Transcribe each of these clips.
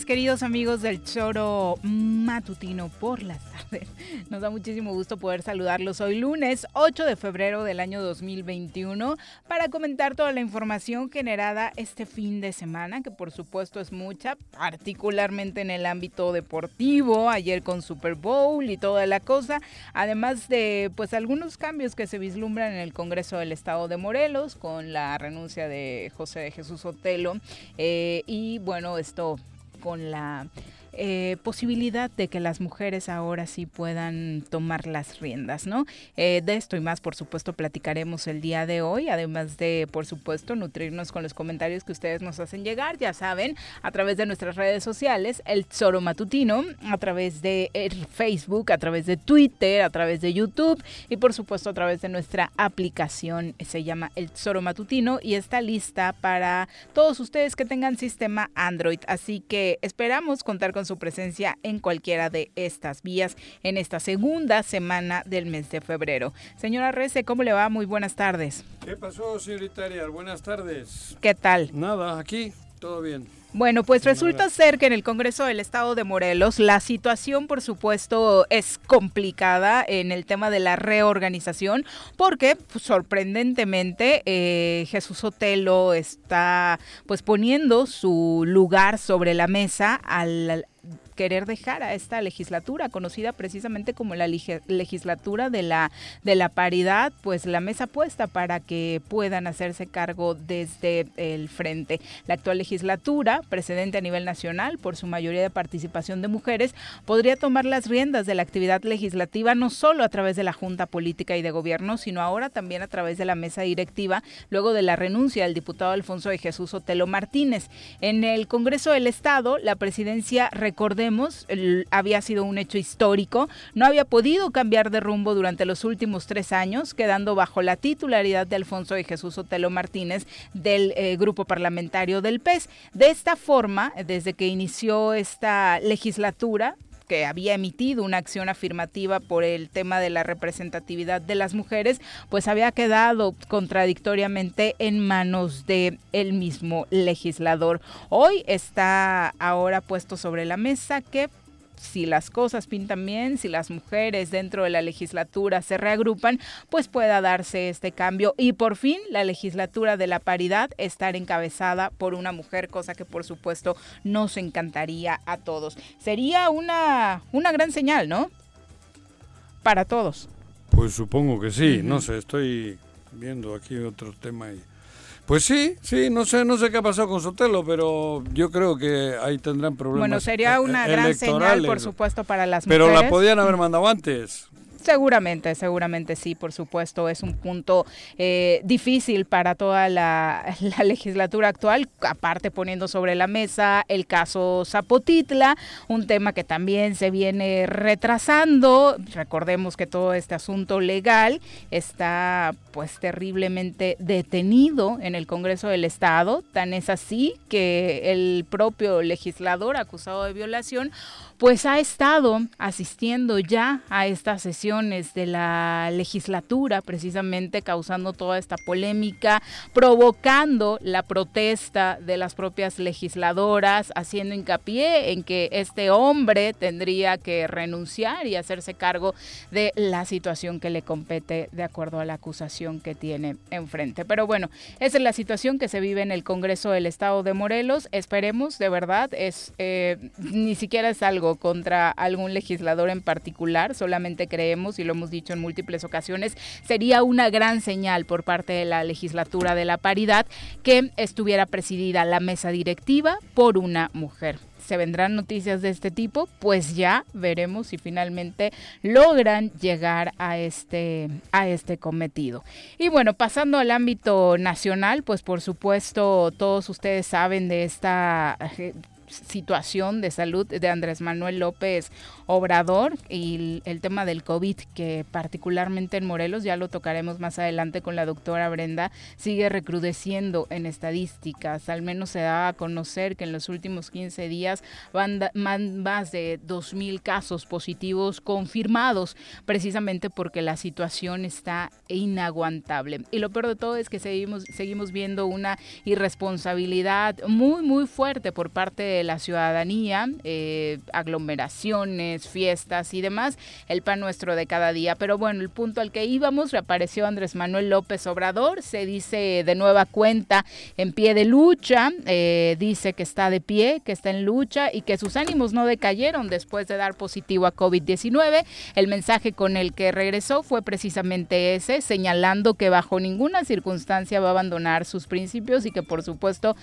queridos amigos del Choro Matutino por las tardes. Nos da muchísimo gusto poder saludarlos hoy lunes 8 de febrero del año 2021 para comentar toda la información generada este fin de semana, que por supuesto es mucha, particularmente en el ámbito deportivo, ayer con Super Bowl y toda la cosa, además de pues algunos cambios que se vislumbran en el Congreso del Estado de Morelos con la renuncia de José de Jesús Otelo eh, y bueno, esto con la eh, posibilidad de que las mujeres ahora sí puedan tomar las riendas, ¿no? Eh, de esto y más, por supuesto, platicaremos el día de hoy, además de, por supuesto, nutrirnos con los comentarios que ustedes nos hacen llegar, ya saben, a través de nuestras redes sociales, el Zoro Matutino, a través de Facebook, a través de Twitter, a través de YouTube y, por supuesto, a través de nuestra aplicación, se llama el Zoro Matutino y está lista para todos ustedes que tengan sistema Android. Así que esperamos contar con su presencia en cualquiera de estas vías en esta segunda semana del mes de febrero. Señora Rece, ¿cómo le va? Muy buenas tardes. ¿Qué pasó, señorita Arias? Buenas tardes. ¿Qué tal? Nada, aquí todo bien. Bueno, pues resulta ser que en el Congreso del Estado de Morelos la situación, por supuesto, es complicada en el tema de la reorganización, porque pues, sorprendentemente eh, Jesús Otelo está pues poniendo su lugar sobre la mesa al querer dejar a esta legislatura, conocida precisamente como la legislatura de la, de la paridad, pues la mesa puesta para que puedan hacerse cargo desde el frente. La actual legislatura, precedente a nivel nacional por su mayoría de participación de mujeres, podría tomar las riendas de la actividad legislativa no solo a través de la Junta Política y de Gobierno, sino ahora también a través de la mesa directiva, luego de la renuncia del diputado Alfonso de Jesús Otelo Martínez. En el Congreso del Estado, la presidencia, había sido un hecho histórico, no había podido cambiar de rumbo durante los últimos tres años, quedando bajo la titularidad de Alfonso y Jesús Otelo Martínez del eh, grupo parlamentario del PES. De esta forma, desde que inició esta legislatura, que había emitido una acción afirmativa por el tema de la representatividad de las mujeres, pues había quedado contradictoriamente en manos de el mismo legislador. Hoy está ahora puesto sobre la mesa que si las cosas pintan bien, si las mujeres dentro de la legislatura se reagrupan, pues pueda darse este cambio y por fin la legislatura de la paridad estar encabezada por una mujer, cosa que por supuesto nos encantaría a todos. Sería una, una gran señal, ¿no? Para todos. Pues supongo que sí, no sé, estoy viendo aquí otro tema y pues sí, sí, no sé, no sé qué ha pasado con Sotelo, pero yo creo que ahí tendrán problemas. Bueno, sería una gran señal, por supuesto, para las mujeres. Pero la podían haber mandado antes. Seguramente, seguramente sí, por supuesto, es un punto eh, difícil para toda la, legislatura actual, aparte poniendo sobre la mesa el caso Zapotitla, un tema que también se viene retrasando. Recordemos que todo este asunto legal está pues terriblemente detenido en el Congreso del Estado, tan es así que el propio legislador acusado de violación pues ha estado asistiendo ya a estas sesiones de la legislatura, precisamente causando toda esta polémica, provocando la protesta de las propias legisladoras, haciendo hincapié en que este hombre tendría que renunciar y hacerse cargo de la situación que le compete de acuerdo a la acusación que tiene enfrente. Pero bueno, esa es la situación que se vive en el Congreso del Estado de Morelos. Esperemos, de verdad, es eh, ni siquiera es algo contra algún legislador en particular, solamente creemos, y lo hemos dicho en múltiples ocasiones, sería una gran señal por parte de la legislatura de la paridad que estuviera presidida la mesa directiva por una mujer se vendrán noticias de este tipo, pues ya veremos si finalmente logran llegar a este a este cometido. Y bueno, pasando al ámbito nacional, pues por supuesto todos ustedes saben de esta situación de salud de Andrés Manuel López Obrador y el, tema del COVID, que particularmente en Morelos, ya lo tocaremos más adelante con la doctora Brenda, sigue recrudeciendo en estadísticas. Al menos se da a conocer que en los últimos 15 días van, más de 2.000 casos positivos confirmados, precisamente porque la situación está inaguantable. Y lo peor de todo es que seguimos, seguimos viendo una irresponsabilidad muy, muy fuerte por parte de la ciudadanía, eh, aglomeraciones, fiestas y demás, el pan nuestro de cada día. Pero bueno, el punto al que íbamos, reapareció Andrés Manuel López Obrador, se dice de nueva cuenta en pie de lucha, eh, dice que está de pie, que está en lucha y que sus ánimos no decayeron después de dar positivo a COVID-19. El mensaje con el que regresó fue precisamente ese, señalando que bajo ninguna circunstancia va a abandonar sus principios y que por supuesto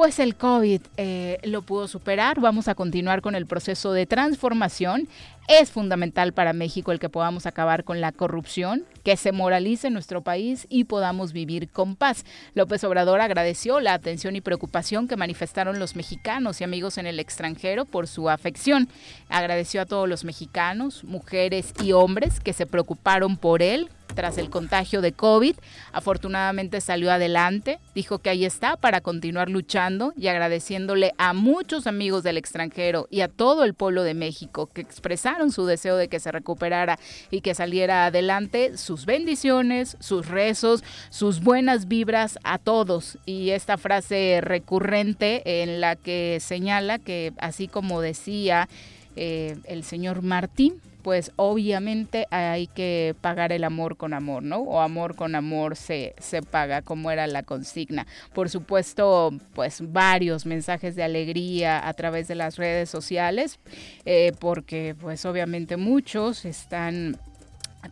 pues el COVID eh, lo pudo superar. Vamos a continuar con el proceso de transformación. Es fundamental para México el que podamos acabar con la corrupción, que se moralice nuestro país y podamos vivir con paz. López Obrador agradeció la atención y preocupación que manifestaron los mexicanos y amigos en el extranjero por su afección. Agradeció a todos los mexicanos, mujeres y hombres que se preocuparon por él, tras el contagio de COVID. Afortunadamente salió adelante, dijo que ahí está para continuar luchando y agradeciéndole a muchos amigos del extranjero y a todo el pueblo de México que expresaron su deseo de que se recuperara y que saliera adelante, bendiciones, sus rezos, sus buenas vibras a todos. Y esta frase recurrente en la que señala que así como decía eh, el señor Martín, pues obviamente hay que pagar el amor con amor, ¿no? O amor con amor se, se paga, como era la consigna. Por supuesto, pues varios mensajes de alegría a través de las redes sociales, eh, porque pues obviamente muchos están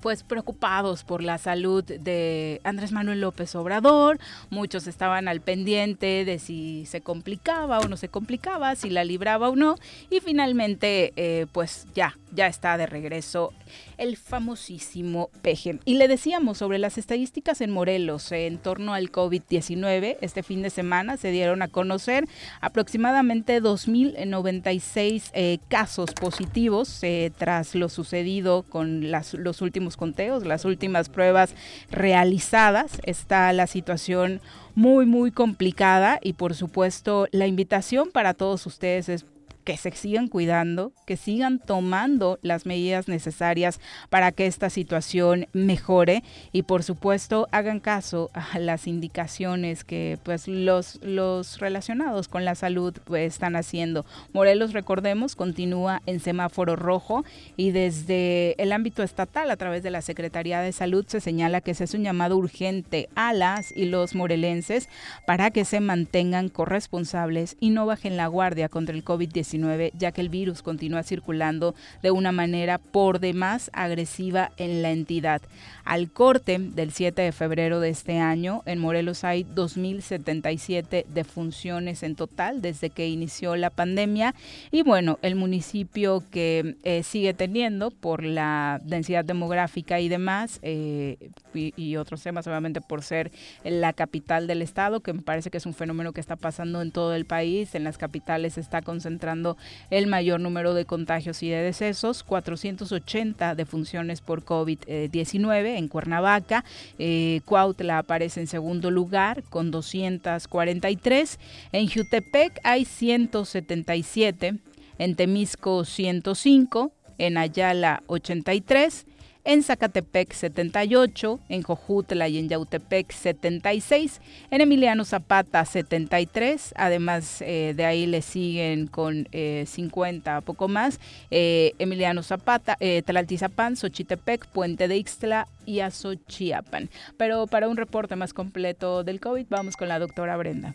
pues preocupados por la salud de Andrés Manuel López Obrador, muchos estaban al pendiente de si se complicaba o no se complicaba, si la libraba o no, y finalmente eh, pues ya, ya está de regreso el famosísimo peje. Y le decíamos sobre las estadísticas en Morelos en torno al COVID-19. Este fin de semana se dieron a conocer aproximadamente 2.096 eh, casos positivos eh, tras lo sucedido con los últimos conteos, las últimas pruebas realizadas. Está la situación muy, muy complicada y por supuesto la invitación para todos ustedes es que se sigan cuidando, que sigan tomando las medidas necesarias para que esta situación mejore y por supuesto hagan caso a las indicaciones que pues los, los relacionados con la salud pues, están haciendo. Morelos, recordemos, continúa en semáforo rojo y desde el ámbito estatal a través de la Secretaría de Salud se señala que se hace un llamado urgente a las y los morelenses para que se mantengan corresponsables y no bajen la guardia contra el COVID-19 COVID-19, ya que el virus continúa circulando de una manera por demás agresiva en la entidad. Al corte del 7 de febrero de este año, en Morelos hay 2.077 defunciones en total desde que inició la pandemia. Y bueno, el municipio que eh, sigue teniendo por la densidad demográfica y demás eh, y, otros temas, obviamente por ser la capital del estado, que me parece que es un fenómeno que está pasando en todo el país. En las capitales se está concentrando el mayor número de contagios y de decesos, 480 defunciones por COVID-19 en Cuernavaca. Eh, Cuautla aparece en segundo lugar con 243. En Jutepec hay 177. En Temisco 105, en Ayala 83 en Zacatepec 78, en Jojutla y en Yautepec 76, en Emiliano Zapata 73, además eh, de ahí le siguen con 50, eh, poco más, eh, Emiliano Zapata, Tlaltizapán, Xochitepec, Puente de Ixtla y Azochiapan. Pero para un reporte más completo del COVID, vamos con la doctora Brenda.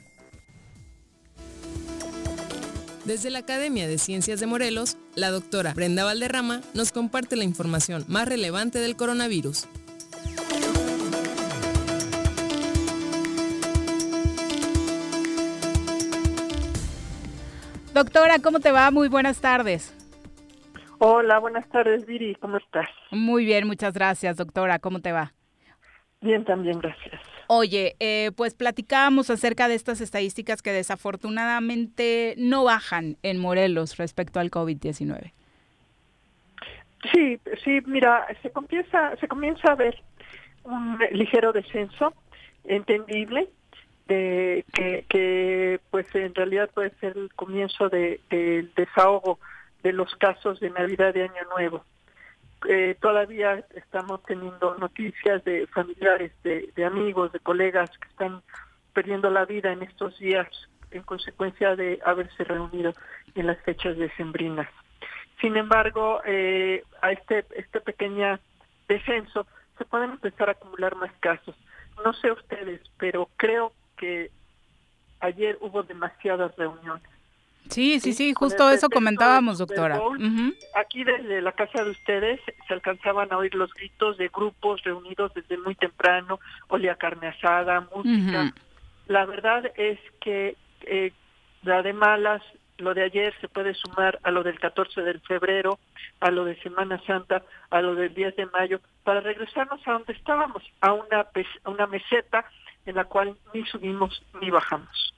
Desde la Academia de Ciencias de Morelos, la doctora Brenda Valderrama nos comparte la información más relevante del coronavirus. Doctora, ¿cómo te va? Muy buenas tardes. Hola, buenas tardes, Viri, ¿cómo estás? Muy bien, muchas gracias, doctora. ¿Cómo te va? Bien, también, gracias. Oye, eh, pues platicábamos acerca de estas estadísticas que desafortunadamente no bajan en Morelos respecto al COVID-19. Sí, sí, mira, se comienza, se comienza a ver un ligero descenso, entendible, de que, que pues en realidad puede ser el comienzo del de, desahogo de los casos de Navidad de Año Nuevo. Eh, todavía estamos teniendo noticias de familiares, de, amigos, de colegas que están perdiendo la vida en estos días en consecuencia de haberse reunido en las fechas decembrinas. Sin embargo, eh, a este, este pequeño descenso se pueden empezar a acumular más casos. No sé ustedes, pero creo que ayer hubo demasiadas reuniones. Sí, sí, sí, justo eso comentábamos, doctora. Aquí desde la casa de ustedes se alcanzaban a oír los gritos de grupos reunidos desde muy temprano, olía carne asada, música. La verdad es que eh, la de malas, lo de ayer se puede sumar a lo del 14 de febrero, a lo de Semana Santa, a lo del 10 de mayo, para regresarnos a donde estábamos, a una, a una meseta en la cual ni subimos ni bajamos.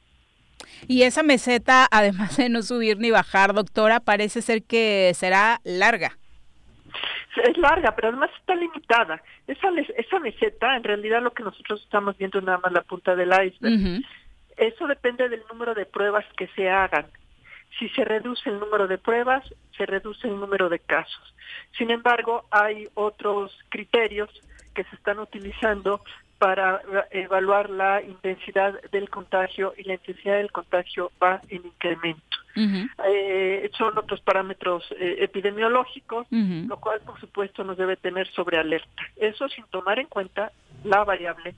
Y esa meseta, además de no subir ni bajar, doctora, parece ser que será larga. Es larga, pero además está limitada. Esa, esa meseta, en realidad lo que nosotros estamos viendo es nada más la punta del iceberg. Eso depende del número de pruebas que se hagan. Si se reduce el número de pruebas, se reduce el número de casos. Sin embargo, hay otros criterios que se están utilizando para evaluar la intensidad del contagio y la intensidad del contagio va en incremento. Eh, son otros parámetros eh, epidemiológicos, lo cual por supuesto nos debe tener sobre alerta. Eso sin tomar en cuenta la variable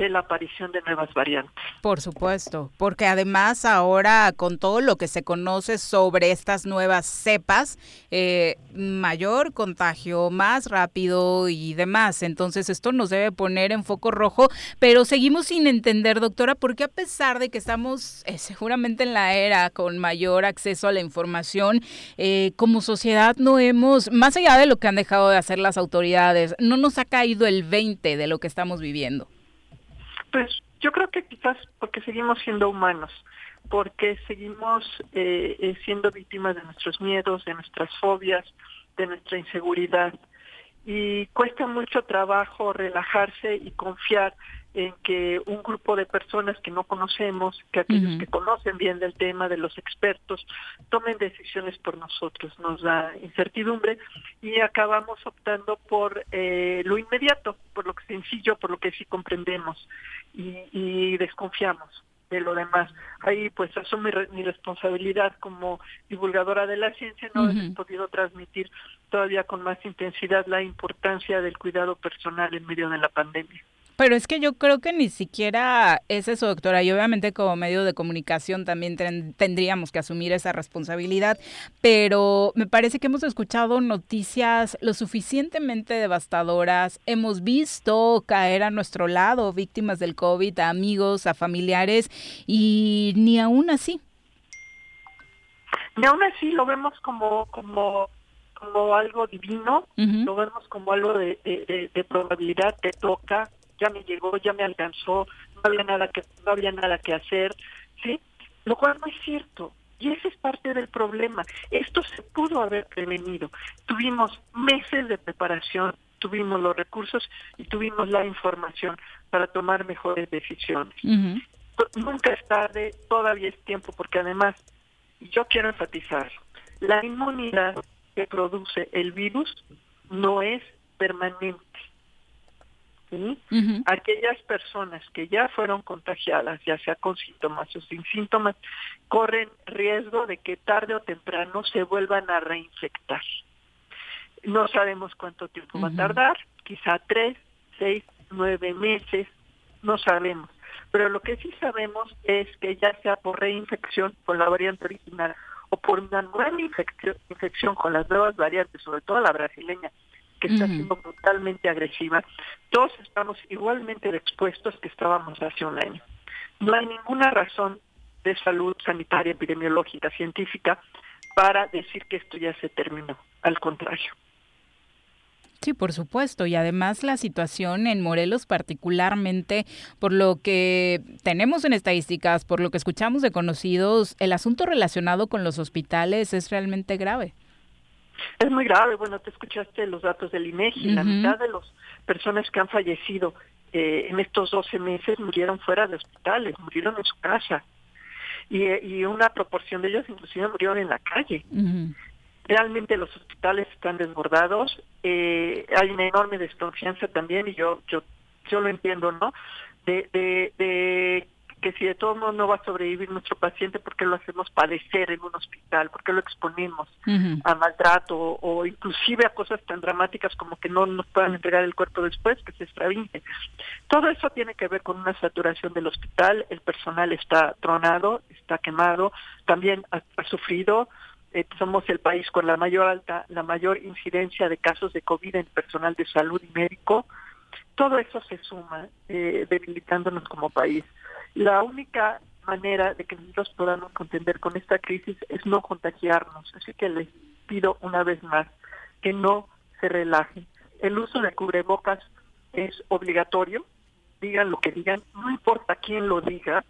de la aparición de nuevas variantes. Por supuesto, porque además ahora con todo lo que se conoce sobre estas nuevas cepas, eh, mayor contagio, más rápido y demás. Entonces esto nos debe poner en foco rojo, pero seguimos sin entender, doctora, por qué a pesar de que estamos eh, seguramente en la era con mayor acceso a la información, eh, como sociedad no hemos, más allá de lo que han dejado de hacer las autoridades, no nos ha caído el 20 de lo que estamos viviendo. Pues yo creo que quizás porque seguimos siendo humanos, porque seguimos eh, eh, siendo víctimas de nuestros miedos, de nuestras fobias, de nuestra inseguridad. Y cuesta mucho trabajo relajarse y confiar en que un grupo de personas que no conocemos, que aquellos que conocen bien del tema, de los expertos, tomen decisiones por nosotros. Nos da incertidumbre y acabamos optando por eh, lo inmediato, por lo sencillo, por lo que sí comprendemos y, desconfiamos de lo demás. Ahí pues asumo mi, responsabilidad como divulgadora de la ciencia, no he podido transmitir todavía con más intensidad la importancia del cuidado personal en medio de la pandemia. Pero es que yo creo que ni siquiera es eso, doctora. Y obviamente como medio de comunicación también tendríamos que asumir esa responsabilidad. Pero me parece que hemos escuchado noticias lo suficientemente devastadoras. Hemos visto caer a nuestro lado víctimas del COVID, a amigos, a familiares, y ni aún así. Ni aún así lo vemos como, como como algo divino, lo vemos como algo de, de, de, probabilidad, te toca, ya me llegó, ya me alcanzó, no había nada que no había nada que hacer, ¿sí? Lo cual no es cierto. Y ese es parte del problema. Esto se pudo haber prevenido. Tuvimos meses de preparación, tuvimos los recursos y tuvimos la información para tomar mejores decisiones. Nunca es tarde, todavía es tiempo, porque además, yo quiero enfatizar, la inmunidad que produce el virus no es permanente. Aquellas personas que ya fueron contagiadas, ya sea con síntomas o sin síntomas, corren riesgo de que tarde o temprano se vuelvan a reinfectar. No sabemos cuánto tiempo va a tardar, quizá tres, seis, nueve meses, no sabemos. Pero lo que sí sabemos es que ya sea por reinfección con la variante original o por una nueva infección, infección con las nuevas variantes, sobre todo la brasileña, que está siendo totalmente agresiva, todos estamos igualmente expuestos que estábamos hace un año. No hay ninguna razón de salud sanitaria, epidemiológica, científica para decir que esto ya se terminó. Al contrario. Sí, por supuesto. Y además la situación en Morelos particularmente, por lo que tenemos en estadísticas, por lo que escuchamos de conocidos, el asunto relacionado con los hospitales es realmente grave. Es muy grave. Bueno, te escuchaste los datos del INEGI. La mitad de las personas que han fallecido eh, en estos 12 meses murieron fuera de hospitales, murieron en su casa. Y, y una proporción de ellos inclusive murieron en la calle. Realmente los hospitales están desbordados, eh, hay una enorme desconfianza también y yo yo yo lo entiendo, ¿no? De, de, de que si de todo modo no va a sobrevivir nuestro paciente, porque lo hacemos padecer en un hospital? porque lo exponemos a maltrato o, inclusive a cosas tan dramáticas como que no nos puedan entregar el cuerpo después, que se extravíe? Todo eso tiene que ver con una saturación del hospital, el personal está tronado, está quemado, también ha sufrido eh, somos el país con la mayor alta, la mayor incidencia de casos de COVID en personal de salud y médico. Todo eso se suma, eh, debilitándonos como país. La única manera de que nosotros podamos contender con esta crisis es no contagiarnos. Así que les pido una vez más que no se relajen. El uso de cubrebocas es obligatorio, digan lo que digan, no importa quién lo diga,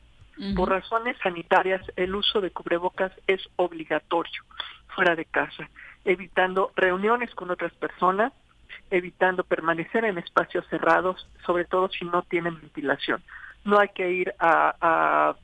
por razones sanitarias, el uso de cubrebocas es obligatorio fuera de casa, evitando reuniones con otras personas, evitando permanecer en espacios cerrados, sobre todo si no tienen ventilación. No hay que ir a,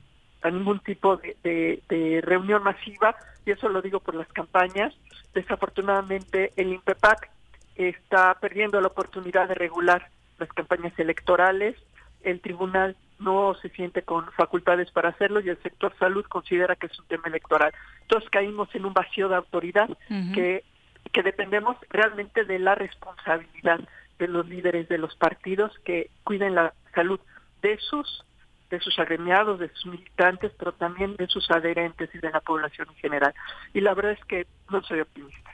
a, ningún tipo de, de, reunión masiva, y eso lo digo por las campañas. Desafortunadamente, el INPEPAC está perdiendo la oportunidad de regular las campañas electorales. El tribunal no se siente con facultades para hacerlo y el sector salud considera que es un tema electoral. Entonces caímos en un vacío de autoridad que, que dependemos realmente de la responsabilidad de los líderes de los partidos que cuiden la salud de sus de sus agremiados, de sus militantes, pero también de sus adherentes y de la población en general. Y la verdad es que no soy optimista.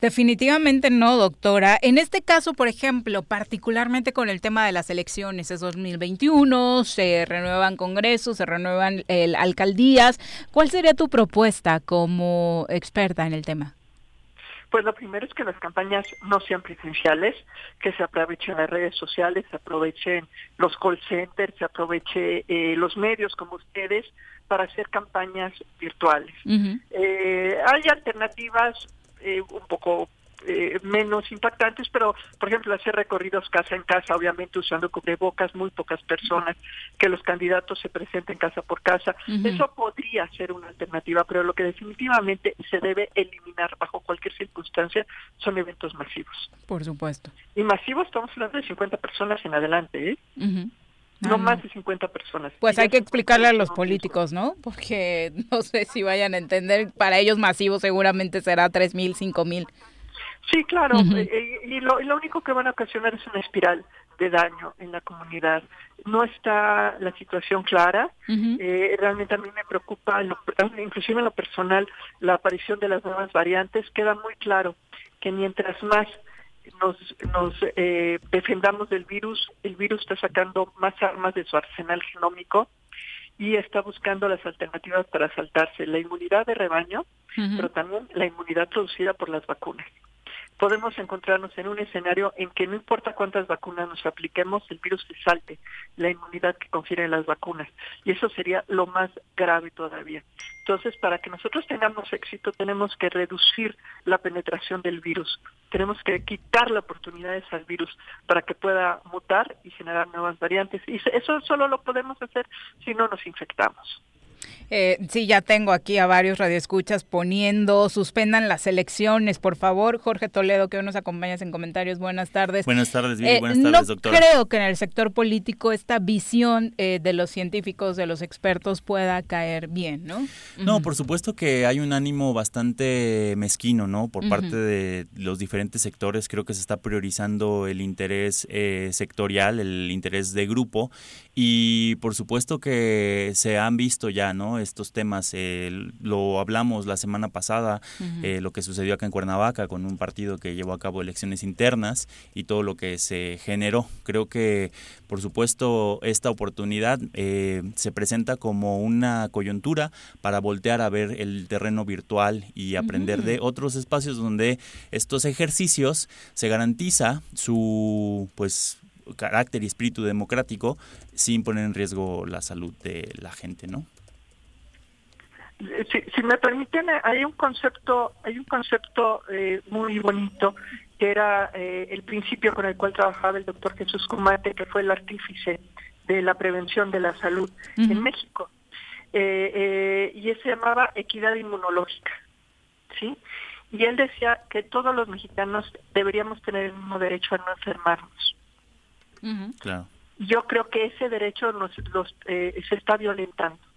Definitivamente no, doctora. En este caso, por ejemplo, particularmente con el tema de las elecciones, es 2021, se renuevan congresos, se renuevan alcaldías. ¿Cuál sería tu propuesta como experta en el tema? Pues lo primero es que las campañas no sean presenciales, que se aprovechen las redes sociales, se aprovechen los call centers, se aproveche eh, los medios como ustedes para hacer campañas virtuales. eh, hay alternativas eh, un poco eh, menos impactantes, pero por ejemplo hacer recorridos casa en casa, obviamente usando cubrebocas, muy pocas personas, que los candidatos se presenten casa por casa, eso podría ser una alternativa, pero lo que definitivamente se debe eliminar bajo cualquier circunstancia son eventos masivos. Por supuesto. Y masivos estamos hablando de 50 personas en adelante, ¿eh? No ah, más de 50 personas. Pues hay que explicarle a los políticos, ¿no? Porque no sé si vayan a entender, para ellos masivo seguramente será tres mil, cinco mil. Sí, claro, eh, eh, y, lo, único que van a ocasionar es una espiral de daño en la comunidad. No está la situación clara. Eh, realmente a mí me preocupa, inclusive en lo personal, la aparición de las nuevas variantes. Queda muy claro que mientras más nos, nos eh, defendamos del virus, el virus está sacando más armas de su arsenal genómico y está buscando las alternativas para saltarse la inmunidad de rebaño, pero también la inmunidad producida por las vacunas podemos encontrarnos en un escenario en que no importa cuántas vacunas nos apliquemos, el virus se salte la inmunidad que confieren las vacunas. Y eso sería lo más grave todavía. Entonces, para que nosotros tengamos éxito, tenemos que reducir la penetración del virus. Tenemos que quitar la oportunidad al virus para que pueda mutar y generar nuevas variantes. Y eso solo lo podemos hacer si no nos infectamos. Eh, sí, ya tengo aquí a varios radioescuchas poniendo, suspendan las elecciones, por favor. Jorge Toledo, que hoy nos acompañas en comentarios. Buenas tardes. Buenas tardes, Vivi. Eh, Buenas tardes, doctora. Creo que en el sector político esta visión eh, de los científicos, de los expertos, pueda caer bien, ¿no? No, por supuesto que hay un ánimo bastante mezquino, ¿no? Por parte de los diferentes sectores. Creo que se está priorizando el interés eh, sectorial, el interés de grupo. Y por supuesto que se han visto ya, ¿no? Estos temas, eh, lo hablamos la semana pasada, eh, lo que sucedió acá en Cuernavaca con un partido que llevó a cabo elecciones internas y todo lo que se generó. Creo que, por supuesto, esta oportunidad eh, se presenta como una coyuntura para voltear a ver el terreno virtual y aprender de otros espacios donde estos ejercicios se garantiza su, pues, carácter y espíritu democrático sin poner en riesgo la salud de la gente, ¿no? Si, me permiten, hay un concepto, hay un concepto eh, muy bonito que era eh, el principio con el cual trabajaba el doctor Jesús Cumate, que fue el artífice de la prevención de la salud en México. Eh, y ese se llamaba equidad inmunológica, ¿sí? Y él decía que todos los mexicanos deberíamos tener el mismo derecho a no enfermarnos. Claro. Yo creo que ese derecho nos, los, se está violentando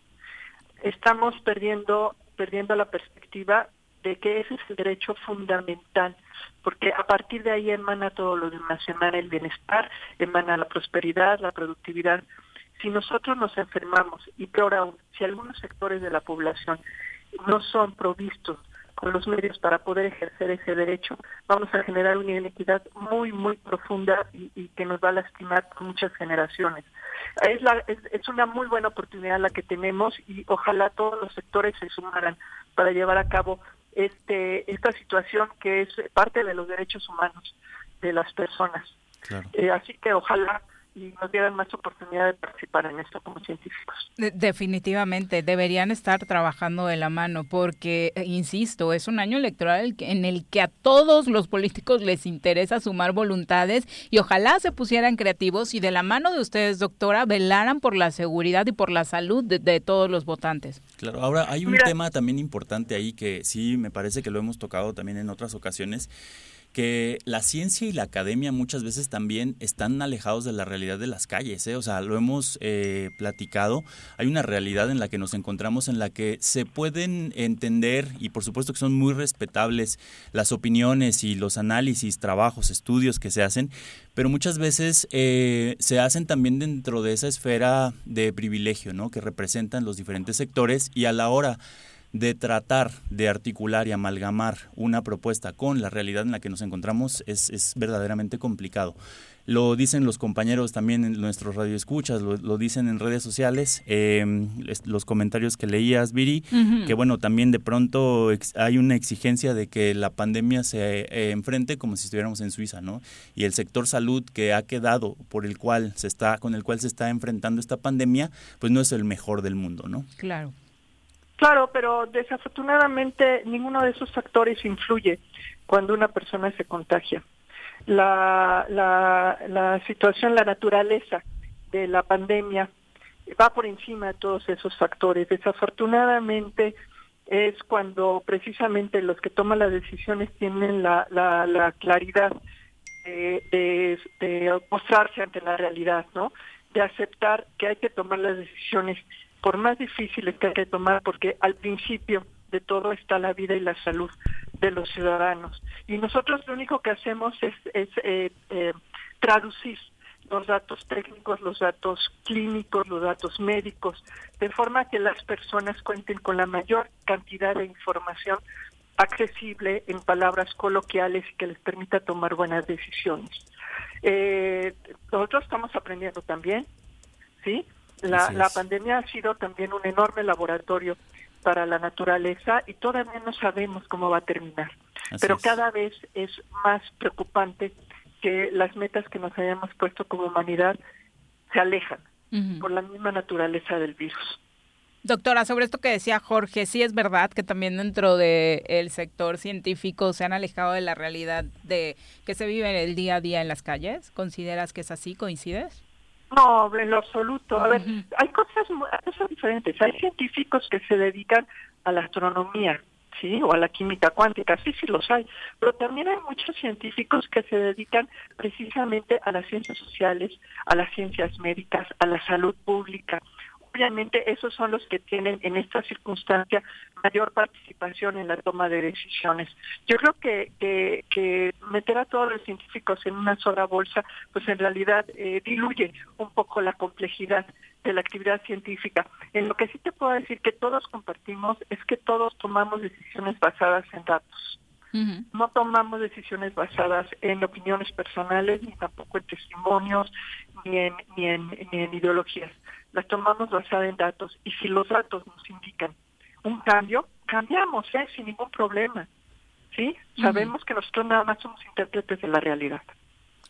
estamos perdiendo, perdiendo la perspectiva de que ese es el derecho fundamental, porque a partir de ahí emana todo lo demás, emana el bienestar, emana la prosperidad, la productividad. Si nosotros nos enfermamos, y peor aún, si algunos sectores de la población no son provistos con los medios para poder ejercer ese derecho, vamos a generar una inequidad muy, muy profunda y, que nos va a lastimar por muchas generaciones. Es, la, es, una muy buena oportunidad la que tenemos y ojalá todos los sectores se sumaran para llevar a cabo este esta situación que es parte de los derechos humanos de las personas. Eh, así que ojalá y nos dieran más oportunidad de participar en esto como científicos. definitivamente, deberían estar trabajando de la mano porque, eh, insisto, es un año electoral en el que a todos los políticos les interesa sumar voluntades y ojalá se pusieran creativos y de la mano de ustedes, doctora, velaran por la seguridad y por la salud de, todos los votantes. Claro, ahora hay un tema también importante ahí que sí me parece que lo hemos tocado también en otras ocasiones que la ciencia y la academia muchas veces también están alejados de la realidad de las calles, ¿eh? o sea, lo hemos eh, platicado, hay una realidad en la que nos encontramos en la que se pueden entender y por supuesto que son muy respetables las opiniones y los análisis, trabajos, estudios que se hacen, pero muchas veces eh, se hacen también dentro de esa esfera de privilegio, ¿no? Que representan los diferentes sectores y a la hora de tratar de articular y amalgamar una propuesta con la realidad en la que nos encontramos es, es verdaderamente complicado. Lo dicen los compañeros también en nuestros radioescuchas, lo, lo dicen en redes sociales, em, los comentarios que leías, Viri, que bueno, también de pronto hay una exigencia de que la pandemia se eh, enfrente como si estuviéramos en Suiza, ¿no? Y el sector salud que ha quedado por el cual se está, con el cual se está enfrentando esta pandemia, pues no es el mejor del mundo, ¿no? Claro. Claro, pero desafortunadamente ninguno de esos factores influye cuando una persona se contagia. La, la, situación, la naturaleza de la pandemia va por encima de todos esos factores. Desafortunadamente es cuando precisamente los que toman las decisiones tienen la, la, la claridad de, de, de mostrarse ante la realidad, ¿no? De aceptar que hay que tomar las decisiones por más difíciles que hay que tomar, porque al principio de todo está la vida y la salud de los ciudadanos. Y nosotros lo único que hacemos es, eh, eh, traducir los datos técnicos, los datos clínicos, los datos médicos, de forma que las personas cuenten con la mayor cantidad de información accesible en palabras coloquiales y que les permita tomar buenas decisiones. Eh, nosotros estamos aprendiendo también, ¿sí? La, la pandemia ha sido también un enorme laboratorio para la naturaleza y todavía no sabemos cómo va a terminar. Pero cada vez es más preocupante que las metas que nos hayamos puesto como humanidad se alejan por la misma naturaleza del virus. Doctora, sobre esto que decía Jorge, sí es verdad que también dentro del el sector científico se han alejado de la realidad de que se vive en el día a día en las calles. ¿Consideras que es así? ¿Coincides? No, en lo absoluto. A ver, hay cosas, cosas diferentes. Hay científicos que se dedican a la astronomía, ¿sí? O a la química cuántica, sí, sí los hay. Pero también hay muchos científicos que se dedican precisamente a las ciencias sociales, a las ciencias médicas, a la salud pública obviamente esos son los que tienen en esta circunstancia mayor participación en la toma de decisiones. Yo creo que, que, meter a todos los científicos en una sola bolsa, pues en realidad eh, diluye un poco la complejidad de la actividad científica. En lo que sí te puedo decir que todos compartimos es que todos tomamos decisiones basadas en datos. No tomamos decisiones basadas en opiniones personales, ni tampoco en testimonios, ni en, ni en, ni en ideologías las tomamos basada en datos y si los datos nos indican un cambio, cambiamos, ¿eh? sin ningún problema. ¿Sí? Sabemos que nosotros nada más somos intérpretes de la realidad.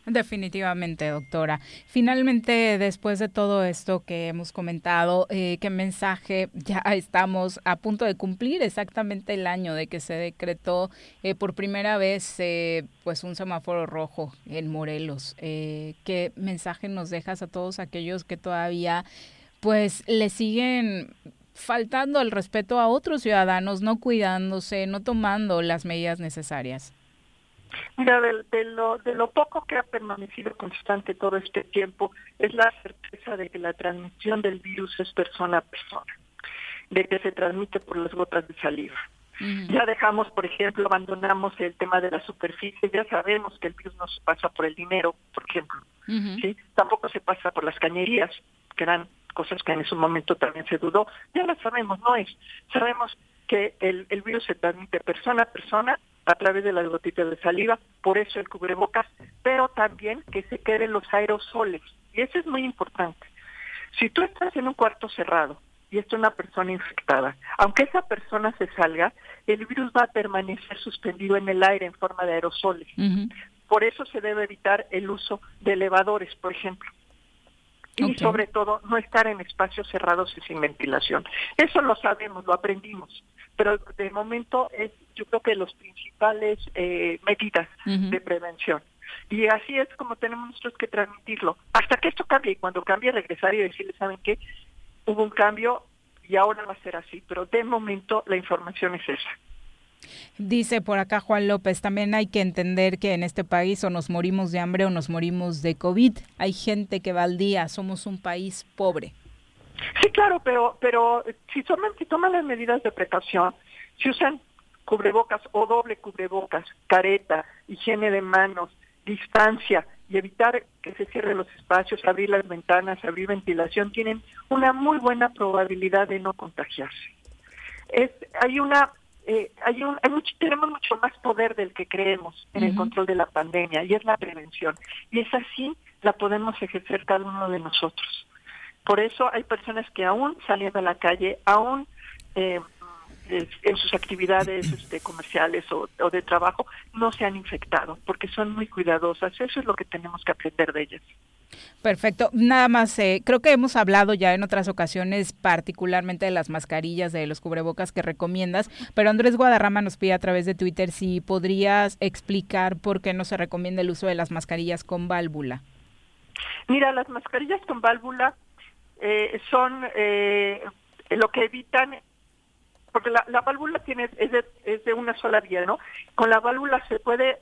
Definitivamente, doctora. Finalmente, después de todo esto que hemos comentado, eh, ¿qué mensaje ya estamos a punto de cumplir exactamente el año de que se decretó eh, por primera vez eh, pues un semáforo rojo en Morelos? Eh, ¿Qué mensaje nos dejas a todos aquellos que todavía pues le siguen faltando el respeto a otros ciudadanos, no cuidándose, no tomando las medidas necesarias? Mira, de, lo, de lo poco que ha permanecido constante todo este tiempo es la certeza de que la transmisión del virus es persona a persona, de que se transmite por las gotas de saliva. Ya dejamos, por ejemplo, abandonamos el tema de la superficie, ya sabemos que el virus no se pasa por el dinero, por ejemplo, ¿sí? Tampoco se pasa por las cañerías, que eran cosas que en ese momento también se dudó, ya lo sabemos, no es. Sabemos que el, el virus se transmite persona a persona a través de las gotitas de saliva, por eso el cubrebocas, pero también que se queden los aerosoles. Y eso es muy importante. Si tú estás en un cuarto cerrado y es una persona infectada, aunque esa persona se salga, el virus va a permanecer suspendido en el aire en forma de aerosoles. Por eso se debe evitar el uso de elevadores, por ejemplo. Y sobre todo, no estar en espacios cerrados y sin ventilación. Eso lo sabemos, lo aprendimos pero de momento es yo creo que los principales eh, medidas de prevención. Y así es como tenemos nosotros que transmitirlo. Hasta que esto cambie, y cuando cambie regresar y decirles, ¿saben qué? Hubo un cambio y ahora va a ser así, pero de momento la información es esa. Dice por acá Juan López, también hay que entender que en este país o nos morimos de hambre o nos morimos de COVID. Hay gente que va al día, somos un país pobre. Sí, claro, pero pero si toman, si toman las medidas de precaución, si usan cubrebocas o doble cubrebocas, careta, higiene de manos, distancia y evitar que se cierren los espacios, abrir las ventanas, abrir ventilación, tienen una muy buena probabilidad de no contagiarse. Es, hay una eh, hay un, hay mucho, tenemos mucho más poder del que creemos en el control de la pandemia y es la prevención. Y es así la podemos ejercer cada uno de nosotros. Por eso hay personas que aún saliendo a la calle, aún eh, en sus actividades este, comerciales o, de trabajo, no se han infectado, porque son muy cuidadosas. Eso es lo que tenemos que aprender de ellas. Perfecto. Nada más, eh, creo que hemos hablado ya en otras ocasiones, particularmente de las mascarillas, de los cubrebocas que recomiendas, pero Andrés Guadarrama nos pide a través de Twitter si podrías explicar por qué no se recomienda el uso de las mascarillas con válvula. Mira, las mascarillas con válvula eh, son eh, lo que evitan, porque la, válvula tiene es de, es de una sola vía, ¿no? Con la válvula se puede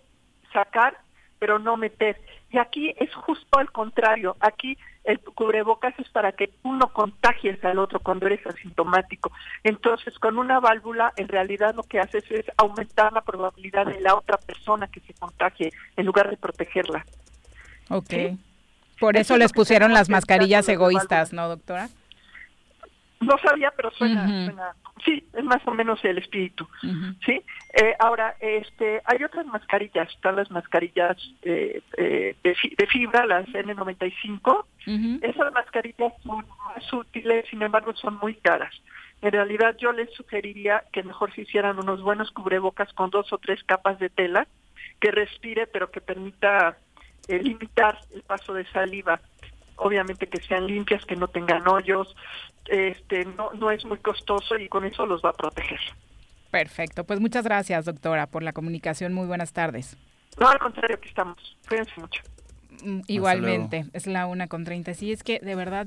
sacar, pero no meter. Y aquí es justo al contrario. Aquí el cubrebocas es para que uno contagies al otro cuando eres asintomático. Entonces, con una válvula, en realidad lo que haces es aumentar la probabilidad de la otra persona que se contagie en lugar de protegerla. Ok. Por eso, les pusieron las mascarillas egoístas, ¿no, doctora? No sabía, pero suena, sí, es más o menos el espíritu, ¿sí? Eh, ahora, este, hay otras mascarillas, están las mascarillas eh, eh, de, fibra, las N95, esas mascarillas son más útiles, sin embargo son muy caras. En realidad yo les sugeriría que mejor se hicieran unos buenos cubrebocas con dos o tres capas de tela, que respire pero que permita limitar el paso de saliva obviamente que sean limpias, que no tengan hoyos, este, no, no es muy costoso y con eso los va a proteger. Perfecto, pues muchas gracias doctora por la comunicación, muy buenas tardes. No, al contrario, aquí estamos. Cuídense mucho. Mm, igualmente, es la una con treinta. Sí, es que de verdad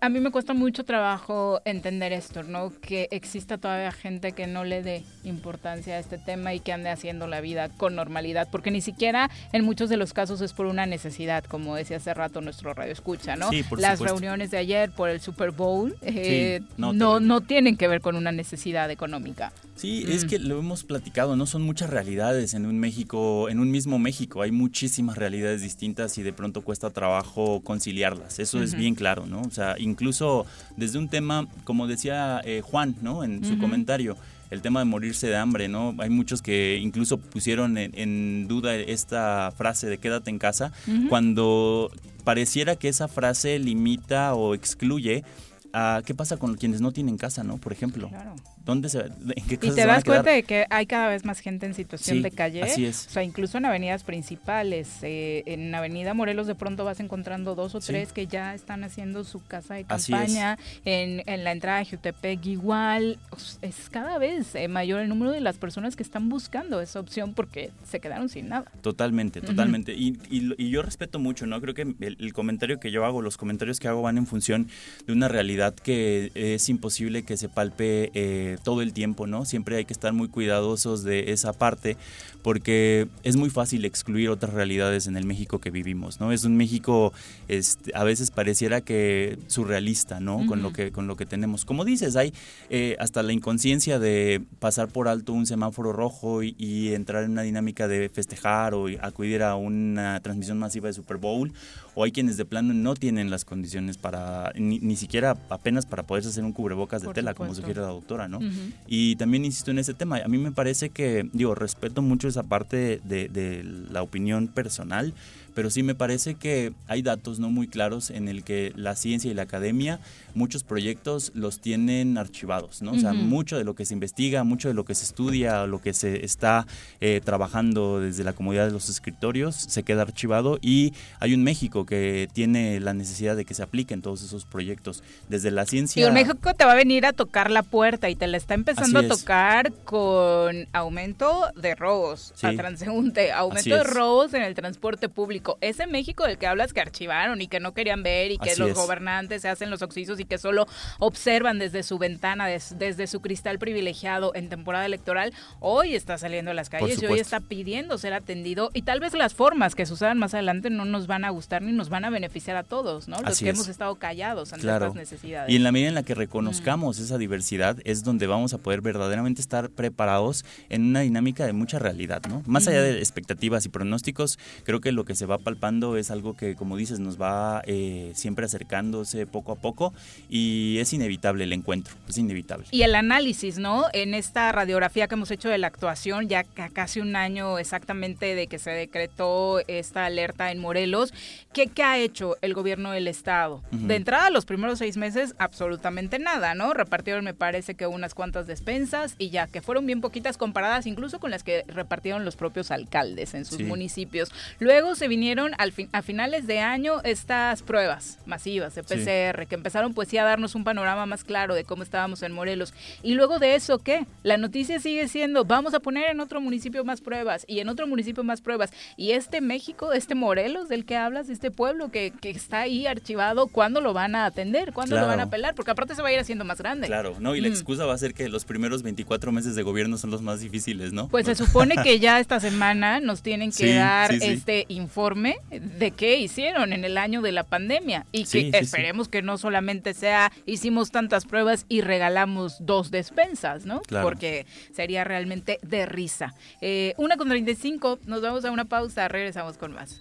a mí me cuesta mucho trabajo entender esto, ¿no? Que exista todavía gente que no le dé importancia a este tema y que ande haciendo la vida con normalidad, porque ni siquiera en muchos de los casos es por una necesidad, como decía hace rato nuestro radio escucha, ¿no? Las reuniones de ayer por el Super Bowl eh, no, no, tienen que ver con una necesidad económica. Sí, es mm. que lo hemos platicado, no son muchas realidades en un México, en un mismo México, hay muchísimas realidades distintas y de pronto cuesta trabajo conciliarlas, eso es bien claro, ¿no? O sea, incluso desde un tema, como decía eh, Juan, ¿no? En su comentario, el tema de morirse de hambre, ¿no? Hay muchos que incluso pusieron en, duda esta frase de quédate en casa, cuando pareciera que esa frase limita o excluye a qué pasa con quienes no tienen casa, ¿no? Por ejemplo. Claro. ¿Dónde se, ¿En qué y te das cuenta de que hay cada vez más gente en situación de calle. Así es. O sea, incluso en avenidas principales. Eh, en Avenida Morelos de pronto vas encontrando dos o tres que ya están haciendo su casa de campaña. En, en, la entrada de Jutepec igual. Es cada vez eh, mayor el número de las personas que están buscando esa opción porque se quedaron sin nada. Totalmente, totalmente. y, y, yo respeto mucho, ¿no? Creo que el, el comentario que yo hago, los comentarios que hago van en función de una realidad que es imposible que se palpe. Eh, todo el tiempo, ¿no? Siempre hay que estar muy cuidadosos de esa parte porque es muy fácil excluir otras realidades en el México que vivimos, ¿no? Es un México este, a veces pareciera que surrealista, ¿no? Con lo que con lo que tenemos. Como dices, hay eh, hasta la inconsciencia de pasar por alto un semáforo rojo y, entrar en una dinámica de festejar o acudir a una transmisión masiva de Super Bowl, o hay quienes de plano no tienen las condiciones para ni, siquiera apenas para poderse hacer un cubrebocas de tela, como sugiere la doctora, ¿no? Y también insisto en ese tema. A mí me parece que, digo, respeto mucho esa parte de, de la opinión personal, pero sí me parece que hay datos no muy claros en el que la ciencia y la academia muchos proyectos los tienen archivados, ¿no? O sea, mucho de lo que se investiga, mucho de lo que se estudia, lo que se está eh, trabajando desde la comunidad de los escritorios se queda archivado y hay un México que tiene la necesidad de que se apliquen todos esos proyectos. Desde la ciencia. Y un México te va a venir a tocar la puerta y te la está empezando a tocar con aumento de robos a transeúnte, aumento de robos en el transporte público. Ese México del que hablas que archivaron y que no querían ver y que los gobernantes se hacen los oxisos y que solo observan desde su ventana, desde su cristal privilegiado en temporada electoral, hoy está saliendo a las calles y hoy está pidiendo ser atendido. Y tal vez las formas que sucedan más adelante no nos van a gustar ni nos van a beneficiar a todos, ¿no? Los que hemos estado callados ante estas necesidades. Y en la medida en la que reconozcamos esa diversidad es donde vamos a poder verdaderamente estar preparados en una dinámica de mucha realidad, ¿no? Más allá de expectativas y pronósticos, creo que lo que se va palpando es algo que, como dices, nos va eh, siempre acercándose poco a poco y es inevitable el encuentro, es inevitable. Y el análisis, ¿no? En esta radiografía que hemos hecho de la actuación, ya casi un año exactamente de que se decretó esta alerta en Morelos, ¿qué, qué ha hecho el gobierno del Estado? De entrada, los primeros seis meses, absolutamente nada, ¿no? Repartieron, me parece que unas cuantas despensas y ya, que fueron bien poquitas comparadas incluso con las que repartieron los propios alcaldes en sus municipios. Luego se vinieron al a finales de año estas pruebas masivas de PCR que empezaron pues sí a darnos un panorama más claro de cómo estábamos en Morelos. Y luego de eso, ¿qué? La noticia sigue siendo, vamos a poner en otro municipio más pruebas y en otro municipio más pruebas. Y este México, este Morelos del que hablas, este pueblo que, que está ahí archivado, ¿cuándo lo van a atender? ¿Cuándo lo van a apelar? Porque aparte se va a ir haciendo más grande. Claro, no, y la mm. excusa va a ser que los primeros 24 meses de gobierno son los más difíciles, ¿no? Pues se supone que ya esta semana nos tienen que dar este informe de qué hicieron en el año de la pandemia y que esperemos que no solamente sea hicimos tantas pruebas y regalamos dos despensas, ¿no? Porque sería realmente de risa. Eh, una con 35, nos vamos a una pausa, regresamos con más.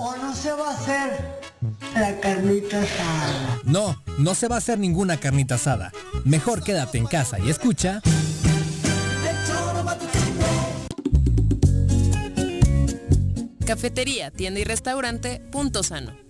¿O no se va a hacer la carnita asada? No, no se va a hacer ninguna carnita asada. Mejor quédate en casa y escucha. Cafetería, tienda y restaurante Punto Sano.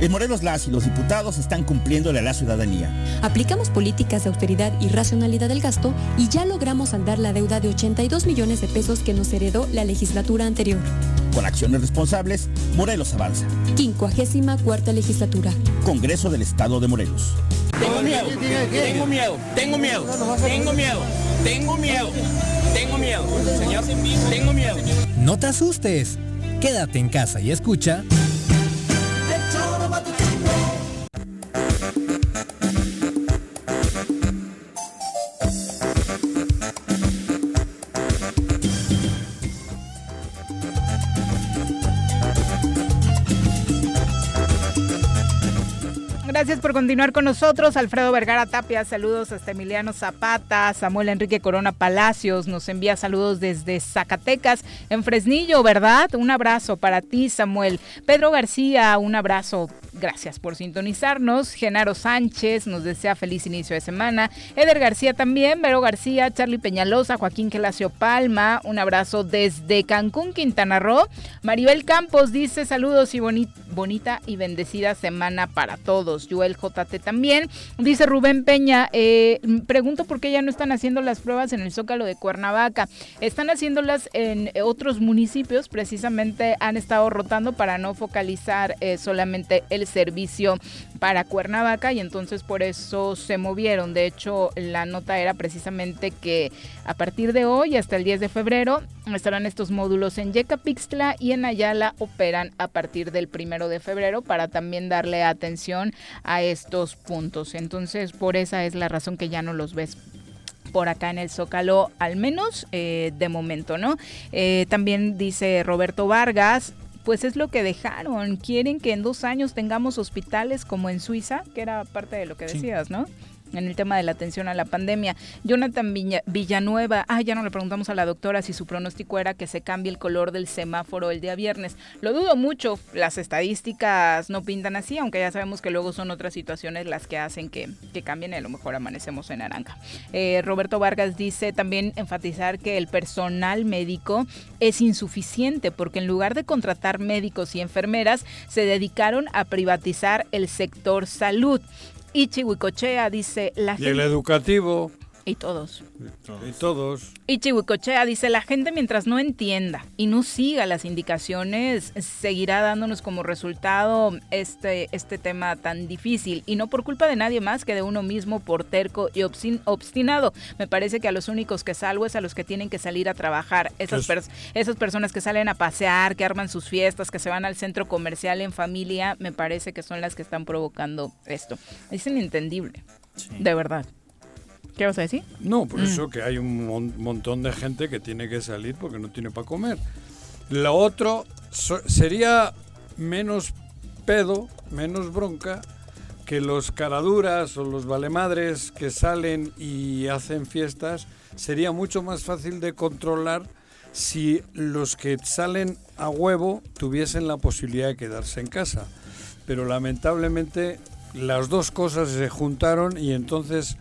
En Morelos las y los diputados están cumpliéndole a la ciudadanía. Aplicamos políticas de austeridad y racionalidad del gasto y ya logramos saldar la deuda de 82 millones de pesos que nos heredó la legislatura anterior. Con acciones responsables, Morelos avanza. 54 legislatura. Congreso del Estado de Morelos. Tengo miedo, tengo miedo, tengo miedo, tengo miedo, tengo miedo, tengo miedo, señor, tengo miedo. No te asustes. Quédate en casa y escucha. Continuar con nosotros. Alfredo Vergara Tapia, saludos hasta Emiliano Zapata. Samuel Enrique Corona Palacios nos envía saludos desde Zacatecas, en Fresnillo, ¿verdad? Un abrazo para ti, Samuel. Pedro García, un abrazo. Gracias por sintonizarnos. Genaro Sánchez nos desea feliz inicio de semana. Eder García también, Vero García, Charlie Peñalosa, Joaquín Gelacio Palma. Un abrazo desde Cancún, Quintana Roo. Maribel Campos dice saludos y bonita y bendecida semana para todos. Joel También. Dice Rubén Peña, eh, pregunto por qué ya no están haciendo las pruebas en el Zócalo de Cuernavaca. Están haciéndolas en otros municipios, precisamente han estado rotando para no focalizar eh, solamente el servicio para Cuernavaca y entonces por eso se movieron. De hecho, la nota era precisamente que a partir de hoy hasta el 10 de febrero estarán estos módulos en Yecapixtla y en Ayala operan a partir del primero de febrero para también darle atención a estos puntos. Entonces, por esa es la razón que ya no los ves por acá en el Zócalo, al menos eh, de momento, ¿no? Eh, también dice Roberto Vargas, pues es lo que dejaron. Quieren que en dos años tengamos hospitales como en Suiza, que era parte de lo que decías, ¿no? En el tema de la atención a la pandemia. Jonathan Villanueva, ah, ya no le preguntamos a la doctora si su pronóstico era que se cambie el color del semáforo el día viernes. Lo dudo mucho, las estadísticas no pintan así, aunque ya sabemos que luego son otras situaciones las que hacen que, que cambien y a lo mejor amanecemos en naranja. Eh, Roberto Vargas dice también enfatizar que el personal médico es insuficiente porque en lugar de contratar médicos y enfermeras, se dedicaron a privatizar el sector salud. Ichi Huicochea dice la ¿Y el educativo? Y todos. Y todos. Y Chihuicochea dice, la gente mientras no entienda y no siga las indicaciones, seguirá dándonos como resultado este, este tema tan difícil. Y no por culpa de nadie más que de uno mismo por terco y obstinado. Me parece que a los únicos que salvo es a los que tienen que salir a trabajar. Esas, esas personas que salen a pasear, que arman sus fiestas, que se van al centro comercial en familia, me parece que son las que están provocando esto. Es inentendible. De verdad. ¿Qué vas a decir? No, por eso mm. que hay un montón de gente que tiene que salir porque no tiene para comer. Lo otro sería menos pedo, menos bronca que los caraduras o los valemadres que salen y hacen fiestas. Sería mucho más fácil de controlar si los que salen a huevo tuviesen la posibilidad de quedarse en casa. Pero lamentablemente las dos cosas se juntaron y entonces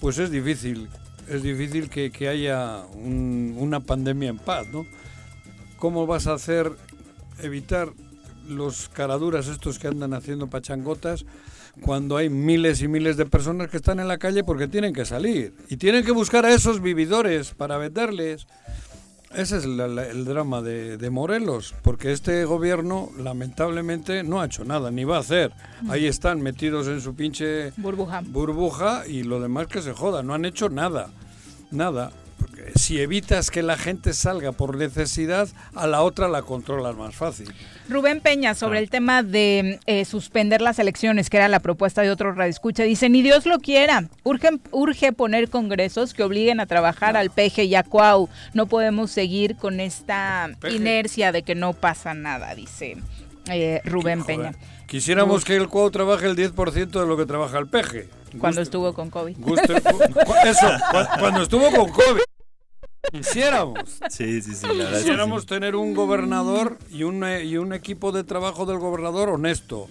pues es difícil, es difícil que, haya una pandemia en paz, ¿no? ¿Cómo vas a hacer evitar los caraduras estos que andan haciendo pachangotas cuando hay miles y miles de personas que están en la calle porque tienen que salir y tienen que buscar a esos vividores para venderles? Ese es el drama de, Morelos, porque este gobierno lamentablemente no ha hecho nada, ni va a hacer. Ahí están metidos en su pinche burbuja. burbuja y lo demás que se joda, no han hecho nada, nada si evitas que la gente salga por necesidad, a la otra la controlas más fácil. Rubén Peña, sobre ah. el tema de eh, suspender las elecciones, que era la propuesta de otro radioescucha, dice, ni Dios lo quiera, urge, urge poner congresos que obliguen a trabajar al peje y a Cuau. No podemos seguir con esta inercia de que no pasa nada, dice eh, Rubén Peña. Quisiéramos que el Cuau trabaje el 10% de lo que trabaja el peje. Cuando estuvo con COVID. eso, cuando estuvo con COVID. Quisiéramos. Sí, sí, sí. Quisiéramos tener un gobernador y un, y un equipo de trabajo del gobernador honesto.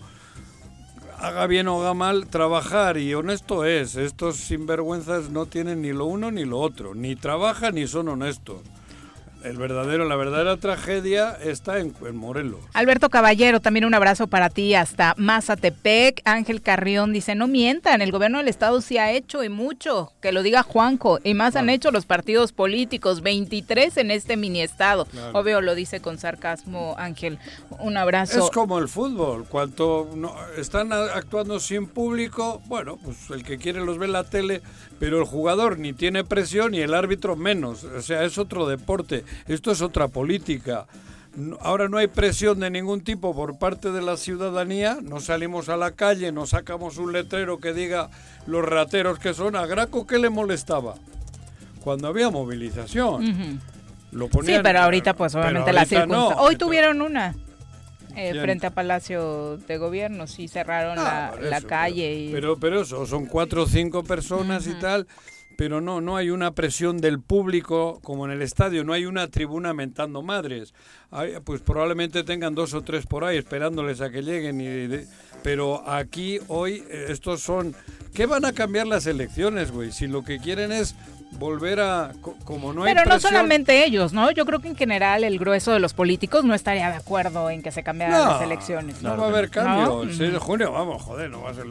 Haga bien o haga mal, trabajar y honesto es. Estos sinvergüenzas no tienen ni lo uno ni lo otro. Ni trabajan ni son honestos el verdadero, la verdadera tragedia está en, Morelos. Alberto Caballero, también un abrazo para ti hasta Mazatepec. Ángel Carrión dice, no mientan, el gobierno del estado sí ha hecho y mucho, que lo diga Juanjo, y más han hecho los partidos políticos, 23 en este mini estado. Obvio lo dice con sarcasmo Ángel. Un abrazo. Es como el fútbol, cuando están actuando sin público, bueno, pues el que quiere los ve en la tele, pero el jugador ni tiene presión y el árbitro menos. O sea, es otro deporte. Esto es otra política. Ahora no hay presión de ningún tipo por parte de la ciudadanía, no salimos a la calle, no sacamos un letrero que diga los rateros que son. ¿A Graco qué le molestaba? Cuando había movilización. Lo ponían, sí, pero ahorita pues obviamente la circunstancia. Hoy tuvieron una. Eh, frente a Palacio de Gobierno, sí cerraron ah, la, calle. Y... Pero, pero eso, son cuatro o cinco personas y tal pero no, no hay una presión del público como en el estadio, no hay una tribuna mentando madres. pues probablemente tengan dos o tres por ahí esperándoles a que lleguen, y pero aquí hoy eh, estos son... ¿Qué van a cambiar las elecciones, güey? Si lo que quieren es volver a como no hay pero no solamente ellos no yo creo que en general el grueso de los políticos no estaría de acuerdo en que se cambiaran las elecciones no, va a haber cambio. El 6 de junio vamos joder no va a ser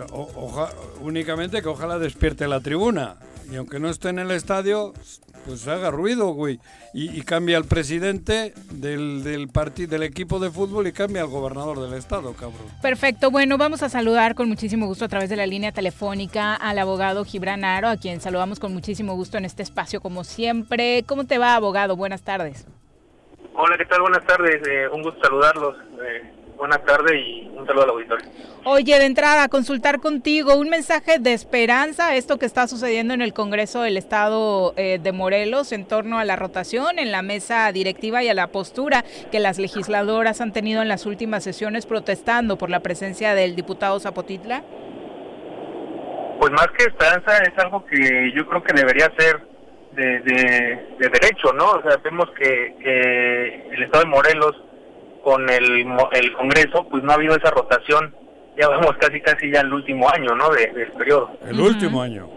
únicamente que ojalá despierte la tribuna. Y aunque no esté en el estadio, pues haga ruido, güey. Y, cambia el presidente del, del, del equipo de fútbol y cambia al gobernador del estado, cabrón. Perfecto. Bueno, vamos a saludar con muchísimo gusto a través de la línea telefónica al abogado Gibran Aro, a quien saludamos con muchísimo gusto en este espacio, como siempre. ¿Cómo te va, abogado? Buenas tardes. Hola, ¿qué tal? Buenas tardes. Eh, un gusto saludarlos. Eh, buenas tardes y un saludo al auditorio. Oye, de entrada, consultar contigo un mensaje de esperanza, esto que está sucediendo en el Congreso del Estado eh, de Morelos en torno a la rotación en la mesa directiva y a la postura que las legisladoras han tenido en las últimas sesiones protestando por la presencia del diputado Zapotitla. Pues más que esperanza es algo que yo creo que debería ser de, derecho, ¿no? O sea, vemos que, que el Estado de Morelos con el, el Congreso, pues no ha habido esa rotación. Ya vamos casi casi ya el último año, ¿no? De, del periodo. El último año.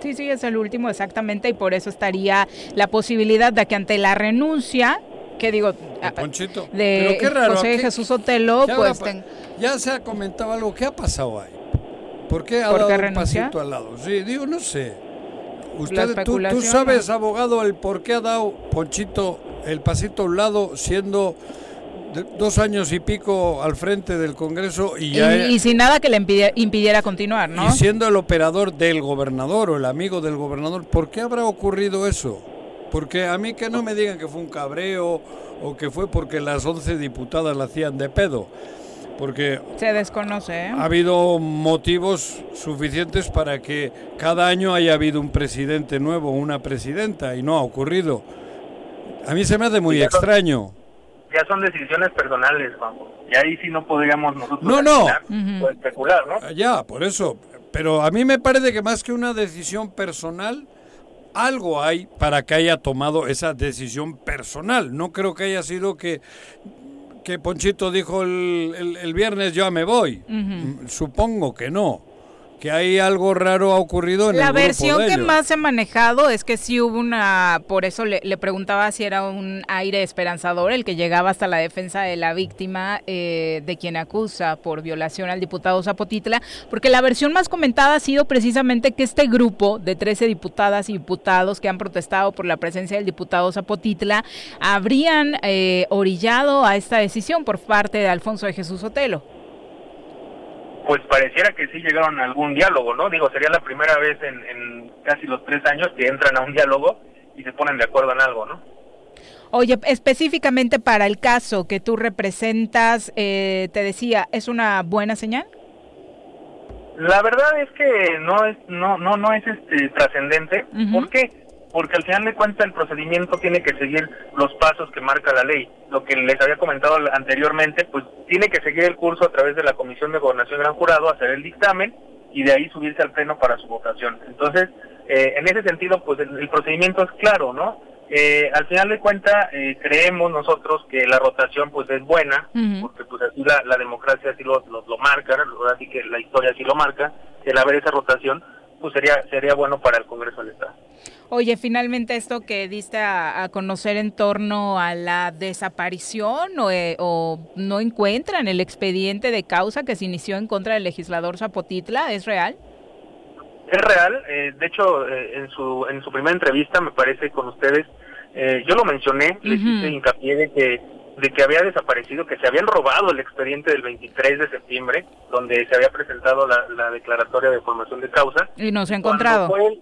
Sí, sí, es el último exactamente y por eso estaría la posibilidad de que ante la renuncia, que digo, de José Jesús Otelo, pues... Ya se ha comentado algo, ¿qué ha pasado ahí? ¿Por qué ha dado un pasito al lado? Sí, digo, no sé. Usted, tú, tú sabes, abogado, el por qué ha dado Ponchito el pasito a un lado siendo dos años y pico al frente del Congreso y ya y sin nada que le impidiera, impidiera continuar, ¿no? y siendo el operador del gobernador o el amigo del gobernador, ¿por qué habrá ocurrido eso? Porque a mí que no me digan que fue un cabreo o que fue porque las 11 diputadas la hacían de pedo. Porque Se desconoce, ¿eh? ha habido motivos suficientes para que cada año haya habido un presidente nuevo, una presidenta, y no ha ocurrido. A mí se me hace muy extraño. Ya son decisiones personales, Juanjo. Y ahí sí no podríamos nosotros No, no. o especular, ¿no? Ya, por eso. Pero a mí me parece que más que una decisión personal, algo hay para que haya tomado esa decisión personal. No creo que haya sido que, que Ponchito dijo el, el- el viernes ya me voy. Mm, Supongo que no. Que hay algo raro ha ocurrido en La el grupo versión de que ellos. más se ha manejado es que sí hubo una, por eso le, le preguntaba si era un aire esperanzador el que llegaba hasta la defensa de la víctima eh, de quien acusa por violación al diputado Zapotitla, porque la versión más comentada ha sido precisamente que este grupo de 13 diputadas y diputados que han protestado por la presencia del diputado Zapotitla habrían eh, orillado a esta decisión por parte de Alfonso de Jesús Otelo. Pues pareciera que sí llegaron a algún diálogo, ¿no? Digo, sería la primera vez en, en casi los tres años que entran a un diálogo y se ponen de acuerdo en algo, ¿no? Oye, específicamente para el caso que tú representas, eh, te decía, ¿es una buena señal? La verdad es que no es no no no es este trascendente. ¿Por qué? Porque al final de cuentas el procedimiento tiene que seguir los pasos que marca la ley. Lo que les había comentado anteriormente, pues tiene que seguir el curso a través de la Comisión de Gobernación Gran Jurado, hacer el dictamen y de ahí subirse al pleno para su votación. Entonces, eh, en ese sentido, pues el, el procedimiento es claro, ¿no? Eh, al final de cuentas, eh, creemos nosotros que la rotación pues es buena, porque pues así la, la democracia así lo, lo, lo marca, así que la historia así lo marca, el haber esa rotación, pues sería sería bueno para el Congreso del Estado. Oye, finalmente esto que diste a, a conocer en torno a la desaparición o, eh, o no encuentran el expediente de causa que se inició en contra del legislador Zapotitla, ¿es real? Es real, eh, de hecho, eh, en su en su primera entrevista, me parece, con ustedes, eh, yo lo mencioné, les hice hincapié de que, de que había desaparecido, que se habían robado el expediente del 23 de septiembre, donde se había presentado la, la declaratoria de formación de causa. Y no se ha Cuando encontrado. fue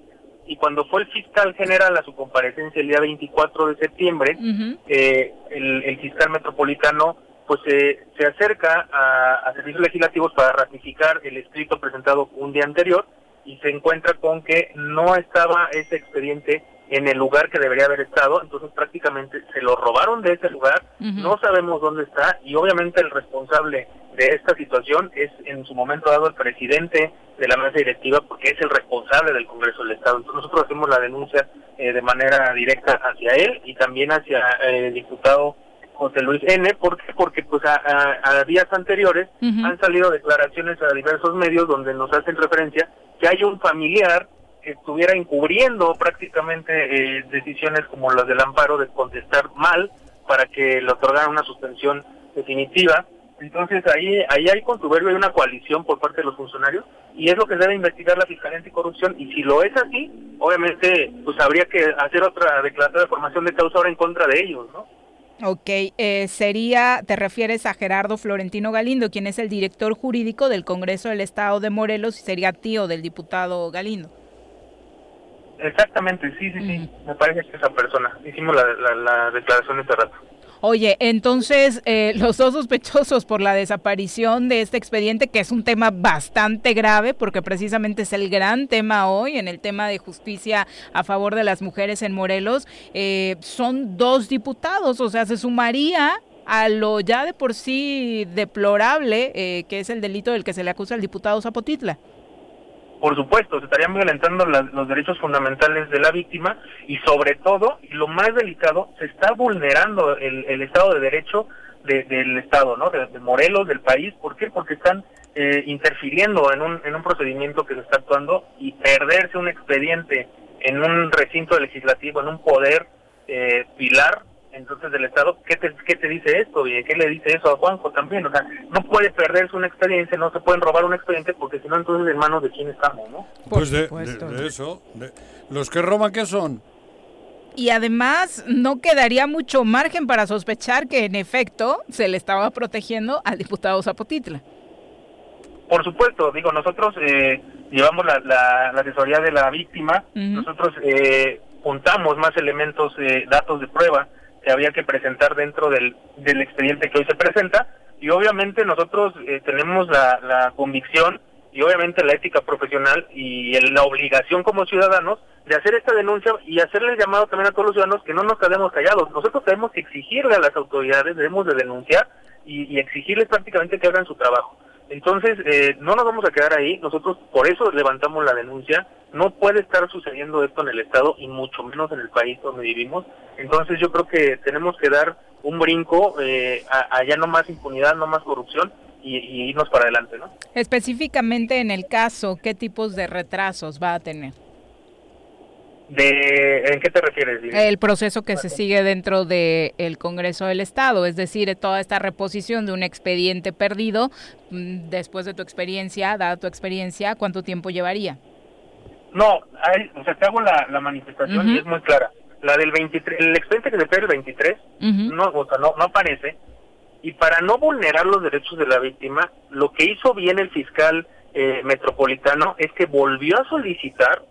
y cuando fue el fiscal general a su comparecencia el día 24 de septiembre, eh, el, el fiscal metropolitano pues se se acerca a, a servicios legislativos para ratificar el escrito presentado un día anterior y se encuentra con que no estaba ese expediente en el lugar que debería haber estado, entonces prácticamente se lo robaron de ese lugar, no sabemos dónde está y obviamente el responsable de esta situación es en su momento dado el presidente de la mesa directiva porque es el responsable del Congreso del Estado. Entonces nosotros hacemos la denuncia eh, de manera directa hacia él y también hacia eh, el diputado José Luis N. ¿Por qué? Porque pues a, a- a días anteriores han salido declaraciones a diversos medios donde nos hacen referencia que hay un familiar estuviera encubriendo prácticamente eh, decisiones como las del amparo de contestar mal para que le otorgaran una suspensión definitiva. Entonces ahí ahí hay contubernio, hay una coalición por parte de los funcionarios y es lo que debe investigar la Fiscalía Anticorrupción y si lo es así, obviamente pues habría que hacer otra declaración de formación de causa ahora en contra de ellos, ¿no? Ok, eh, sería, te refieres a Gerardo Florentino Galindo, quien es el director jurídico del Congreso del Estado de Morelos y sería tío del diputado Galindo. Exactamente, sí, sí, sí, me parece que esa persona. Hicimos la, la, la declaración ese rato. Oye, entonces eh, los dos sospechosos por la desaparición de este expediente, que es un tema bastante grave, porque precisamente es el gran tema hoy en el tema de justicia a favor de las mujeres en Morelos, eh, son dos diputados, o sea, se sumaría a lo ya de por sí deplorable, eh, que es el delito del que se le acusa al diputado Zapotitla. Por supuesto, se estarían violentando la- los derechos fundamentales de la víctima y sobre todo, y lo más delicado, se está vulnerando el, el Estado de Derecho de- del Estado, ¿no? De, Morelos, del país. ¿Por qué? Porque están eh, interfiriendo en un, en un procedimiento que se está actuando y perderse un expediente en un recinto legislativo, en un poder eh, pilar, entonces del Estado, ¿qué te, qué te dice esto? ¿Y qué le dice eso a Juanjo también? O sea, no puede perderse una experiencia, no se pueden robar un expediente porque si no, entonces en manos de quién estamos, ¿no? Pues de, de- de eso. de- ¿Los que roban qué son? Y además no quedaría mucho margen para sospechar que en efecto se le estaba protegiendo al diputado Zapotitla. Por supuesto, digo, nosotros eh, llevamos la, la- la asesoría de la víctima, nosotros eh, juntamos más elementos, eh, datos de prueba que había que presentar dentro del, del expediente que hoy se presenta y obviamente nosotros eh, tenemos la, la convicción y obviamente la ética profesional y el- la obligación como ciudadanos de hacer esta denuncia y hacerle el llamado también a todos los ciudadanos que no nos quedemos callados. Nosotros tenemos que exigirle a las autoridades, debemos de denunciar y, y exigirles prácticamente que hagan su trabajo. Entonces, eh, no nos vamos a quedar ahí, nosotros por eso levantamos la denuncia, no puede estar sucediendo esto en el Estado y mucho menos en el país donde vivimos, entonces yo creo que tenemos que dar un brinco, eh, a- allá no más impunidad, no más corrupción y, y irnos para adelante, ¿no? Específicamente en el caso, ¿qué tipos de retrasos va a tener? De, ¿En qué te refieres? El proceso que se sigue dentro del Congreso del Estado, es decir, toda esta reposición de un expediente perdido, mm, después de tu experiencia, dada tu experiencia, ¿cuánto tiempo llevaría? No, hay, o sea, te hago la, la manifestación y es muy clara. La del 23, el expediente que se pierde el 23, Ujú. no, o sea, no, no aparece. Y para no vulnerar los derechos de la víctima, lo que hizo bien el fiscal eh, metropolitano es que volvió a solicitar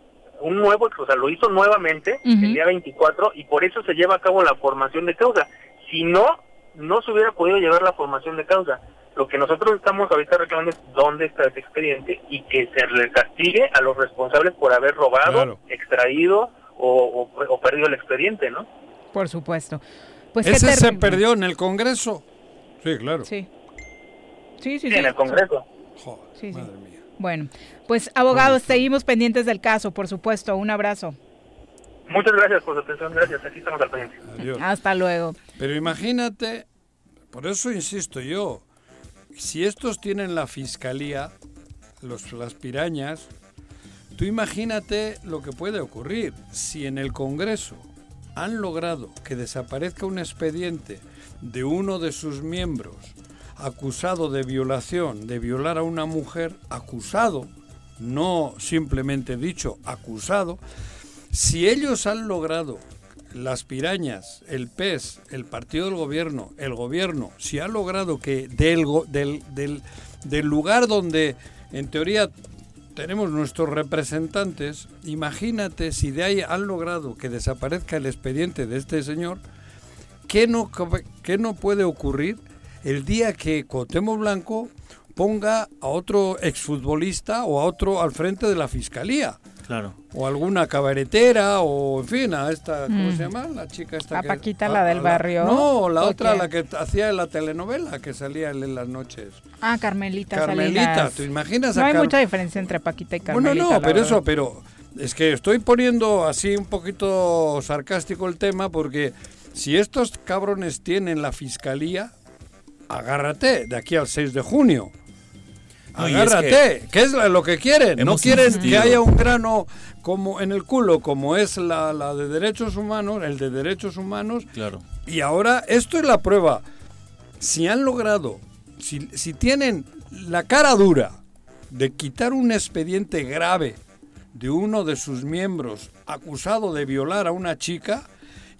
un nuevo, o sea, lo hizo nuevamente el día 24 y por eso se lleva a cabo la formación de causa. Si no, no se hubiera podido llevar la formación de causa. Lo que nosotros estamos ahorita reclamando es dónde está ese expediente y que se le castigue a los responsables por haber robado, Claro. extraído o, o- o perdido el expediente, ¿no? Por supuesto. Pues Ese se perdió en el Congreso. Sí, claro. Sí. Sí, sí, Sí, sí. en el Congreso. Sí, sí. Bueno, pues abogados, seguimos pendientes del caso, por supuesto. Un abrazo. Muchas gracias por su atención, gracias, aquí estamos al pendiente. Adiós. Hasta luego. Pero imagínate, por eso insisto yo, si estos tienen la fiscalía, los, las pirañas, tú imagínate lo que puede ocurrir. Si en el Congreso han logrado que desaparezca un expediente de uno de sus miembros acusado de violación, de violar a una mujer, acusado, no simplemente dicho, acusado, si ellos han logrado, las pirañas, el PES, el partido del gobierno, el gobierno, si ha logrado que del, del, del, lugar donde en teoría tenemos nuestros representantes, imagínate si de ahí han logrado que desaparezca el expediente de este señor, ¿qué no, qué no puede ocurrir el día que Cuauhtémoc Blanco ponga a otro exfutbolista o a otro al frente de la fiscalía? Claro. O alguna cabaretera, o en fin, a esta, ¿cómo Mm. se llama? La chica esta A que- Paquita, a- la del a barrio. No, la ¿O otra, la que hacía la telenovela, que salía en las noches. Ah, Carmelita Carmelita, Salinas. ¿te imaginas a No hay Car- mucha diferencia entre Paquita y Carmelita. Bueno, no, pero verdad. eso, pero es que estoy poniendo así un poquito sarcástico el tema porque si estos cabrones tienen la fiscalía, agárrate de aquí al 6 de junio. No, y es Agárrate, que, es lo que quieren. No quieren que haya un grano como en el culo, como es la, la de derechos humanos, el de derechos humanos. Claro. Y ahora, esto es la prueba. Si han logrado, si, si tienen la cara dura de quitar un expediente grave de uno de sus miembros acusado de violar a una chica,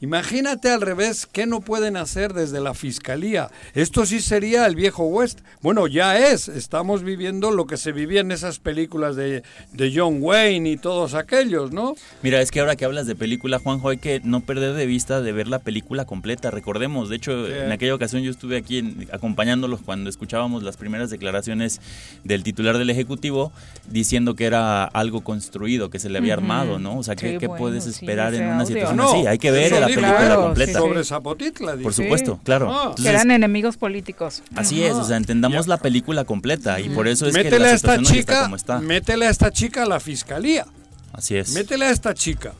imagínate al revés qué no pueden hacer desde la fiscalía. Esto sí sería el viejo West. Bueno, ya es. Estamos viviendo lo que se vivía en esas películas de, de John Wayne y todos aquellos, ¿no? Mira, es que ahora que hablas de película, Juanjo, hay que no perder de vista de ver la película completa. Recordemos, de hecho, Sí. en aquella ocasión yo estuve aquí en- acompañándolos cuando escuchábamos las primeras declaraciones del titular del Ejecutivo diciendo que era algo construido, que se le había armado, ¿no? O sea, ¿qué, Sí, qué bueno, puedes esperar en una audio. situación No, así? Hay que ver eso la película Claro, completa. Sobre Zapotitla, Por supuesto, claro. Ah. Entonces, eran enemigos políticos. Así es, o sea, entendamos la película completa y por eso es que la a esta situación hoy está chica, como está. métele a esta chica a la fiscalía. Así es. Métele a esta chica,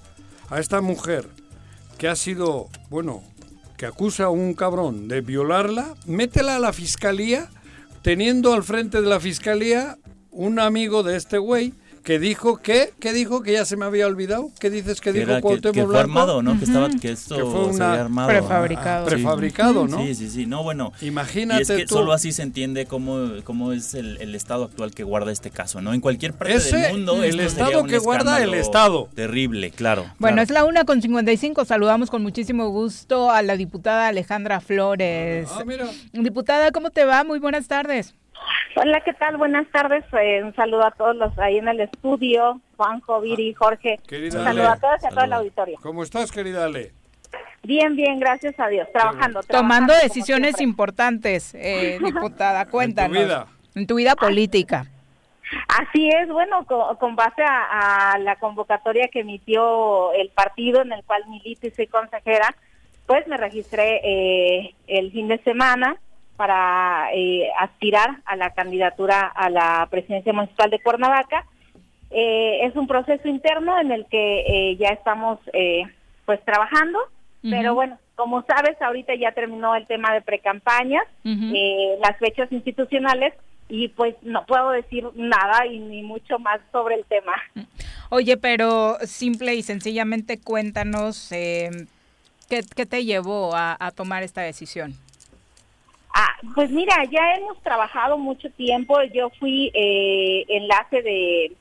a esta mujer que ha sido, bueno, que acusa a un cabrón de violarla, métela a la fiscalía, teniendo al frente de la fiscalía un amigo de este güey que dijo que, ¿qué dijo? Que ya se me había olvidado. ¿Qué dices que, Que dijo era que, Cuauhtémoc que fue Blanco? armado, ¿no? Que estaba que esto Que fue se una- había armado. Prefabricado. Sí. Prefabricado, ¿no? Sí, sí, sí. No, bueno. Imagínate Y es que tú. solo así se entiende cómo, cómo es el, el estado actual que guarda este caso, ¿no? En cualquier parte Ese, del mundo el esto sería estado un que guarda el Estado. Terrible, claro. Bueno, claro. es la una con 55. Saludamos con muchísimo gusto a la diputada Alejandra Flores. Ah, mira. Diputada, ¿cómo te va? Muy buenas tardes. Hola, ¿qué tal? Buenas tardes. Eh, un saludo a todos los ahí en el estudio, Juanjo, Viri, Jorge. Querida un saludo Ale. a todos y a todo el auditorio. ¿Cómo estás, querida Ale? Bien, bien, gracias a Dios. Trabajando. Tomando trabajando decisiones importantes, eh, diputada. Cuéntanos. vida. En tu vida política. Así es, bueno, con, con base a, a la convocatoria que emitió el partido en el cual milito y soy consejera, pues me registré eh, el fin de semana para eh, aspirar a la candidatura a la presidencia municipal de Cuernavaca. Eh, es un proceso interno en el que eh, ya estamos eh, pues trabajando, pero bueno, como sabes, ahorita ya terminó el tema de precampañas, Ujú. eh, las fechas institucionales y pues no puedo decir nada y ni mucho más sobre el tema. Oye, pero simple y sencillamente cuéntanos eh, ¿qué, qué te llevó a, a tomar esta decisión. Ah, pues mira, ya hemos trabajado mucho tiempo. Yo fui eh, enlace de,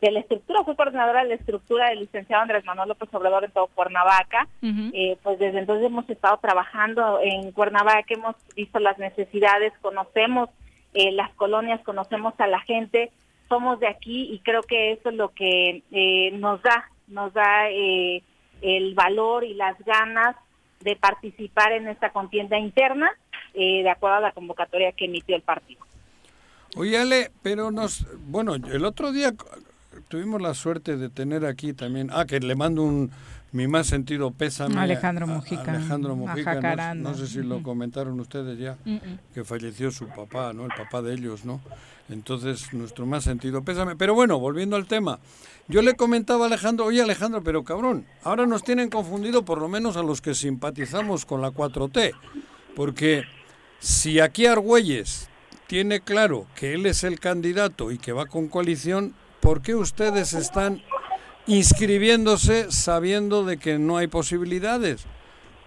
de la estructura, fui coordinadora de la estructura del licenciado Andrés Manuel López Obrador en todo Cuernavaca. Eh, pues desde entonces hemos estado trabajando en Cuernavaca, hemos visto las necesidades, conocemos eh, las colonias, conocemos a la gente, somos de aquí y creo que eso es lo que eh, nos da, nos da eh, el valor y las ganas de participar en esta contienda interna eh, de acuerdo a la convocatoria que emitió el partido. Oye, Ale, pero nos... Bueno, el otro día tuvimos la suerte de tener aquí también... Ah, que le mando un mi más sentido pésame Alejandro a Mujica, Alejandro a Mujica, no, sé si lo comentaron ustedes ya, Mm, mm. que falleció su papá, ¿no? El papá de ellos, ¿no? Entonces, nuestro más sentido pésame. Pero bueno, volviendo al tema, yo le comentaba a Alejandro, oye Alejandro, pero cabrón, ahora nos tienen confundido por lo menos a los que simpatizamos con la 4T, porque si aquí Argüelles tiene claro que él es el candidato y que va con coalición, ¿por qué ustedes están inscribiéndose sabiendo de que no hay posibilidades?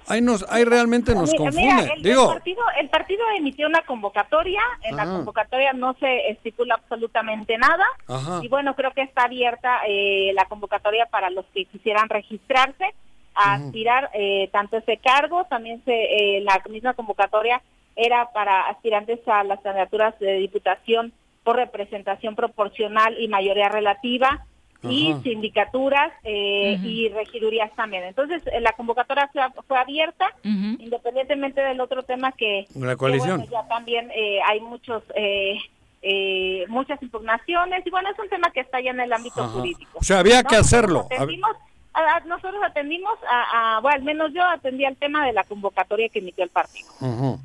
Ahí, nos, ahí realmente nos confunde. mira, el, el Digo, partido, el partido emitió una convocatoria, en la Ajá. convocatoria no se estipula absolutamente nada, Ajá. y bueno, creo que está abierta eh, la convocatoria para los que quisieran registrarse a aspirar eh, tanto ese cargo, también se, eh, la misma convocatoria era para aspirantes a las candidaturas de diputación por representación proporcional y mayoría relativa, y Ajá. sindicaturas eh, y regidurías también. Entonces, eh, la convocatoria fue, fue abierta, independientemente del otro tema que, La que, coalición. bueno, ya también eh, hay muchos eh, eh, muchas impugnaciones y bueno, es un tema que está ya en el ámbito Ajá. jurídico. O sea, había que Nosotros hacerlo. atendimos- a- a- nosotros atendimos, a, a- bueno, al menos yo atendí al tema de la convocatoria que emitió el partido. Ujú.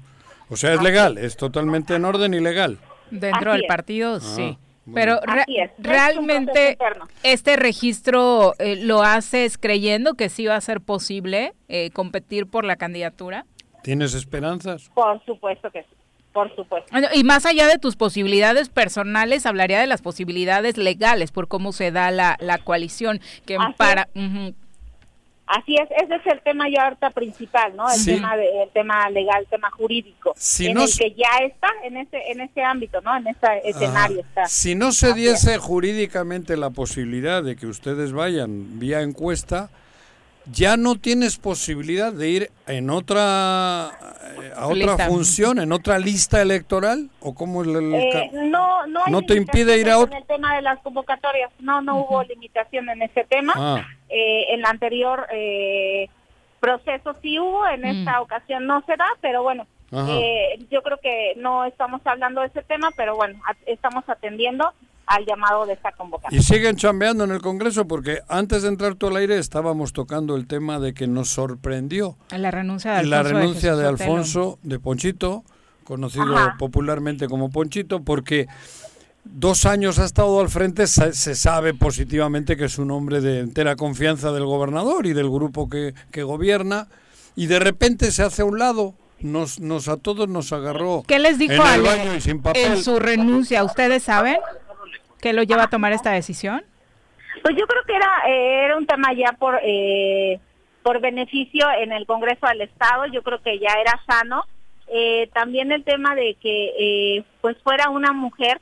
O sea, es legal, es totalmente en orden y legal. Dentro Así del partido, Ah, sí. Pero re- es, realmente este registro eh, lo haces creyendo que sí va a ser posible eh, competir por la candidatura. ¿Tienes esperanzas? Por supuesto que sí, por supuesto. Bueno, Y más allá de tus posibilidades personales, hablaría de las posibilidades legales por cómo se da la, la coalición que Así para ujú, Así es, ese es el tema ya ahorita principal, ¿no? El Sí. tema de- el tema legal, el tema jurídico, Si en no el se- que ya está en ese en ese ámbito, ¿no? En ese escenario Ajá. está. Si no se diese jurídicamente la posibilidad de que ustedes vayan vía encuesta, ya no tienes posibilidad de ir en otra eh, a otra Lista. función, en otra lista electoral o cómo es el, el Eh, no, no, hay ¿No te impide ir a otro? En el tema de las convocatorias, no, no hubo limitación en ese tema. Ah. Eh, en el anterior eh, proceso sí hubo, en esta ocasión no se da, pero bueno, eh, yo creo que no estamos hablando de ese tema, pero bueno, a- estamos atendiendo al llamado de esta convocatoria. Y siguen chambeando en el Congreso porque antes de entrar tú al aire estábamos tocando el tema de que nos sorprendió la renuncia de Alfonso. la renuncia de. Alfonso de Ponchito, conocido Ajá. popularmente como Ponchito, porque dos años ha estado al frente, se, se sabe positivamente que es un hombre de entera confianza del gobernador y del grupo que, que gobierna, y de repente se hace a un lado. Nos, nos a todos nos agarró ¿Qué les dijo en el Ale baño y sin papel. en su renuncia? ¿Ustedes saben qué lo lleva a tomar esta decisión? Pues yo creo que era, eh, era un tema ya por, eh, por beneficio en el Congreso del Estado, yo creo que ya era sano. Eh, también el tema de que eh, pues fuera una mujer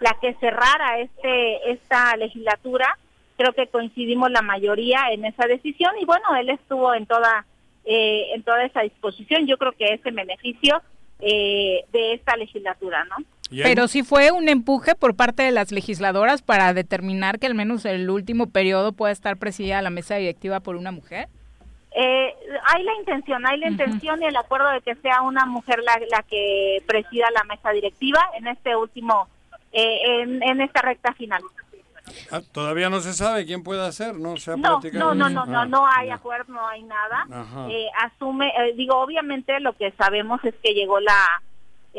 la que cerrara este esta legislatura, creo que coincidimos la mayoría en esa decisión y bueno, él estuvo en toda eh, en toda esa disposición. Yo creo que es el beneficio eh, de esta legislatura, ¿no? Pero sí fue un empuje por parte de las legisladoras para determinar que al menos el último periodo pueda estar presidida la mesa directiva por una mujer. Eh, hay la intención, hay la intención y el acuerdo de que sea una mujer la, la que presida la mesa directiva en este último, eh, en, en esta recta final. Ah, todavía no se sabe quién puede ser, ¿no? Se ha No, no, no, no, no, Ah, no hay acuerdo, no hay nada. Eh, asume, eh, digo, obviamente lo que sabemos es que llegó la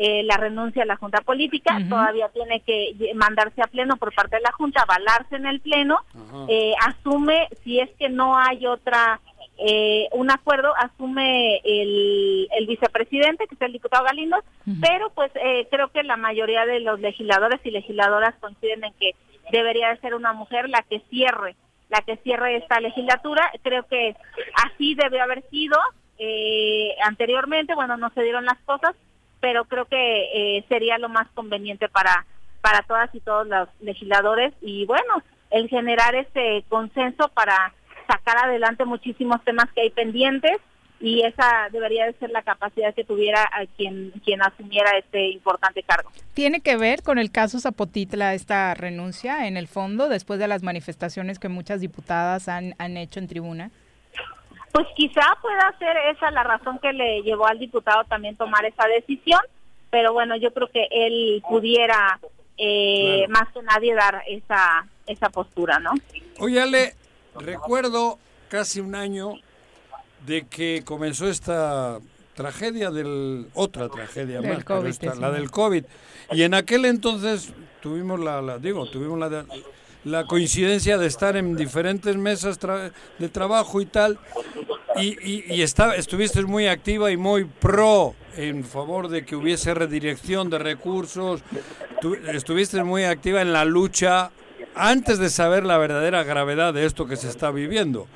eh, la renuncia a la Junta Política, todavía tiene que mandarse a pleno por parte de la Junta, avalarse en el pleno, eh, asume, si es que no hay otra, eh, un acuerdo, asume el, el vicepresidente, que es el diputado Galindo, pero pues eh, creo que la mayoría de los legisladores y legisladoras coinciden en que debería de ser una mujer la que cierre la que cierre esta legislatura. Creo que así debe haber sido eh, anteriormente. Bueno, no se dieron las cosas, pero creo que eh, sería lo más conveniente para para todas y todos los legisladores y bueno, el generar ese consenso para sacar adelante muchísimos temas que hay pendientes y esa debería de ser la capacidad que tuviera a quien quien asumiera este importante cargo. ¿Tiene que ver con el caso Zapotitla esta renuncia en el fondo después de las manifestaciones que muchas diputadas han, han hecho en tribuna? Pues quizá pueda ser esa la razón que le llevó al diputado también tomar esa decisión, pero bueno, yo creo que él pudiera eh, Claro. más que nadie dar esa esa postura, ¿no? Oye, Ale, recuerdo casi un año de que comenzó esta tragedia del otra tragedia Del más, pero COVID, esta, sí. la del COVID. Y en aquel entonces tuvimos la, la- digo, tuvimos la, la coincidencia de estar en diferentes mesas tra- de trabajo y tal. Y, y, estuviste muy activa y muy pro en favor de que hubiese redirección de recursos. Estuviste muy activa en la lucha antes de saber la verdadera gravedad de esto que se está viviendo.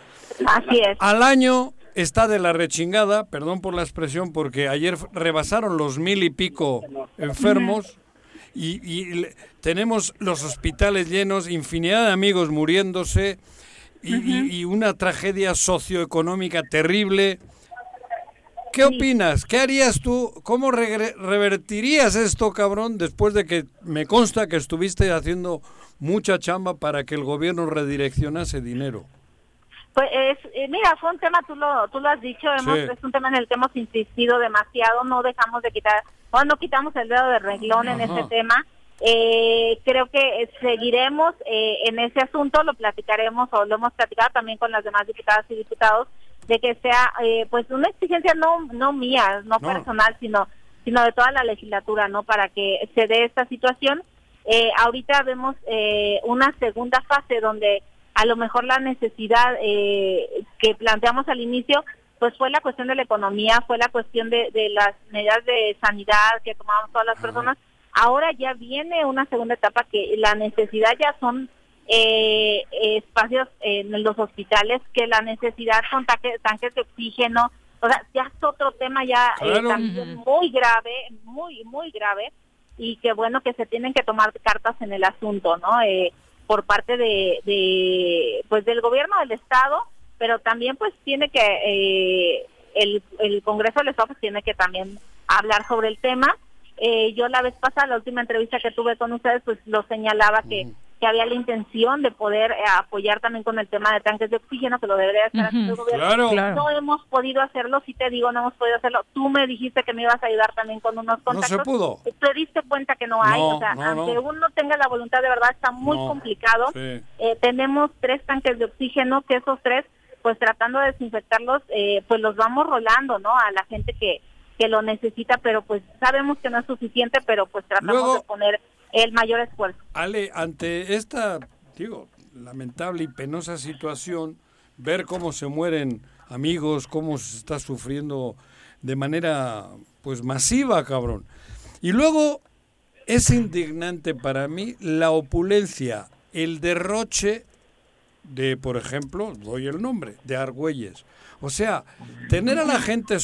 Así es. Al año está de la rechingada, perdón por la expresión, porque ayer rebasaron los mil y pico enfermos y, y le- tenemos los hospitales llenos, infinidad de amigos muriéndose y, una tragedia socioeconómica terrible. ¿Qué opinas? ¿Qué harías tú? ¿Cómo revertirías esto, cabrón, después de que me consta que estuviste haciendo mucha chamba para que el gobierno redireccionase dinero? Pues es, eh, mira, fue un tema, tú lo, tú lo has dicho, hemos, Sí. es un tema en el que hemos insistido demasiado, no dejamos de quitar, o no quitamos el dedo de renglón en ese tema. Eh, creo que eh, seguiremos eh, en ese asunto, lo platicaremos o lo hemos platicado también con las demás diputadas y diputados, de que sea eh, pues una exigencia no no mía, no, No. personal, sino sino de toda la legislatura, ¿no? Para que se dé esta situación. Eh, ahorita vemos eh, una segunda fase donde a lo mejor la necesidad eh, que planteamos al inicio pues fue la cuestión de la economía, fue la cuestión de, de las medidas de sanidad que tomamos todas las personas. Ahora ya viene una segunda etapa que la necesidad ya son eh, espacios en los hospitales, que la necesidad son tanque- tanques de oxígeno, o sea, ya es otro tema ya eh, también muy grave, muy, muy grave, y que bueno que se tienen que tomar cartas en el asunto, ¿no? Eh, por parte de, de, pues del gobierno del estado, pero también pues tiene que eh, el, el Congreso del Estado pues, tiene que también hablar sobre el tema. Eh, yo la vez pasada, la última entrevista que tuve con ustedes, pues lo señalaba que, que había la intención de poder eh, apoyar también con el tema de tanques de oxígeno, que lo debería estar haciendo el Ujú. gobierno. Claro. Claro. No hemos podido hacerlo, si te digo, no hemos podido hacerlo. Tú me dijiste que me ibas a ayudar también con unos se contactos. pudo. Te diste cuenta que no hay, No, o sea, no, aunque no. uno tenga la voluntad de verdad, está muy No. complicado. Sí. Eh, tenemos tres tanques de oxígeno, que esos tres, pues tratando de desinfectarlos, eh, pues los vamos rolando, ¿no? A la gente que, que lo necesita, pero pues sabemos que no es suficiente, pero pues tratamos Luego- de poner el mayor esfuerzo. Ale, ante esta, digo, lamentable y penosa situación, ver cómo se mueren amigos, cómo se está sufriendo de manera, pues, masiva, cabrón. Y luego es indignante para mí la opulencia, el derroche de, por ejemplo, doy el nombre, de Argüelles. O sea, tener a la gente,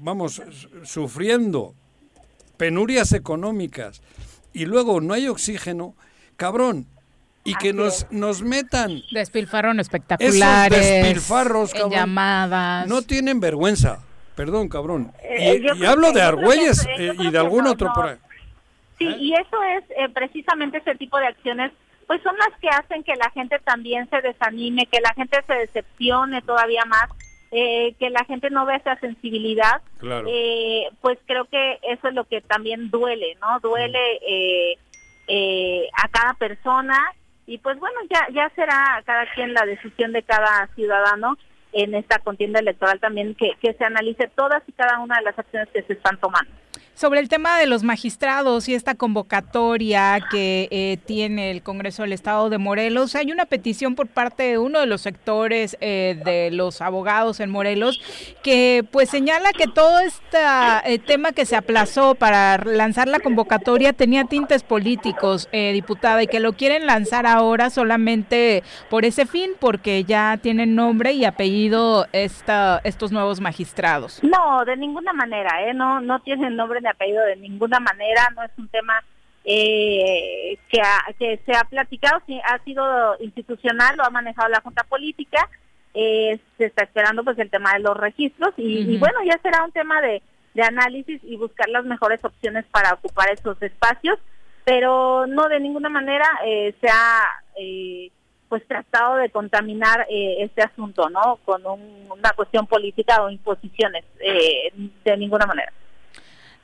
vamos, sufriendo penurias económicas y luego no hay oxígeno, cabrón, y que nos, nos metan Despilfarron espectaculares. esos despilfarros, cabrón. llamadas. No tienen vergüenza. Perdón, cabrón. Eh, Y, hablo de Argüelles eh, y de algún no, otro no. por ahí. Sí, y eso es eh, precisamente ese tipo de acciones, pues son las que hacen que la gente también se desanime, que la gente se decepcione todavía más, eh, que la gente no vea esa sensibilidad. Claro. Eh, pues creo que eso es lo que también duele, ¿no? Duele eh, eh, a cada persona y pues bueno, ya, ya será cada quien la decisión de cada ciudadano en esta contienda electoral también que, que se analice todas y cada una de las acciones que se están tomando. Sobre el tema de los magistrados y esta convocatoria que eh, tiene el Congreso del Estado de Morelos, hay una petición por parte de uno de los sectores eh, de los abogados en Morelos que pues señala que todo este eh, tema que se aplazó para lanzar la convocatoria tenía tintes políticos, eh, diputada, y que lo quieren lanzar ahora solamente por ese fin, porque ya tienen nombre y apellido esta, estos nuevos magistrados. No, de ninguna manera, ¿eh? no, no tienen nombre ni apellido de ninguna manera, no es un tema eh, que, ha- que se ha platicado, sí, ha sido institucional, lo ha manejado la Junta Política, eh, se está esperando pues el tema de los registros y, bueno, ya será un tema de, de análisis y buscar las mejores opciones para ocupar esos espacios, pero no de ninguna manera eh, se ha eh, pues tratado de contaminar eh, este asunto, ¿no? Con un- una cuestión política o imposiciones, eh, de ninguna manera.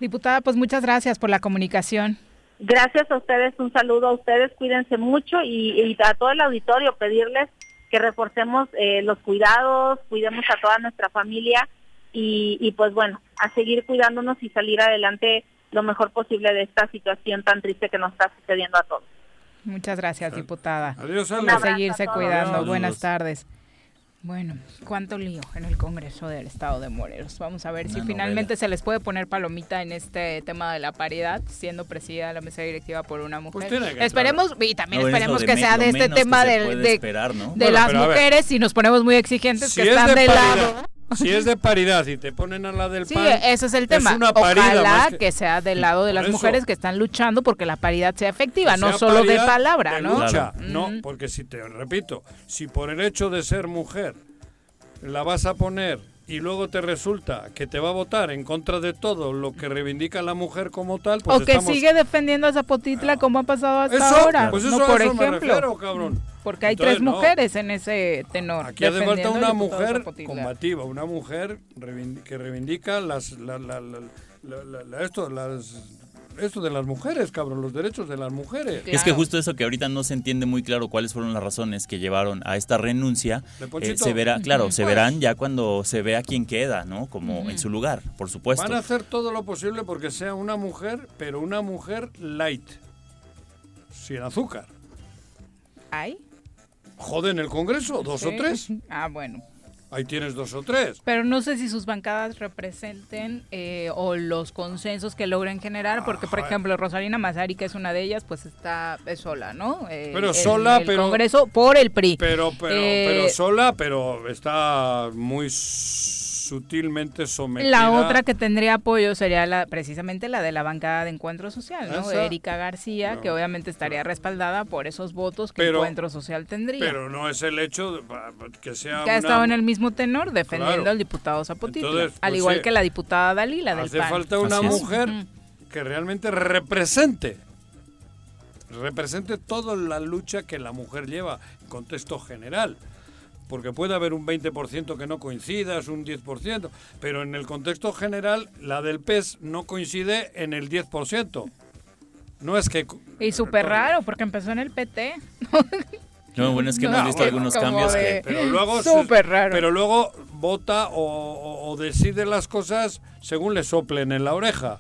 Diputada, pues muchas gracias por la comunicación. Gracias a ustedes, un saludo a ustedes, cuídense mucho y, y a todo el auditorio pedirles que reforcemos eh, los cuidados, cuidemos a toda nuestra familia y, y pues bueno, a seguir cuidándonos y salir adelante lo mejor posible de esta situación tan triste que nos está sucediendo a todos. Muchas gracias, diputada. Adiós, abrazo seguirse cuidando. Adiós. Buenas tardes. Bueno, cuánto lío en el Congreso del Estado de Morelos. Vamos a ver si finalmente se les puede poner palomita en este tema de la paridad, siendo presidida la mesa directiva por una mujer. tiene que esperemos y también No, esperemos que sea de este tema de, de, esperar, ¿no? de Bueno, las mujeres si nos ponemos muy exigentes Si que es están de lado. Si es de paridad y te ponen a la del Sí, PAN, ese es el tema. una parida Ojalá que... que- sea del lado de Por las eso. mujeres que están luchando porque la paridad sea efectiva, no solo de palabra, de ¿no? lucha. Claro. No, porque si te repito, si por el hecho de ser mujer la vas a poner y luego te resulta que te va a votar en contra de todo lo que reivindica la mujer como tal, pues o que estamos- sigue defendiendo a Zapotitla como ha pasado hasta Eso, ahora. pues no, eso- a por eso me ejemplo. refiero, cabrón. Porque hay Entonces, tres no. mujeres en ese tenor. Aquí hace falta una mujer Zapotitla. combativa, una mujer reivindi- que reivindica las, la- la- la- la- la- la- esto, las, esto de las mujeres, cabrón, los derechos de las mujeres. Es que justo eso que ahorita no se entiende muy claro cuáles fueron las razones que llevaron a esta renuncia, ¿De eh, se verá, claro, se verán ya cuando se vea quién queda, ¿no? Como en su lugar, por supuesto. Van a hacer todo lo posible porque sea una mujer, pero una mujer light, sin azúcar. ¿Hay? Joden el Congreso, dos o tres. Ah, bueno. Ahí tienes dos o tres. Pero no sé si sus bancadas representen eh, o los consensos que logren generar, porque por ejemplo Rosalina Mazari, que es una de ellas, pues está es sola, ¿no? Eh, Pero sola, el pero- Congreso por el PRI. Pero, pero, Eh, pero sola, pero está muy sutilmente sometida. La otra que tendría apoyo sería la, precisamente la de la bancada de Encuentro Social, ¿no? Esa- Erika García, No. que obviamente estaría respaldada por esos votos que Pero- Encuentro Social tendría. Pero no es el hecho de- que sea que ha una- estado en el mismo tenor defendiendo Claro. al diputado Entonces, al pues, igual sí. que la diputada Dalila del Hace PAN. falta una Así mujer que realmente represente, represente toda la lucha que la mujer lleva en contexto general. Porque puede haber un 20% que no coincida, es un 10%, pero en el contexto general la del PES no coincide en el 10%. No es que... Y súper raro, porque empezó en el PT. No, bueno, es que No, hemos visto bueno, algunos cambios de- que... Pero luego, Súper raro. pero luego vota o, decide las cosas según le soplen en la oreja.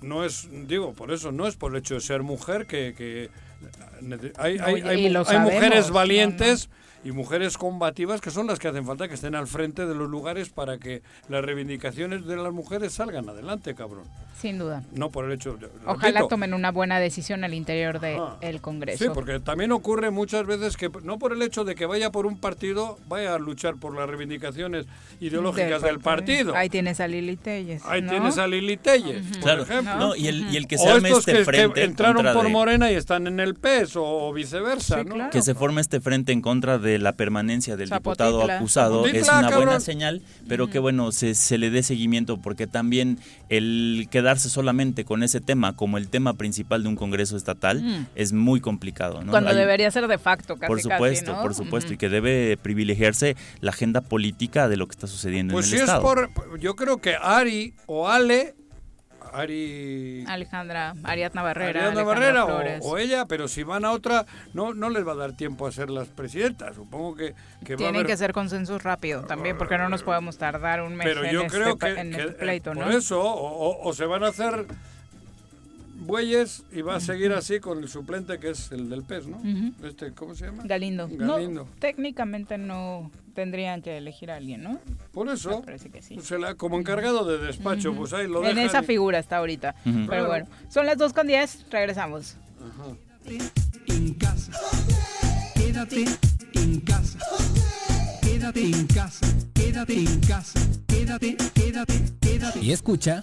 No es, digo, por eso, no es por el hecho de ser mujer que... que hay, hay, mujeres no, valientes y mujeres combativas que son las que hacen falta que estén al frente de los lugares para que las reivindicaciones de las mujeres salgan adelante, cabrón. Sin duda. No por el hecho. Ojalá tomen una buena decisión al interior del el Congreso. Sí, porque también ocurre muchas veces que no por el hecho de que vaya por un partido, vaya a luchar por las reivindicaciones ideológicas del, partido. Ahí tienes a Lili Telles. Ahí tienes a Lili Telles, por ejemplo. No, y, el, y el que se arme este que, frente. Que entraron por Morena y están en el PES o, viceversa, ¿no? Que se forme este frente en contra de la permanencia del diputado acusado es una buena señal, pero que bueno, se, se le dé seguimiento porque también el quedarse solamente con ese tema como el tema principal de un Congreso estatal es muy complicado. ¿no? Cuando debería ser de facto, casi, Por supuesto, casi, por supuesto, y que debe privilegiarse la agenda política de lo que está sucediendo pues en el si Estado. Es por, yo creo que Ari o Ale Ari... Alejandra, Ariadna Barrera. Ariadna Barrera o, o, ella, pero si van a otra, no no les va a dar tiempo a ser las presidentas. Supongo que, que Tienen va a haber... que ser consensos rápido también, porque no nos podemos tardar un mes pero yo en, creo este, que, en este pleito, ¿no? Por eso, o, o, se van a hacer bueyes y va a seguir así con el suplente que es el del PES, ¿no? Uh -huh. este, ¿Cómo se llama? Galindo. Galindo. No, técnicamente no tendrían que elegir a alguien, ¿no? Por eso, Me parece que sí. pues la, como encargado de despacho, uh -huh. pues ahí lo En esa y... figura está ahorita. Uh -huh. Pero bueno, son las 2 con 10, regresamos. Ajá. En casa, quédate en casa, quédate en casa, quédate en casa, quédate, quédate, quédate. Y escucha.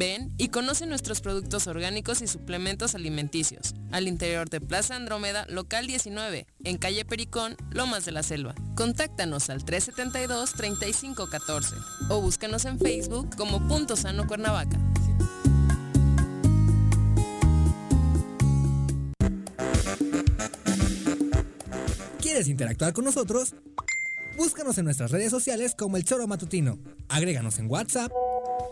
Ven y conoce nuestros productos orgánicos y suplementos alimenticios, al interior de Plaza Andrómeda, local 19, en calle Pericón, Lomas de la Selva. Contáctanos al 372-3514 o búscanos en Facebook como Punto Sano Cuernavaca. ¿Quieres interactuar con nosotros? Búscanos en nuestras redes sociales como El Choro Matutino. Agréganos en WhatsApp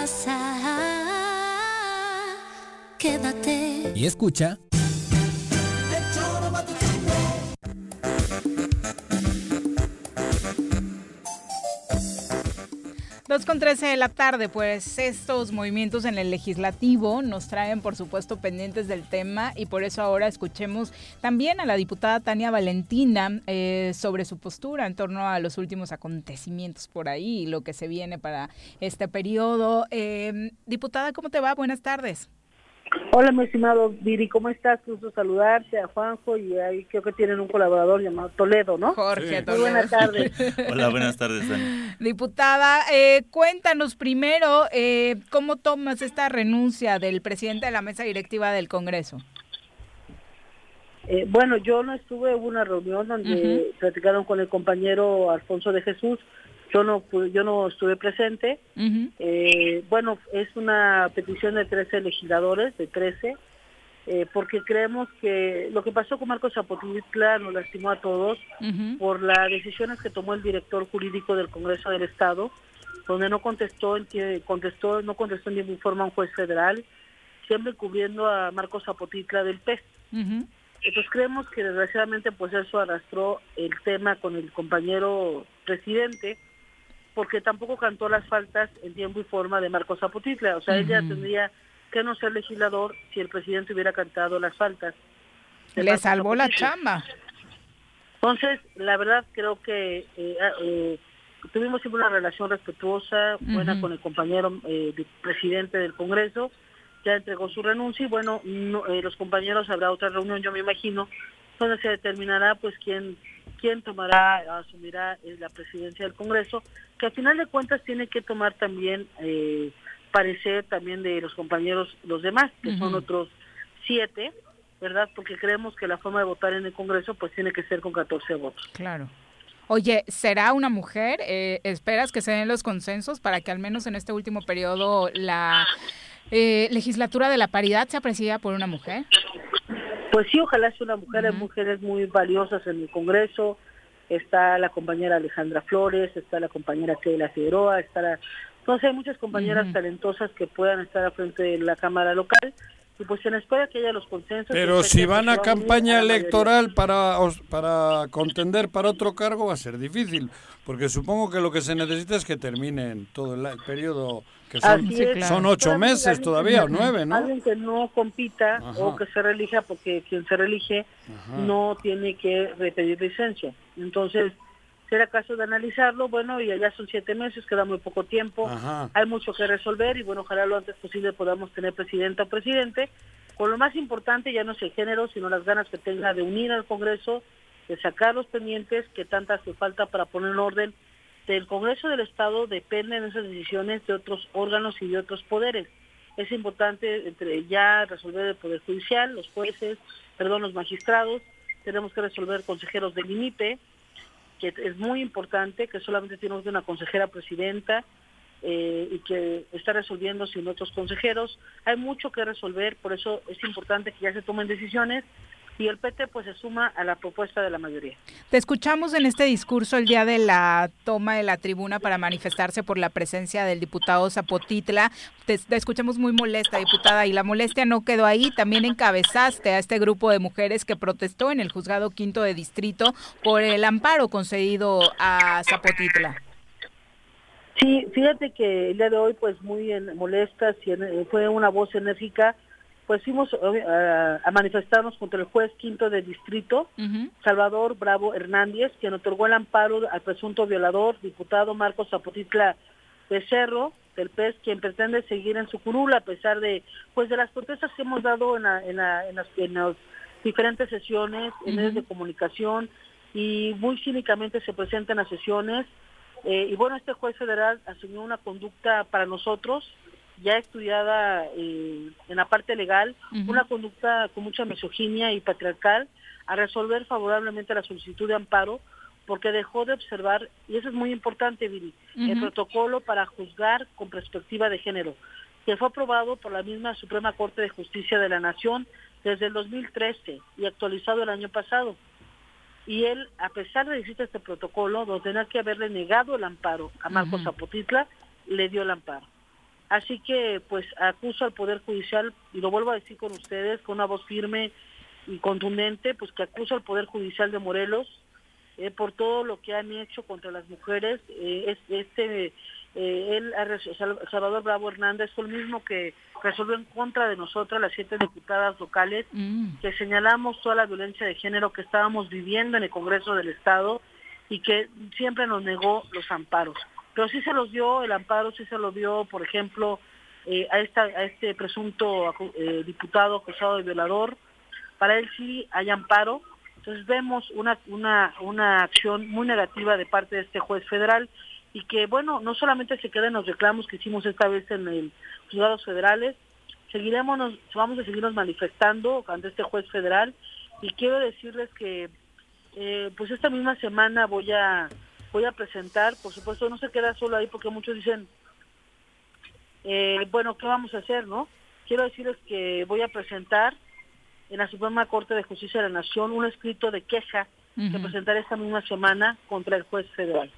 casa. Quédate. Y escucha. Dos con 13 de la tarde, pues estos movimientos en el legislativo nos traen, por supuesto, pendientes del tema y por eso ahora escuchemos también a la diputada Tania Valentina eh, sobre su postura en torno a los últimos acontecimientos por ahí lo que se viene para este periodo. Eh, diputada, ¿cómo te va? Buenas tardes. Hola, mi estimado Viri, ¿cómo estás? Gusto saludarte a Juanjo y ahí creo que tienen un colaborador llamado Toledo, ¿no? Jorge Muy Toledo. buenas tardes. Hola, buenas tardes, Dani. Diputada, eh, cuéntanos primero eh, cómo tomas esta renuncia del presidente de la mesa directiva del Congreso. Eh, bueno, yo no estuve, hubo una reunión donde platicaron con el compañero Alfonso de Jesús, yo no yo no estuve presente. Eh, bueno, es una petición de 13 legisladores, de 13, eh, porque creemos que lo que pasó con Marcos Zapotitla nos lastimó a todos por las decisiones que tomó el director jurídico del Congreso del Estado, donde no contestó, contestó no contestó en ninguna forma a un juez federal, siempre cubriendo a Marcos Zapotitla del PES. Entonces creemos que desgraciadamente pues eso arrastró el tema con el compañero presidente porque tampoco cantó las faltas en tiempo y forma de Marcos Zapotitla. O sea, Ujú. tendría que no ser legislador si el presidente hubiera cantado las faltas. Le Marcos salvó la chamba. Entonces, la verdad creo que eh, ah, eh, tuvimos siempre una relación respetuosa, buena con el compañero eh, de- presidente del Congreso, ya entregó su renuncia y bueno, no- eh, los compañeros habrá otra reunión, yo me imagino, donde se determinará pues quién quién tomará, asumirá eh, la presidencia del Congreso, que al final de cuentas tiene que tomar también eh, parecer también de los compañeros, los demás, que son otros siete, ¿verdad? Porque creemos que la forma de votar en el Congreso pues tiene que ser con 14 votos. Claro. Oye, ¿será una mujer? Eh, ¿Esperas que se den los consensos para que al menos en este último periodo la eh, legislatura de la paridad sea presidida por una mujer? Pues sí, ojalá sea una mujer, hay mujeres muy valiosas en el Congreso, está la compañera Alejandra Flores, está la compañera Keila Figueroa, está la... Entonces hay muchas compañeras talentosas que puedan estar al frente de la Cámara local. Y pues en espera que haya los consensos. Pero si van a se campaña electoral para, para contender para otro cargo va a ser difícil, porque supongo que lo que se necesita es que terminen todo el, el periodo, que son, Así es. son ocho meses todavía, o nueve, ¿no? Alguien que no compita Ajá. o que se relija, porque quien se relige Ajá. no tiene que repetir licencia. Entonces, será caso de analizarlo, bueno, y allá son siete meses, queda muy poco tiempo, Ajá. hay mucho que resolver y bueno, ojalá lo antes posible podamos tener presidenta o presidente, con lo más importante ya no es el género, sino las ganas que tenga de unir al Congreso, de sacar los pendientes que tanta hace falta para poner en orden. Del Congreso del Estado dependen esas decisiones de otros órganos y de otros poderes. Es importante entre ya resolver el Poder Judicial, los jueces, perdón, los magistrados, tenemos que resolver consejeros del INIPE, que es muy importante, que solamente tenemos una consejera presidenta eh, y que está resolviendo sin otros consejeros. Hay mucho que resolver, por eso es importante que ya se tomen decisiones y el PT pues se suma a la propuesta de la mayoría. Te escuchamos en este discurso el día de la toma de la tribuna para manifestarse por la presencia del diputado Zapotitla. Te, te escuchamos muy molesta, diputada, y la molestia no quedó ahí. También encabezaste a este grupo de mujeres que protestó en el juzgado quinto de distrito por el amparo concedido a Zapotitla. Sí, fíjate que el día de hoy, pues muy en- molestas y en- fue una voz enérgica, pues fuimos eh, a, manifestarnos contra el juez quinto de distrito, Salvador Bravo Hernández, quien otorgó el amparo al presunto violador, diputado Marcos Zapotitla Becerro, del PES, quien pretende seguir en su curula a pesar de pues de las protestas que hemos dado en, la- en, la- en las, en las diferentes sesiones, en medios de comunicación, y muy cínicamente se presentan a sesiones eh, y bueno, este juez federal asumió una conducta para nosotros, ya estudiada eh, en la parte legal, una conducta con mucha misoginia y patriarcal, a resolver favorablemente la solicitud de amparo, porque dejó de observar, y eso es muy importante, Viri, el protocolo para juzgar con perspectiva de género, que fue aprobado por la misma Suprema Corte de Justicia de la Nación desde el 2013 y actualizado el año pasado y él, a pesar de decir este protocolo, de tener que haberle negado el amparo a Marcos. Zapotitla, le dio el amparo. Así que, pues, acuso al Poder Judicial, y lo vuelvo a decir con ustedes, con una voz firme y contundente, pues que acuso al Poder Judicial de Morelos eh, por todo lo que han hecho contra las mujeres. Eh, es- este, eh, él, Salvador Bravo Hernández, fue el mismo que resolvió en contra de nosotras, las siete diputadas locales, que señalamos toda la violencia de género que estábamos viviendo en el Congreso del Estado y que siempre nos negó los amparos. Pero sí se los dio, el amparo sí se lo dio, por ejemplo, eh, a, esta, a este presunto eh, diputado acusado de violador. Para él sí hay amparo. Entonces vemos una, una, una acción muy negativa de parte de este juez federal y que, bueno, no solamente se queda en los reclamos que hicimos esta vez en el juzgados federales, seguiremos, vamos a seguirnos manifestando ante este juez federal y quiero decirles que eh, pues esta misma semana voy a voy a presentar, por supuesto no se queda solo ahí porque muchos dicen, eh, bueno, ¿qué vamos a hacer, no? Quiero decirles que voy a presentar en la Suprema Corte de Justicia de la Nación un escrito de queja que presentaré esta misma semana contra el juez federal,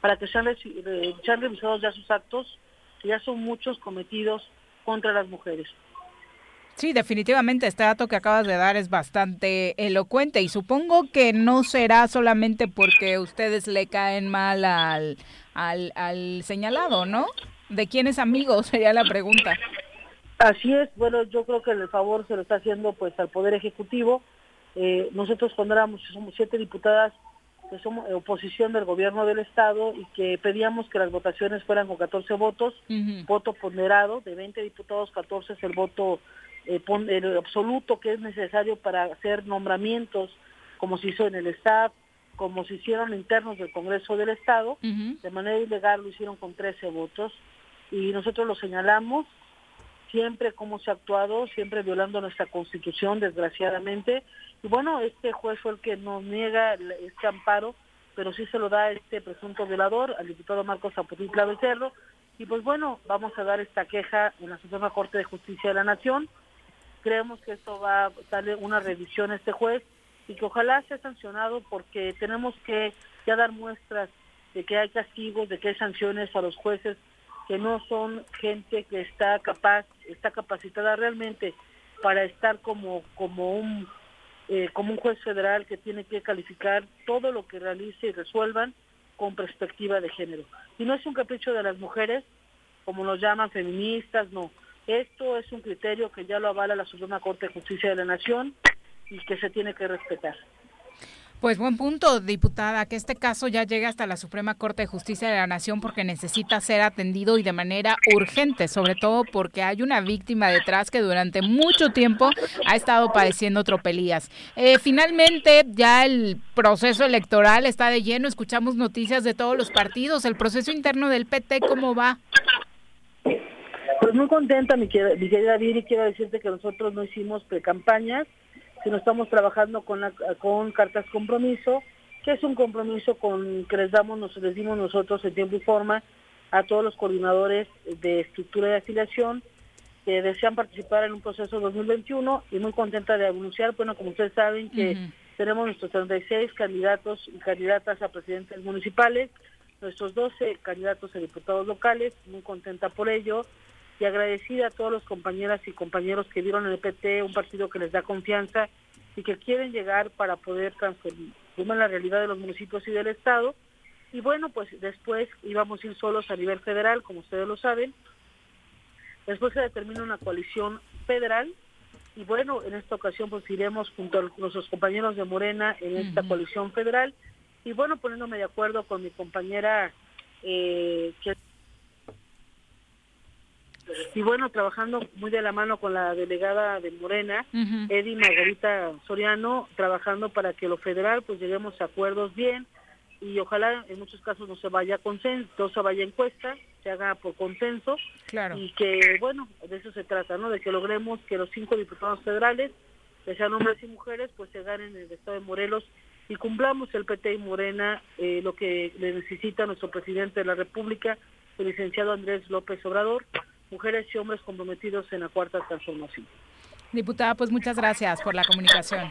para que sean, re- sean revisados ya sus actos, que ya son muchos cometidos contra las mujeres. Sí, definitivamente este dato que acabas de dar es bastante elocuente y supongo que no será solamente porque ustedes le caen mal al, al, al señalado, ¿no? ¿De quién es amigo? Sería la pregunta. Así es, bueno, yo creo que el favor se lo está haciendo pues al Poder Ejecutivo. Eh, nosotros cuando éramos, somos siete diputadas que somos oposición del gobierno del Estado y que pedíamos que las votaciones fueran con 14 votos, voto ponderado, de 20 diputados, 14 es el voto eh, pon- el absoluto que es necesario para hacer nombramientos, como se hizo en el staff, como se hicieron internos del Congreso del Estado, de manera ilegal lo hicieron con 13 votos y nosotros lo señalamos siempre cómo se ha actuado, siempre violando nuestra constitución, desgraciadamente. Y bueno, este juez fue el que nos niega este amparo, pero sí se lo da a este presunto violador, al diputado Marcos Zapotitla Becerro. Y pues bueno, vamos a dar esta queja en la Suprema Corte de Justicia de la Nación. Creemos que esto va a darle una revisión a este juez y que ojalá sea sancionado porque tenemos que ya dar muestras de que hay castigos, de que hay sanciones a los jueces que no son gente que está capaz, está capacitada realmente para estar como como un eh, como un juez federal que tiene que calificar todo lo que realice y resuelvan con perspectiva de género. Y no es un capricho de las mujeres, como nos llaman feministas, no. Esto es un criterio que ya lo avala la Suprema Corte de Justicia de la Nación y que se tiene que respetar. Pues buen punto, diputada, que este caso ya llegue hasta la Suprema Corte de Justicia de la Nación porque necesita ser atendido y de manera urgente, sobre todo porque hay una víctima detrás que durante mucho tiempo ha estado padeciendo tropelías. Eh, finalmente, ya el proceso electoral está de lleno, escuchamos noticias de todos los partidos, el proceso interno del PT, ¿cómo va? Pues muy contenta, mi querida, mi querida Viri, quiero decirte que nosotros no hicimos precampañas, sino estamos trabajando con, la- con cartas compromiso, que es un compromiso con que les damos, nos les dimos nosotros en tiempo y forma a todos los coordinadores de estructura de afiliación que desean participar en un proceso 2021 y muy contenta de anunciar, bueno, como ustedes saben que tenemos nuestros 36 candidatos y candidatas a presidentes municipales, nuestros 12 candidatos a diputados locales, muy contenta por ello y agradecida a todas las compañeras y compañeros que vieron en el PT un partido que les da confianza y que quieren llegar para poder transformar la realidad de los municipios y del Estado. Y bueno, pues después íbamos a ir solos a nivel federal, como ustedes lo saben. Después se determina una coalición federal y bueno, en esta ocasión pues iremos junto a nuestros compañeros de Morena en esta coalición federal y bueno, poniéndome de acuerdo con mi compañera eh, que y bueno, trabajando muy de la mano con la delegada de Morena, Eddie Margarita Soriano, trabajando para que lo federal pues lleguemos a acuerdos bien y ojalá en muchos casos no se vaya consenso, no se vaya encuesta, se haga por consenso Claro. y que bueno, de eso se trata, ¿no? De que logremos que los cinco diputados federales, que sean hombres y mujeres, pues se ganen en el estado de Morelos y cumplamos el PT y Morena eh, lo que le necesita nuestro presidente de la República, el licenciado Andrés López Obrador, mujeres y hombres comprometidos en la cuarta transformación. Diputada, pues muchas gracias por la comunicación.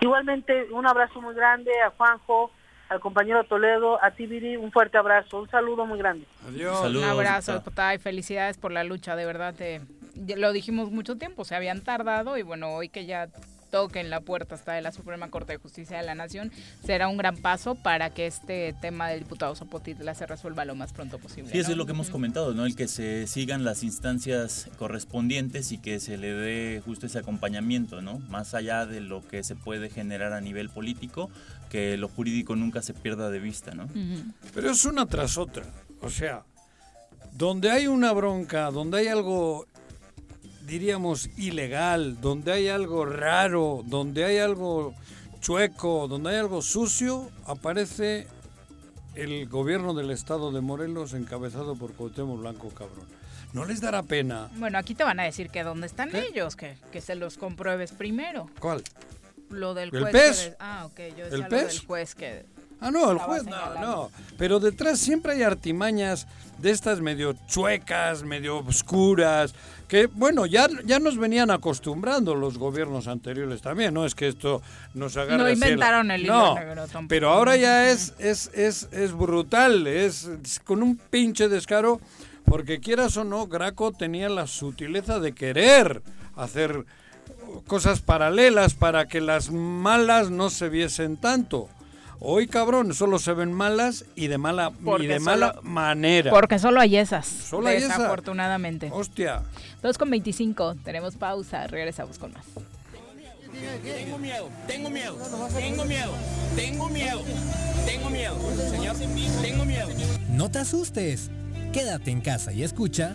Igualmente, un abrazo muy grande a Juanjo, al compañero Toledo, a ti Viri, un fuerte abrazo, un saludo muy grande. Adiós. Un abrazo, diputada, y felicidades por la lucha, de verdad. te- lo dijimos mucho tiempo, se habían tardado y bueno, hoy que ya toquen la puerta hasta de la Suprema Corte de Justicia de la Nación, será un gran paso para que este tema del diputado Zapotitla se resuelva lo más pronto posible. Sí, eso ¿no? es lo que hemos comentado, ¿no? El que se sigan las instancias correspondientes y que se le dé justo ese acompañamiento, ¿no? Más allá de lo que se puede generar a nivel político, que lo jurídico nunca se pierda de vista, ¿no? Pero es una tras otra. O sea, donde hay una bronca, donde hay algo, diríamos, ilegal, donde hay algo raro, donde hay algo chueco, donde hay algo sucio, aparece el gobierno del estado de Morelos encabezado por Cuauhtémoc Blanco Cabrón. ¿No les dará pena? Bueno, aquí te van a decir que dónde están ellos, que, que se los compruebes primero. ¿Cuál? Lo del ¿El juez. pez? que de- ah, ok, yo ¿El decía lo pez? del juez que... Ah, no, el juez, no, no. Pero detrás siempre hay artimañas de estas medio chuecas, medio oscuras, que, bueno, ya, ya nos venían acostumbrando los gobiernos anteriores también, ¿no? Es que esto nos agarra No el- inventaron el hilo No, negro tampoco. pero ahora ya es, es, es, es brutal, es, es con un pinche descaro, porque quieras o no, Graco tenía la sutileza de querer hacer cosas paralelas para que las malas no se viesen tanto. Hoy, cabrón, solo se ven malas y de mala, y de solo- mala manera. Porque solo hay esas, Solo hay esas. desafortunadamente. Hostia. 2 con 25, tenemos pausa, regresamos con más. Tengo miedo, tengo miedo, tengo miedo, tengo miedo, tengo miedo, señor, tengo miedo. No te asustes. Quédate en casa y escucha.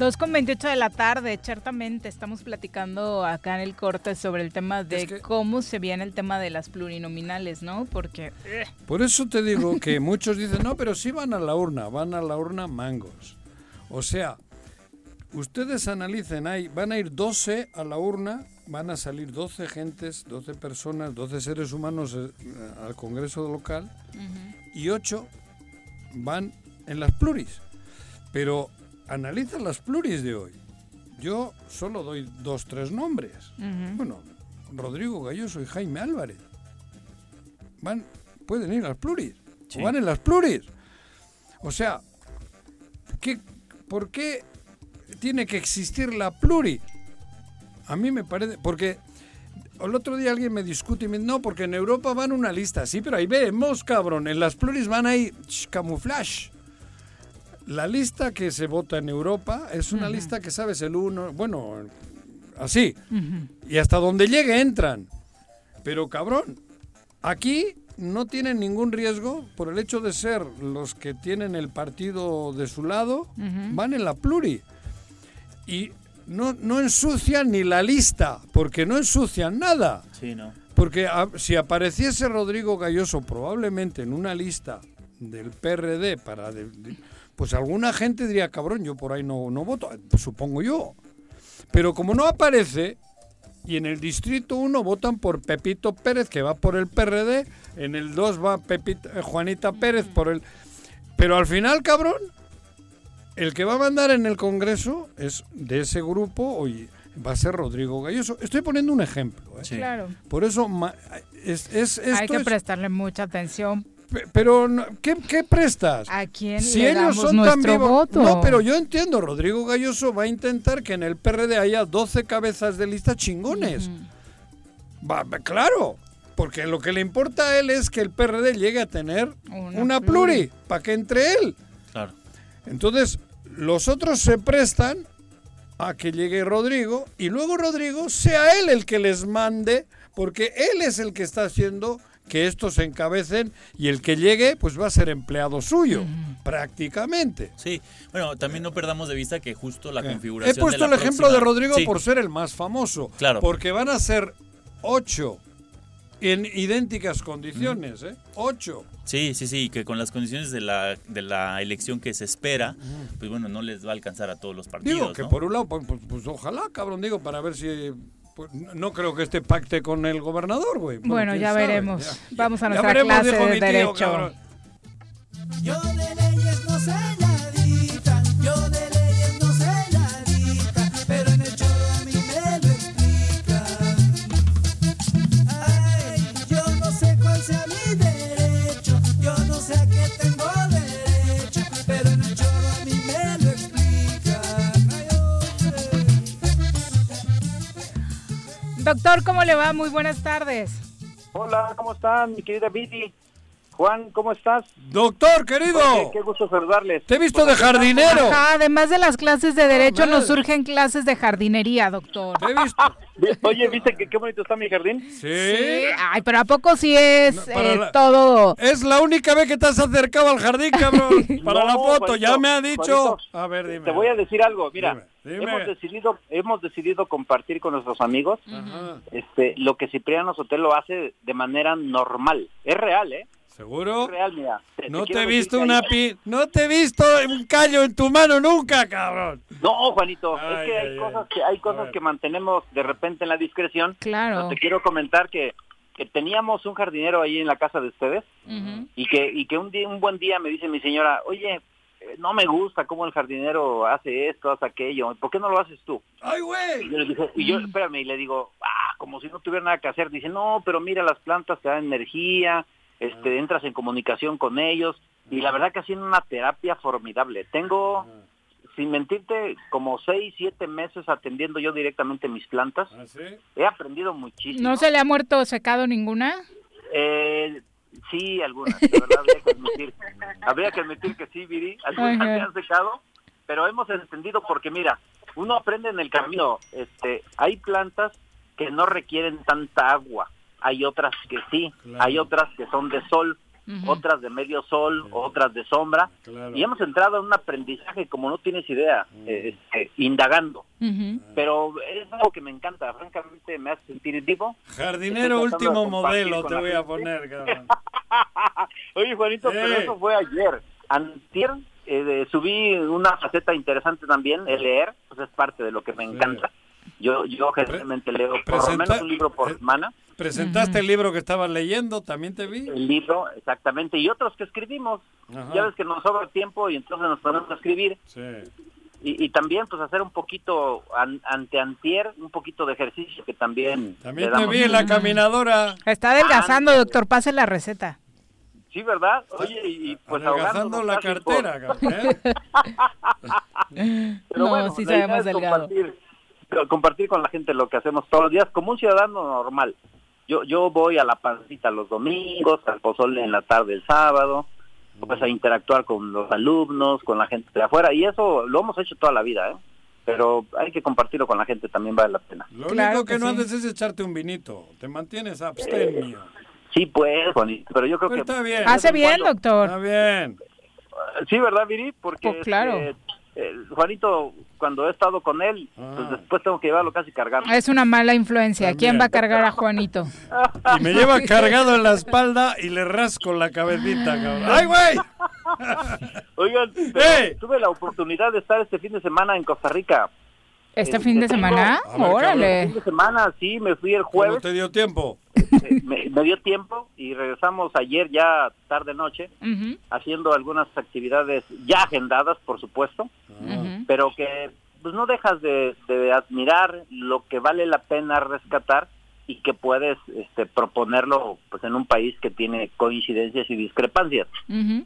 Dos con 28 de la tarde, ciertamente estamos platicando acá en el corte sobre el tema de cómo se viene el tema de las plurinominales, ¿no? Porque eh, Por eso te digo que muchos dicen, no, pero sí van a la urna, van a la urna mangos. O sea, ustedes analicen, ahí van a ir 12 a la urna, van a salir 12 gentes, 12 personas, 12 seres humanos eh, al Congreso local y 8 van en las pluris. Pero analiza las pluris de hoy. Yo solo doy dos, tres nombres. Bueno, Rodrigo Galloso y Jaime Álvarez. Van, pueden ir a las pluris. o van en las pluris. O sea, ¿qué, ¿por qué tiene que existir la pluri? A mí me parece, porque el otro día alguien me discute y me dice, no, porque en Europa van una lista. Sí, pero ahí vemos, cabrón. En las pluris van ahí ch, camuflaje. La lista que se vota en Europa es una lista que sabes el uno, bueno, así. Y hasta donde llegue entran. Pero cabrón, aquí no tienen ningún riesgo por el hecho de ser los que tienen el partido de su lado, van en la pluri. Y no, no ensucian ni la lista, porque no ensucian nada. Sí, ¿no? Porque a- si apareciese Rodrigo Galloso probablemente en una lista del PRD para... de- de- pues alguna gente diría, cabrón, yo por ahí no, no voto, pues supongo yo. Pero como no aparece, y en el distrito 1 votan por Pepito Pérez, que va por el PRD, en el 2 va Pepita- eh, Juanita Pérez por el... Pero al final, cabrón, el que va a mandar en el Congreso es de ese grupo, oye, va a ser Rodrigo Galloso. Estoy poniendo un ejemplo. ¿eh? Claro. Por eso es, es- Hay que es- prestarle mucha atención. Pe- pero ¿qué, qué prestas? ¿A quién Si le ellos damos son tan vivos. voto? No, pero yo entiendo, Rodrigo Galloso va a intentar que en el PRD haya 12 cabezas de lista chingones. Va, claro, porque lo que le importa a él es que el PRD llegue a tener Una una, pluri. pluri, para que entre él. Claro. Entonces, los otros se prestan a que llegue Rodrigo y luego Rodrigo sea él el que les mande, porque él es el que está haciendo que estos se encabecen y el que llegue pues va a ser empleado suyo, prácticamente. Sí, bueno, también no perdamos de vista que justo la He configuración de puesto la el ejemplo de Rodrigo Sí, por ser el más famoso, Claro. porque van a ser ocho en idénticas condiciones, ¿eh? Ocho. Sí, sí, sí, que con las condiciones de la, de la elección que se espera, pues bueno, no les va a alcanzar a todos los partidos. Digo que ¿no? por un lado, pues, pues- pues ojalá, cabrón, digo, para ver si... pues, no- creo que este pacte con el gobernador, güey. Bueno, ya sabe, veremos. ya. Vamos a Ya nuestra veremos, clase dijo de mi tío, derecho. cabrón. Yo de Doctor, ¿cómo le va? Muy buenas tardes. Hola, ¿cómo están, mi querida Viti? Juan, ¿cómo estás? Doctor, querido. Oye, qué gusto saludarles. Te he visto de jardinero. Ajá, además de las clases de derecho, nos surgen clases de jardinería, doctor. Te he visto. Oye, ¿viste que qué bonito está mi jardín? Sí. Ay, pero ¿a poco sí es eh, la- todo? Es la única vez que te has acercado al jardín, cabrón. Para No, la foto, Juanito, ya me ha dicho. Juanito, A ver, dime. Te voy a decir algo, mira, Dime, dime. hemos decidido hemos decidido compartir con nuestros amigos este lo que Cipriano Sotelo hace de manera normal. Es real, ¿eh? ¿Seguro? Real, mira. Te- No te he visto una pi... No te he visto un callo en tu mano nunca, cabrón. No, Juanito, Ay, es que hay ay, cosas que hay cosas que mantenemos de repente en la discreción. Claro. Pero te quiero comentar que, que teníamos un jardinero ahí en la casa de ustedes y que y que un día un buen día me dice mi señora, "Oye, eh, no me gusta cómo el jardinero hace esto, hace aquello. ¿Por qué no lo haces tú?" ¡Ay, güey! Y yo le dije, y yo, espérame, y le digo, ah, como si no tuviera nada que hacer. Dice, no, pero mira, las plantas te dan energía, este, entras en comunicación con ellos. Y la verdad que ha sido una terapia formidable. Tengo, sin mentirte, como seis, siete meses atendiendo yo directamente mis plantas. He aprendido muchísimo. ¿No se le ha muerto secado ninguna? Eh, sí, algunas, de verdad, habría que admitir. Habría que admitir que sí, Viri, algunas Ajá. se han secado, pero hemos entendido porque, mira, uno aprende en el camino. Este, hay plantas que no requieren tanta agua, hay otras que sí, Claro. hay otras que son de sol, otras de medio sol, otras de sombra, Claro. y hemos entrado en un aprendizaje como no tienes idea, eh, este, indagando. Pero es algo que me encanta, francamente me hace sentir vivo. Jardinero último modelo te voy a poner, cabrón. Oye, Juanito, pero eso fue ayer. Antier eh, subí una faceta interesante también, el leer, pues es parte de lo que me encanta. Yo yo generalmente leo por lo menos un libro por semana. Presentaste el libro que estabas leyendo, también te vi. El libro, exactamente, y otros que escribimos. Ajá. Ya ves que nos sobra tiempo y entonces nos ponemos a escribir. Sí. Y, y también pues hacer un poquito an- ante antier, un poquito de ejercicio que también... También le te vi en la caminadora. Está adelgazando, doctor. Pase la receta. Sí, ¿verdad? Oye, y, y pues Adelgazando ahogándonos la cartera, por- cabrón. ¿eh? Pero No, bueno, sí la idea sabemos es delgado. compartir, compartir con la gente lo que hacemos todos los días como un ciudadano normal. Yo yo voy a la pancita los domingos, al pozole en la tarde el sábado, pues a interactuar con los alumnos, con la gente de afuera y eso lo hemos hecho toda la vida, ¿eh? Pero hay que compartirlo con la gente, también vale la pena. Lo único que, no haces es echarte un vinito. Te mantienes abstemio. Sí, pues, Juanito, pero yo creo Pues que... está bien. Hace bien, doctor. Está bien. Sí, ¿verdad, Viri? Porque Pues claro. este, eh, Juanito, cuando he estado con él, Ah. pues después tengo que llevarlo casi cargado. Es una mala influencia. ¿Quién va a cargar a Juanito? Y me lleva cargado en la espalda y le rasco la cabecita, cabrón. ¡Ay, güey! Oigan, pero tuve la oportunidad de estar este fin de semana en Costa Rica. ¿Este Eh, fin de semana? Ver, Este Órale. fin de semana, sí, me fui el ¿Cómo jueves. te dio tiempo? Eh, me, me dio tiempo y regresamos ayer ya tarde noche haciendo algunas actividades ya agendadas, por supuesto, pero que pues no dejas de, de admirar lo que vale la pena rescatar y que puedes este, proponerlo pues en un país que tiene coincidencias y discrepancias.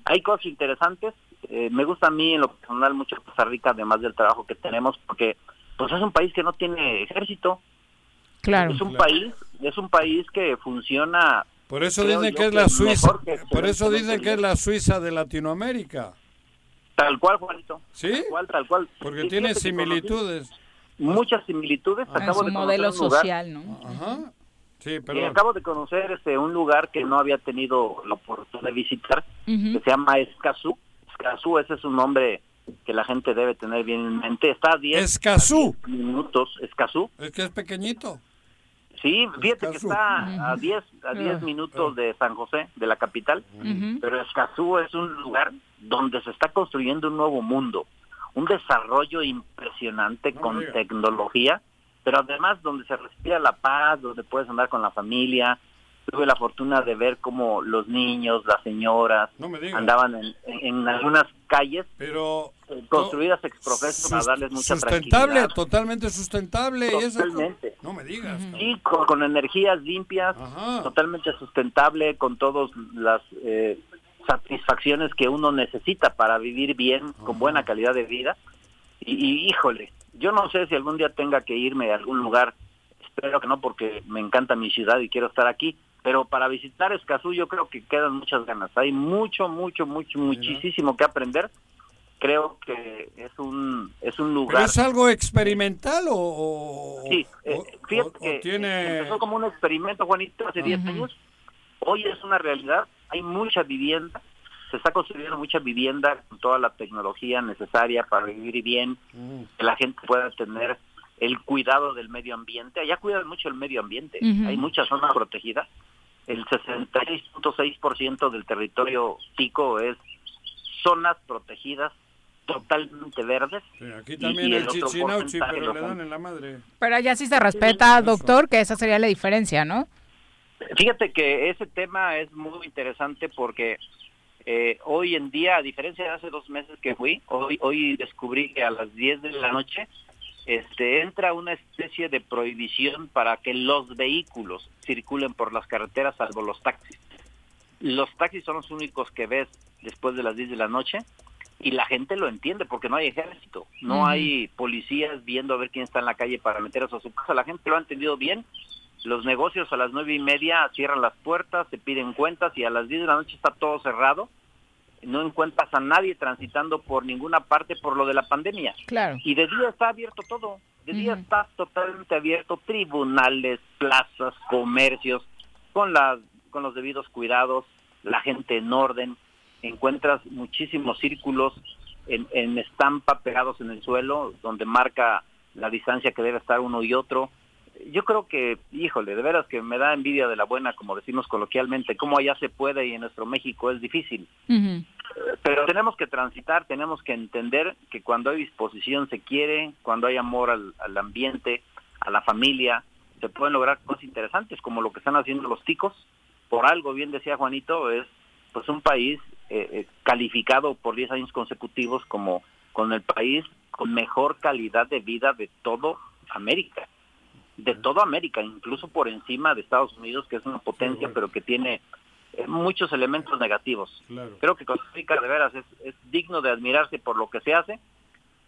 Hay cosas interesantes. eh, me gusta a mí en lo personal mucho Costa Rica, además del trabajo que tenemos, porque pues es un país que no tiene ejército. Claro. Es un país, es un país que funciona. Por eso dicen que es la Suiza. que Por eso dicen que es la Suiza de Latinoamérica. Tal cual, Juanito. ¿Sí? Tal cual, tal cual. Porque Sí, tiene similitudes. Muchas similitudes. En Acabo su de conocer modelo un lugar- social, ¿no? Ajá. Sí, y perdón. acabo de conocer este un lugar que no había tenido la oportunidad de visitar, que se llama Escazú. Escazú, ese es un nombre que la gente debe tener bien en mente. Está a 10 Escazú. a 10 minutos, Escazú. Es que es pequeñito. Sí, fíjate que está a 10 a 10 Ah. minutos de San José, de la capital. Pero Escazú es un lugar donde se está construyendo un nuevo mundo, un desarrollo impresionante con tecnología, pero además donde se respira la paz, donde puedes andar con la familia. Tuve la fortuna de ver cómo los niños, las señoras No me digas. andaban en, en algunas calles Pero eh, construidas ex profeso para darles mucha sustentable, tranquilidad. totalmente sustentable. eso- Totalmente. No me digas. Sí, con, con energías limpias, Ajá. totalmente sustentable, con todas las eh, satisfacciones que uno necesita para vivir bien, con buena calidad de vida. Y, y, híjole, yo no sé si algún día tenga que irme a algún lugar, espero que no, porque me encanta mi ciudad y quiero estar aquí, pero para visitar Escazú yo creo que quedan muchas ganas. Hay mucho, mucho, mucho, muchísimo que aprender. Creo que es un es un ¿Pero lugar es algo experimental o, o- Sí, eh, o- fíjate o- que tiene... empezó como un experimento, Juanito, hace 10 años. Hoy es una realidad. Hay mucha vivienda. Se está construyendo mucha vivienda con toda la tecnología necesaria para vivir bien, que la gente pueda tener el cuidado del medio ambiente. Allá cuidan mucho el medio ambiente. Hay muchas zonas protegidas. El 66.6% del territorio tico es zonas protegidas totalmente verdes. Sí, aquí también y el el otro chichinauchi, porcentaje pero le dan en la madre. Pero allá sí se respeta, doctor, que esa sería la diferencia, ¿no? Fíjate que ese tema es muy interesante porque eh, hoy en día, a diferencia de hace dos meses que fui, hoy, hoy descubrí que a las 10 de la noche este, entra una especie de prohibición para que los vehículos circulen por las carreteras, salvo los taxis. Los taxis son los únicos que ves después de las 10 de la noche y la gente lo entiende porque no hay ejército, no hay policías viendo a ver quién está en la calle para meterse a su casa. La gente lo ha entendido bien. Los negocios a las nueve y media cierran las puertas, se piden cuentas y a las 10 de la noche está todo cerrado. No encuentras a nadie transitando por ninguna parte por lo de la pandemia. Claro. Y de día está abierto todo. De día está totalmente abierto tribunales, plazas, comercios, con, las con los debidos cuidados, la gente en orden. Encuentras muchísimos círculos en, en estampa pegados en el suelo, donde marca la distancia que debe estar uno y otro. Yo creo que, híjole, de veras que me da envidia de la buena, como decimos coloquialmente, cómo allá se puede y en nuestro México es difícil. Ujú. Pero tenemos que transitar, tenemos que entender que cuando hay disposición se quiere, cuando hay amor al, al ambiente, a la familia, se pueden lograr cosas interesantes como lo que están haciendo los ticos. Por algo, bien decía Juanito, es pues un país eh, eh, calificado por 10 años consecutivos como con el país con mejor calidad de vida de todo América. De toda América, incluso por encima de Estados Unidos, que es una potencia, pero que tiene muchos elementos negativos. Claro. Creo que Costa Rica de veras es, es digno de admirarse por lo que se hace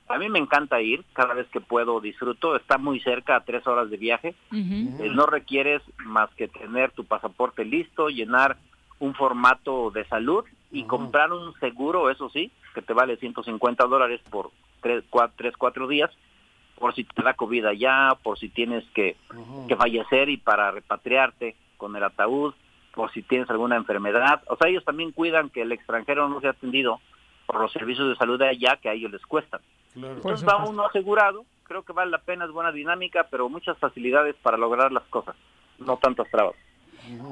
A mí me encanta ir, cada vez que puedo disfruto, está muy cerca, a tres horas de viaje. Eh, no requieres más que tener tu pasaporte listo, llenar un formato de salud y comprar un seguro, eso sí, que te vale 150 dólares por tres, cua- tres, cuatro días, por si te da COVID allá, por si tienes que, que fallecer y para repatriarte con el ataúd, por si tienes alguna enfermedad. O sea, ellos también cuidan que el extranjero no sea atendido por los servicios de salud de allá que a ellos les cuestan. Entonces va uno asegurado, creo que vale la pena, es buena dinámica, pero muchas facilidades para lograr las cosas, no tantas trabas.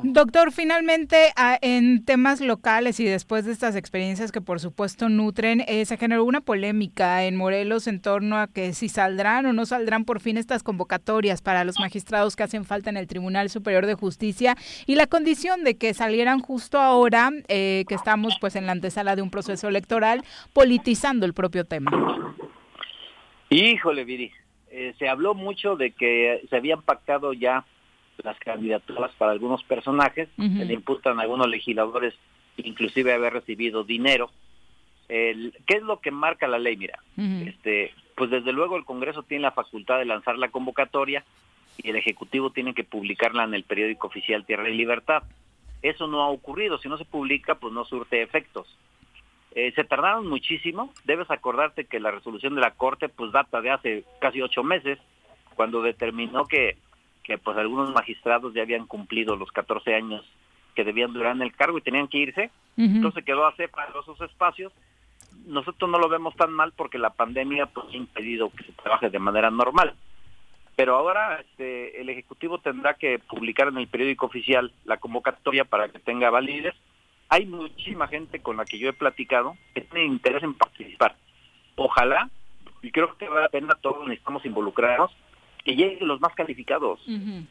Doctor, finalmente a- en temas locales y después de estas experiencias que por supuesto nutren, eh, se generó una polémica en Morelos en torno a que si saldrán o no saldrán por fin estas convocatorias para los magistrados que hacen falta en el Tribunal Superior de Justicia y la condición de que salieran justo ahora eh, que estamos pues en la antesala de un proceso electoral politizando el propio tema. Híjole, Viri, eh, se habló mucho de que se habían pactado ya las candidaturas para algunos personajes, se le imputan a algunos legisladores inclusive haber recibido dinero. El- ¿Qué es lo que marca la ley? Mira, este, pues desde luego el Congreso tiene la facultad de lanzar la convocatoria y el Ejecutivo tiene que publicarla en el periódico oficial Tierra y Libertad. Eso no ha ocurrido, si no se publica, pues no surte efectos. Eh, se tardaron muchísimo, debes acordarte que la resolución de la Corte pues data de hace casi ocho meses, cuando determinó que, que pues algunos magistrados ya habían cumplido los 14 años que debían durar en el cargo y tenían que irse, entonces quedó a para esos espacios. Nosotros no lo vemos tan mal porque la pandemia pues ha impedido que se trabaje de manera normal. Pero ahora este, el Ejecutivo tendrá que publicar en el periódico oficial la convocatoria para que tenga validez. Hay muchísima gente con la que yo he platicado que tiene interés en participar. Ojalá, y creo que vale la pena, todos necesitamos involucrarnos, que lleguen los más calificados.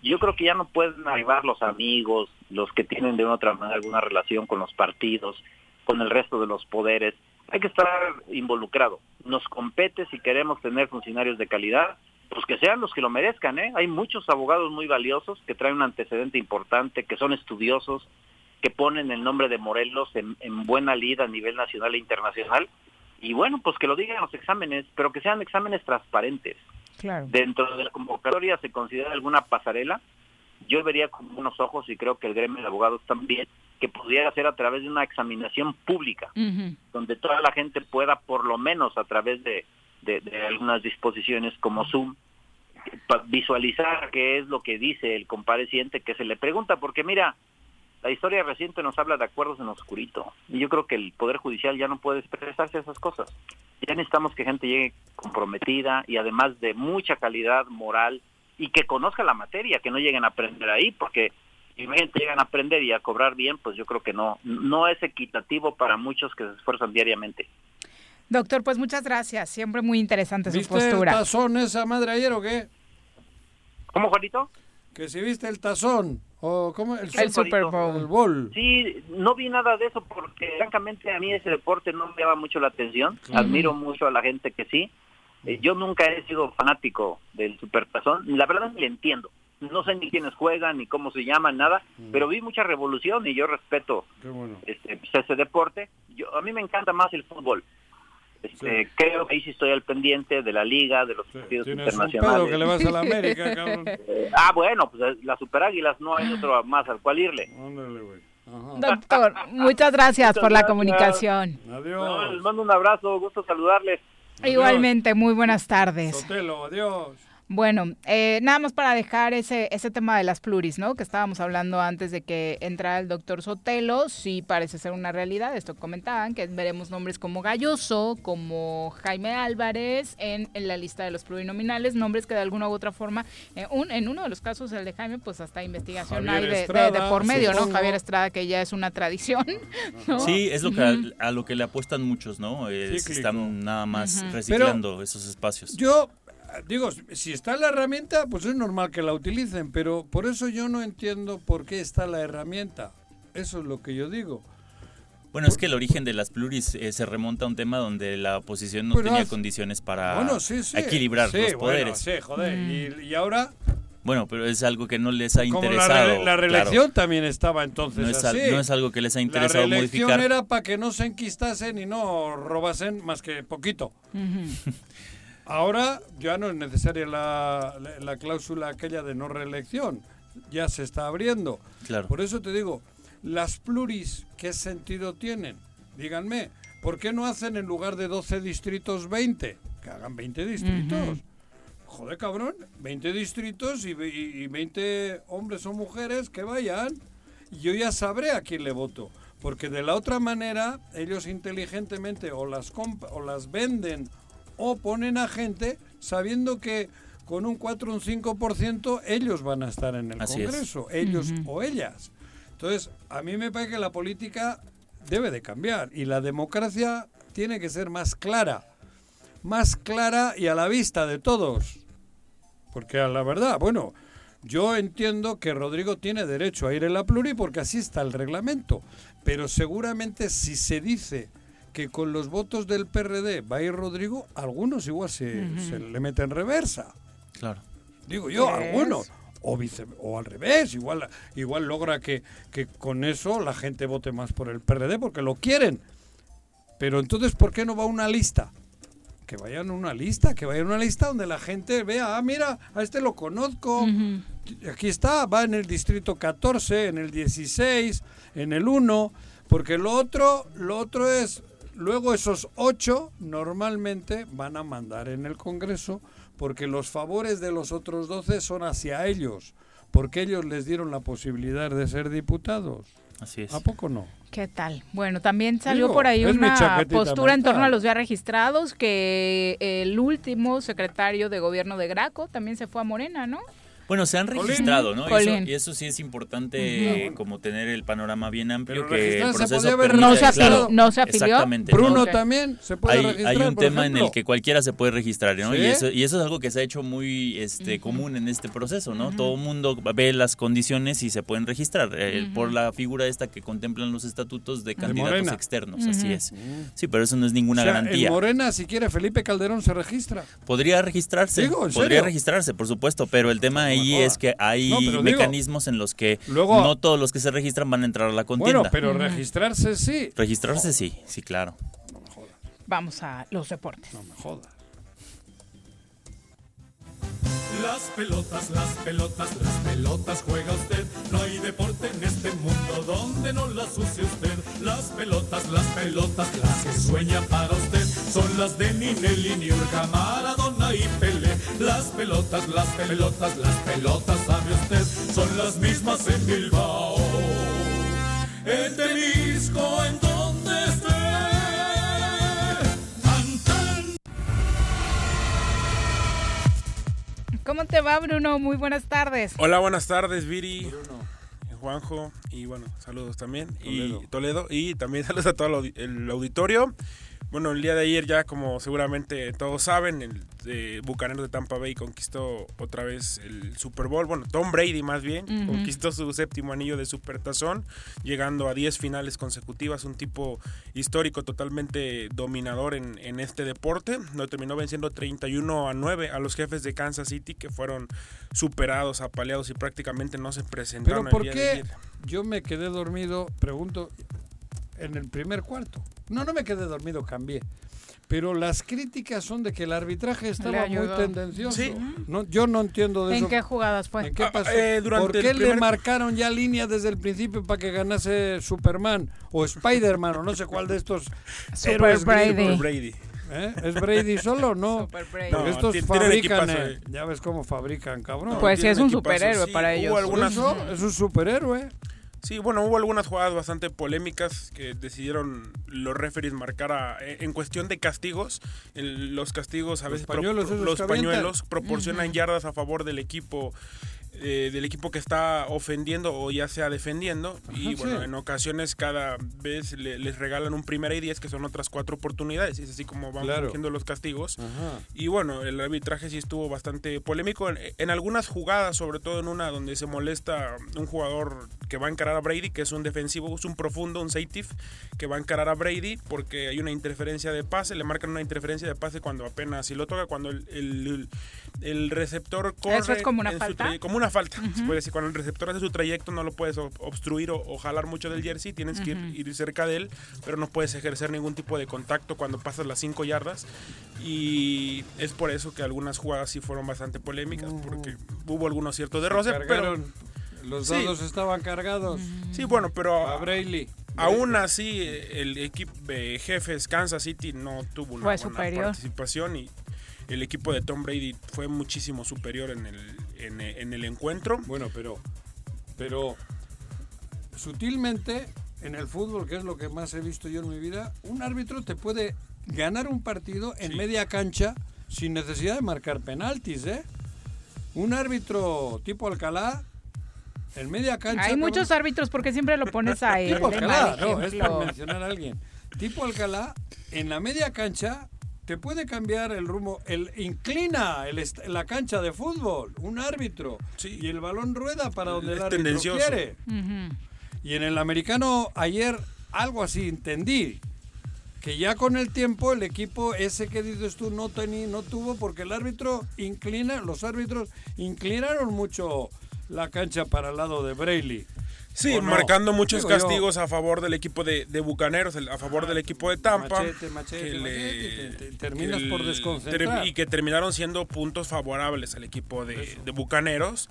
Yo creo que ya no pueden arribar los amigos, los que tienen de una otra manera alguna relación con los partidos, con el resto de los poderes. Hay que estar involucrado. Nos compete si queremos tener funcionarios de calidad, pues que sean los que lo merezcan. ¿eh? Hay muchos abogados muy valiosos que traen un antecedente importante, que son estudiosos, que ponen el nombre de Morelos en, en buena lida a nivel nacional e internacional. Y bueno, pues que lo digan los exámenes, pero que sean exámenes transparentes Claro. dentro de la convocatoria se considera alguna pasarela, yo vería con unos ojos y creo que el gremio de abogados también, que pudiera ser a través de una examinación pública, donde toda la gente pueda, por lo menos a través de, de- de algunas disposiciones como Zoom, visualizar qué es lo que dice el compareciente que se le pregunta, porque mira, la historia reciente nos habla de acuerdos en oscurito, y yo creo que el Poder Judicial ya no puede expresarse esas cosas. Ya necesitamos que gente llegue comprometida y además de mucha calidad moral y que conozca la materia, que no lleguen a aprender ahí, porque si imagínate, llegan a aprender y a cobrar bien, pues yo creo que no, no es equitativo para muchos que se esfuerzan diariamente. Doctor, pues muchas gracias. Siempre muy interesante su ¿Viste el postura. tazón esa madre ayer o qué? ¿Cómo, Juanito? Que si viste el tazón. O ¿cómo? El, El Super Bowl. El bowl. Sí, no vi nada de eso porque francamente a mí ese deporte no me llama mucho la atención. Admiro mucho a la gente que sí. Eh, yo nunca he sido fanático del supertazón. La verdad ni le entiendo. No sé ni quiénes juegan, ni cómo se llaman, nada. Pero vi mucha revolución y yo respeto Qué bueno. este, pues, ese deporte. Yo, a mí me encanta más el fútbol. Este, Creo que ahí sí estoy al pendiente de la liga, de los partidos Tienes un internacionales. pedo que le vas a la América, cabrón. Eh, ah, bueno, pues las superáguilas no hay otro más al cual irle. Doctor, muchas gracias por la gracias. comunicación. No, les mando un abrazo, gusto saludarles. Igualmente, muy buenas tardes. Sotelo, adiós. Bueno, eh, nada más para dejar ese, ese tema de las pluris, ¿no? Que estábamos hablando antes de que entrara el doctor Sotelo, sí parece ser una realidad, esto comentaban, que veremos nombres como Galloso, como Jaime Álvarez en, en la lista de los plurinominales, nombres que de alguna u otra forma, eh, un, en uno de los casos, el de Jaime, pues hasta investigación Javier hay de, de- Estrada, de por medio, ¿no? Javier Estrada, que ya es una tradición. ¿no? Sí, es lo que a, a lo que le apuestan muchos, ¿no? Eh, están nada más reciclando esos espacios. Yo digo, si está la herramienta, pues es normal que la utilicen, pero por eso yo no entiendo por qué está la herramienta. Eso es lo que yo digo. Bueno, es que el origen de las pluris eh, se remonta a un tema donde la oposición no Pero tenía haz- condiciones para Bueno, sí, sí. equilibrar Sí, los bueno, poderes. sí, joder. Mm. Y, y ahora, Bueno, pero es algo que no les ha Como la, interesado. re- la claro. reelección también estaba entonces No es, así. no es algo que les ha La interesado reelección modificar. era para que no se enquistasen y no robasen más que poquito. Ahora ya no es necesaria la, la- la cláusula aquella de no reelección. Ya se está abriendo. Claro. Por eso te digo, las pluris, ¿qué sentido tienen? Díganme, ¿por qué no hacen en lugar de 12 distritos 20? Que hagan 20 distritos. Ujú. Joder, cabrón, 20 distritos y, y- y 20 hombres o mujeres que vayan. Y yo ya sabré a quién le voto. Porque de la otra manera, ellos inteligentemente o las, comp- o las venden o ponen a gente sabiendo que con un 4 o un 5% ellos van a estar en el Así es. Congreso, ellos o ellas. Entonces, a mí me parece que la política debe de cambiar y la democracia tiene que ser más clara, más clara y a la vista de todos. Porque a la verdad, bueno, yo entiendo que Rodrigo tiene derecho a ir en la pluri porque así está el reglamento, pero seguramente si se dice que con los votos del PRD va a ir Rodrigo, algunos igual se, se le meten reversa. Claro. Digo yo, algunos. O, vice- o al revés, igual, igual logra que, que con eso la gente vote más por el PRD porque lo quieren. Pero entonces, ¿por qué no va una lista? Que vayan a una lista, que vayan a una lista donde la gente vea, ah, mira, a este lo conozco. Aquí está, va en el distrito 14, en el 16, en el 1, porque lo otro, lo otro es, luego esos 8 normalmente van a mandar en el Congreso, porque los favores de los otros 12 son hacia ellos, porque ellos les dieron la posibilidad de ser diputados. Así es. ¿A poco no? ¿Qué tal? Bueno, también salió Digo, por ahí una postura en torno a los ya registrados, que el último secretario de gobierno de Graco también se fue a Morena, ¿no? Bueno, se han registrado, ¿no? Y eso, y eso sí es importante Ujú. como tener el panorama bien amplio Pero que el proceso permite- No se afilió- claro, no se afilió. Exactamente. Bruno ¿no? también se puede hay, registrar. hay un por tema en el que cualquiera se puede registrar, ¿no? ¿Sí? Y, eso, y eso es algo que se ha hecho muy este, común en este proceso, ¿no? Todo el mundo ve las condiciones y se pueden registrar eh, Ujú. por la figura esta que contemplan los estatutos de candidatos Morena. externos, así es. Sí, pero eso no es ninguna O sea, garantía. En Morena, si quiere, Felipe Calderón se registra. Podría registrarse, Digo, ¿en podría serio? registrarse, por supuesto, pero el tema ahí es que hay No, pero digo, mecanismos en los que luego- no todos los que se registran van a entrar a la contienda. Bueno, pero registrarse sí. Registrarse sí, sí, claro. Vamos a los deportes. No me jodas. Las pelotas, las pelotas, las pelotas juega usted. No hay deporte en este mundo donde no las use usted. Las pelotas, las pelotas, las que sueña para usted. Son las de Ninelli, Niurka, Maradona y Pelé. Las pelotas, las pelotas, las pelotas, sabe usted. Son las mismas en Bilbao. En Temisco, en donde esté. ¿Cómo te va, Bruno? Muy buenas tardes. Hola, buenas tardes, Viri, Juanjo, y bueno, saludos también. Toledo. Y Toledo, y también saludos a todo el auditorio. Bueno, el día de ayer ya, como seguramente todos saben, el eh, Bucaneros de Tampa Bay conquistó otra vez el Super Bowl. Bueno, Tom Brady más bien, conquistó su séptimo anillo de Supertazón, llegando a 10 finales consecutivas, un tipo histórico totalmente dominador en, en este deporte. Lo terminó venciendo 31 a 9 a los jefes de Kansas City, que fueron superados, apaleados y prácticamente no se presentaron Pero el ¿por día de qué ayer. yo me quedé dormido, pregunto, en el primer cuarto? No, no me quedé dormido, cambié. Pero las críticas son de que el arbitraje estaba muy tendencioso. Sí. No, yo no entiendo de ¿En eso. qué jugadas fue? ¿En qué pasó? eh, durante ¿Por qué le primer- marcaron ya línea desde el principio para que ganase Superman o Spider-Man o no sé cuál de estos Super héroes Brady. Brady. ¿Eh? ¿Es Brady solo o no? Super Brady. No, estos fabrican, eh, ya ves cómo fabrican, cabrón. Pues sí, es un equipazo, superhéroe sí, para ellos. algunas- eso, es un superhéroe. Sí, bueno, hubo algunas jugadas bastante polémicas que decidieron los referees marcar a- eh, en cuestión de castigos. el- los castigos a veces pro- pañuelos los pañuelos proporcionan yardas a favor del equipo eh, del equipo que está ofendiendo o ya sea defendiendo y Ajá, bueno sí. en ocasiones cada vez le- les regalan un primera y diez que son otras cuatro oportunidades y es así como van Claro. surgiendo los castigos Ajá. y bueno, el arbitraje sí estuvo bastante polémico en, en algunas jugadas, sobre todo en una donde se molesta un jugador que va a encarar a Brady, que es un defensivo, es un profundo, un safety, que va a encarar a Brady porque hay una interferencia de pase, le marcan una interferencia de pase cuando apenas si lo toca, cuando el, el- el receptor corre. ¿Eso es una falta? como una falta, se puede decir. Cuando el receptor hace su trayecto no lo puedes ob- obstruir o, o jalar mucho del jersey, tienes que ir, ir cerca de él, pero no puedes ejercer ningún tipo de contacto cuando pasas las 5 yardas. Y es por eso que algunas jugadas sí fueron bastante polémicas, porque hubo algunos ciertos de roce, pero... Los Sí. dados estaban cargados. Sí, bueno, pero A Brayley. aún así el equipo de jefes Kansas City no tuvo una Fue buena superior. participación y el equipo de Tom Brady fue muchísimo superior en el, en, el- en el encuentro. Bueno, pero, pero sutilmente en el fútbol, que es lo que más he visto yo en mi vida, un árbitro te puede ganar un partido en media cancha sin necesidad de marcar penaltis, ¿eh? Un árbitro tipo Alcalá en media cancha. Hay muchos árbitros porque siempre lo pones a él. Tipo Alcalá, no, es por mencionar a alguien. Tipo Alcalá, en la media cancha te puede cambiar el rumbo, el inclina el la cancha de fútbol, un árbitro, y el balón rueda para donde el Es árbitro tendencioso. quiere. Ujú. Y en el americano ayer algo así entendí. Que ya con el tiempo el equipo ese que dices tú no tení, no tuvo porque el árbitro inclina, los árbitros inclinaron mucho la cancha para el lado de Brayley. Sí, marcando muchos Digo yo, castigos a favor del equipo de, de Bucaneros, a favor del equipo de Tampa. Machete, machete, que machete, y te- te terminas que por desconcentrar. Y que terminaron siendo puntos favorables al equipo de, de Bucaneros.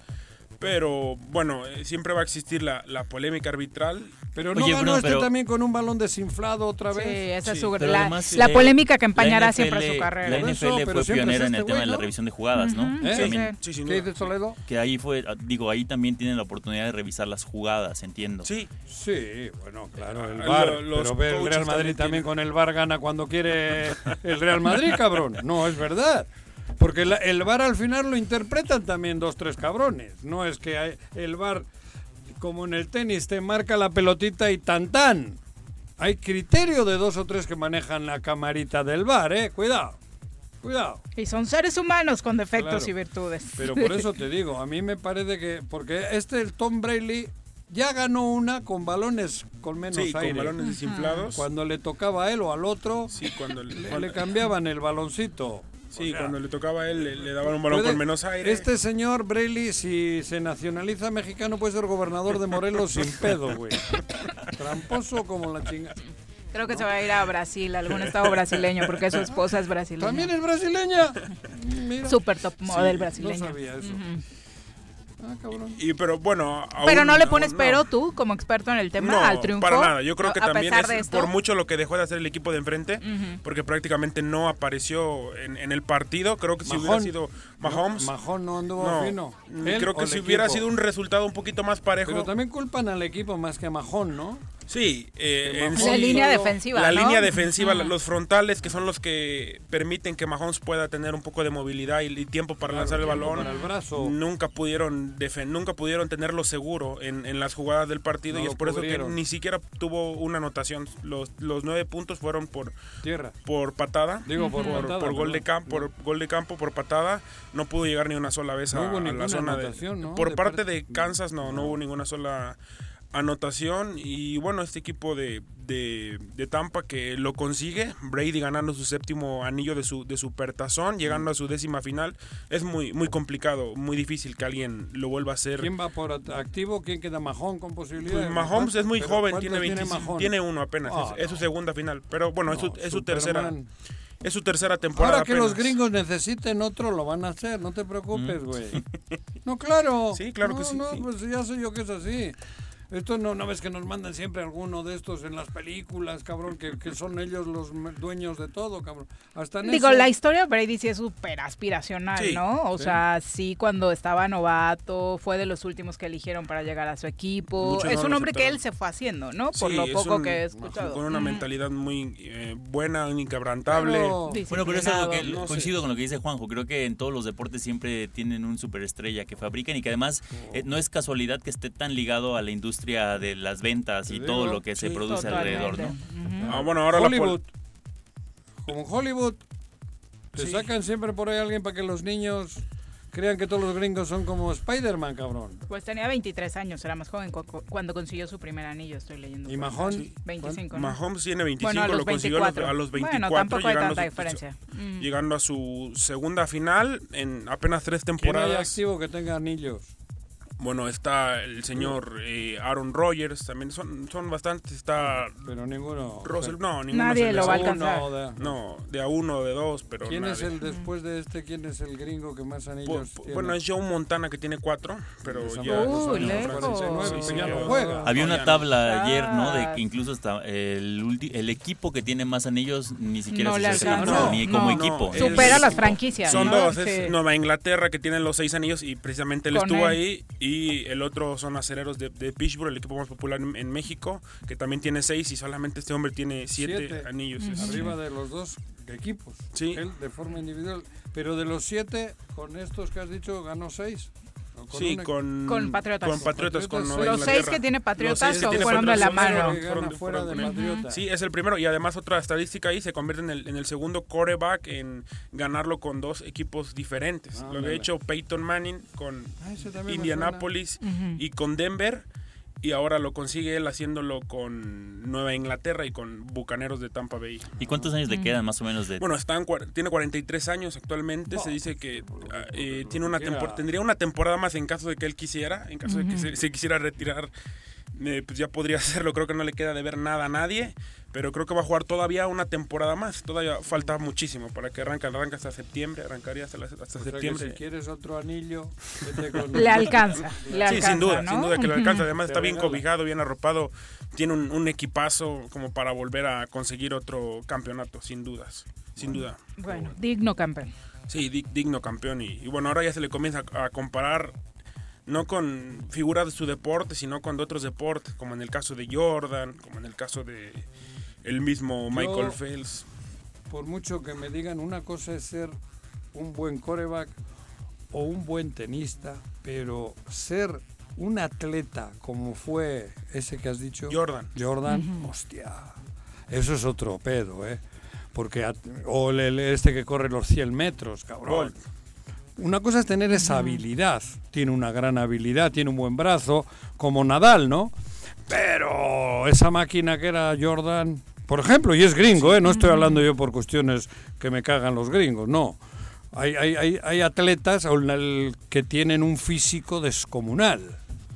Pero bueno, eh, siempre va a existir la, la polémica arbitral. Pero no ganó este también con un balón desinflado otra vez. Sí, esa es su- Pero la, además, la eh, polémica que empañará siempre NFL su carrera. La eso, NFL pero fue siempre es pionera en el este tema güey, de la ¿no? revisión de jugadas, ¿no? ¿Eh? También- Sí, sin ¿Qué Toledo? Que ahí fue, ah, digo, ahí también tienen la oportunidad de revisar las jugadas, entiendo. Sí. Sí, bueno, claro, el Ah, VAR, lo- pero el Real Madrid también también con el VAR gana cuando quiere el Real Madrid, cabrón. No, es verdad. Porque la- el VAR al final lo interpretan también dos, tres cabrones. No es que hay- el VAR, como en el tenis, te marca la pelotita y tan tan. Hay criterio de dos o tres que manejan la camarita del VAR, eh. Cuidado, cuidado. Y son seres humanos con defectos Claro. y virtudes. Pero por eso te digo, a mí me parece que. Porque este, el Tom Brady, ya ganó una con balones con menos Sí, con aire. balones desinflados. Cuando le tocaba a él o al otro, cuando le, cuando- le cambiaban el baloncito. Sí, O sea, cuando le tocaba a él, le, le daban un balón con menos aire. Este señor Braley, si se nacionaliza mexicano, puede ser gobernador de Morelos sin pedo, güey. Tramposo como la chingada. Creo que se va a ir a Brasil, algún estado brasileño, porque su esposa es brasileña. ¿También es brasileña? Mira. Super top model Sí, brasileña. No sabía eso. Ah, cabrón. Y pero bueno, Pero aún- no le pones pero tú, como experto en el tema, no, al triunfo. para nada. Yo creo a- que a también es esto. por mucho lo que dejó de hacer el equipo de enfrente, porque prácticamente no apareció en, en el partido. Creo que si hubiera Mahón. sido Mahomes, No, Mahón no anduvo no. fino. Él creo que si hubiera sido un resultado un poquito más parejo. Pero también culpan al equipo más que a Majón, ¿no? Sí, eh, en La sí, línea solo- defensiva, La ¿no? línea defensiva, los frontales, que son los que permiten que Mahomes pueda tener un poco de movilidad y, y tiempo para Claro, lanzar el balón. para el brazo. Nunca pudieron defen- nunca pudieron tenerlo seguro en, en las jugadas del partido No y es por eso que ni siquiera tuvo una anotación. Los, los nueve puntos fueron por Tierra. por patada. Digo, por patada, por gol de campo, por gol de campo, por patada. No pudo llegar ni una sola vez No a, hubo a ninguna la zona de. Por De parte parte- de Kansas no, no hubo ninguna sola anotación y bueno este equipo de, de, de Tampa que lo consigue Brady ganando su séptimo anillo de su de supertazón llegando a su décima final es muy muy complicado muy difícil que alguien lo vuelva a hacer ¿Quién va por activo? ¿Quién queda Majón con posibilidades? pues Mahomes es muy joven, ¿cuántos tiene 25, Mahón? tiene uno apenas, Ah, es, es su segunda final, pero bueno, es, su, No, es su tercera, es su tercera temporada. Ahora que los apenas. gringos necesiten otro, lo van a hacer, no te preocupes, güey. No, claro. Mm. Sí, claro No, que sí, No, sí. pues ya sé yo que es así. Esto no, no ves que nos mandan siempre alguno de estos en las películas, cabrón, que, que son ellos los dueños de todo, cabrón. Hasta en Digo, eso- la historia de Brady sí es súper aspiracional, Sí, ¿no? O sí. sea, sí, cuando estaba novato, fue de los últimos que eligieron para llegar a su equipo. Muchos es no un hombre que él se fue haciendo, ¿no? Por Sí, lo es poco un- que he escuchado. Con una mentalidad muy eh, buena, inquebrantable. Bueno, pero es algo que No sé. coincido con lo que dice Juanjo. Creo que en todos los deportes siempre tienen un superestrella que fabrican y que además Oh. eh, no es casualidad que esté tan ligado a la industria de las ventas y todo lo que se sí, produce alrededor, ¿no? Ah, bueno, ahora la Hollywood. Como Hollywood. Te Sí. sacan siempre por ahí alguien para que los niños crean que todos los gringos son como Spider-Man, cabrón. Pues tenía 23 años, era más joven cu- cu- cuando consiguió su primer anillo, estoy leyendo. ¿Y. Mahomes? Sí, 25. ¿no? Mahomes tiene 25, Bueno, a los lo consiguió a los, 24. a los 24. Bueno, tampoco hay llegando tanta a su- diferencia. Mm. Llegando a su segunda final en apenas tres ¿Quién hay temporadas. activo que tenga anillos? Bueno, está el señor eh, Aaron Rodgers, también son, son bastantes. Está Pero ninguno. Russell, no, ninguno Nadie se lo va a alcanzar. Uno de- No, de a uno, de dos, pero ¿Quién es el después de este? ¿Quién es el gringo que más anillos po- tiene? Bueno, es Joe Montana que tiene cuatro, pero Esa ya... madre, Uy, los años lejos. 49, Sí, ya sí, no ya. juega. Había una tabla ayer, ¿no? De Ah. que incluso hasta el, ulti- el equipo que tiene más anillos ni siquiera No se acerca. ¿no? ni como equipo. Es- Supera las franquicias. Son ¿no? dos, es Sí. Nueva Inglaterra que tienen los seis anillos y precisamente él Con estuvo él. ahí y el otro son acereros de, de Pittsburgh, el equipo más popular en, en México, que también tiene seis y solamente este hombre tiene siete, Siete. anillos. Arriba de los dos equipos. Sí. Él de forma individual. Pero de los siete, con estos que has dicho, ganó seis. ¿O con Sí, una- con, Con Patriotas. Con Patriotas, con Patriotas, Nueva Los seis que tiene Patriotas que son- tiene fueron de la mano. que. Sí, es el primero. Y además otra estadística ahí, se convierte en el, en el segundo quarterback en ganarlo con dos equipos diferentes. Ah, Lo había mira. hecho Peyton Manning con Ah, Indianapolis y con Denver. Y ahora lo consigue él haciéndolo con Nueva Inglaterra y con Bucaneros de Tampa Bay. ¿Y cuántos años le quedan más o menos de Bueno, están, tiene 43 años actualmente. Se dice que ah, eh, tiene una tempor- tendría una temporada más en caso de que él quisiera. En caso de que se, se quisiera retirar, eh, pues ya podría hacerlo. Creo que no le queda de ver nada a nadie. Pero creo que va a jugar todavía una temporada más. Todavía falta muchísimo para que arranque. Arranca hasta septiembre. Arrancaría hasta, la- hasta O sea que septiembre. si quieres otro anillo, vete con- Le alcanza. Le Sí, alcanza, sin duda, ¿no? sin duda que le alcanza. Además Te está bien cobijado, bien arropado. Tiene un, un equipazo como para volver a conseguir otro campeonato, sin dudas. Sin duda. Bueno, digno campeón. Sí, di- digno campeón. Y, y bueno, ahora ya se le comienza a, a comparar no con figuras de su deporte, sino con de otros deportes, como en el caso de Jordan, como en el caso de el mismo Michael Phelps. Por mucho que me digan, una cosa es ser un buen coreback o un buen tenista, pero ser un atleta como fue ese que has dicho, Jordan. Jordan, hostia, eso es otro pedo, ¿eh? Porque, o el- el- este que corre los 100 metros, cabrón. Una cosa es tener esa habilidad, tiene una gran habilidad, tiene un buen brazo, como Nadal, ¿no? Pero esa máquina que era Jordan, por ejemplo, y es gringo, ¿eh? No estoy hablando yo por cuestiones que me cagan los gringos, no. Hay, hay, hay, hay atletas que tienen un físico descomunal.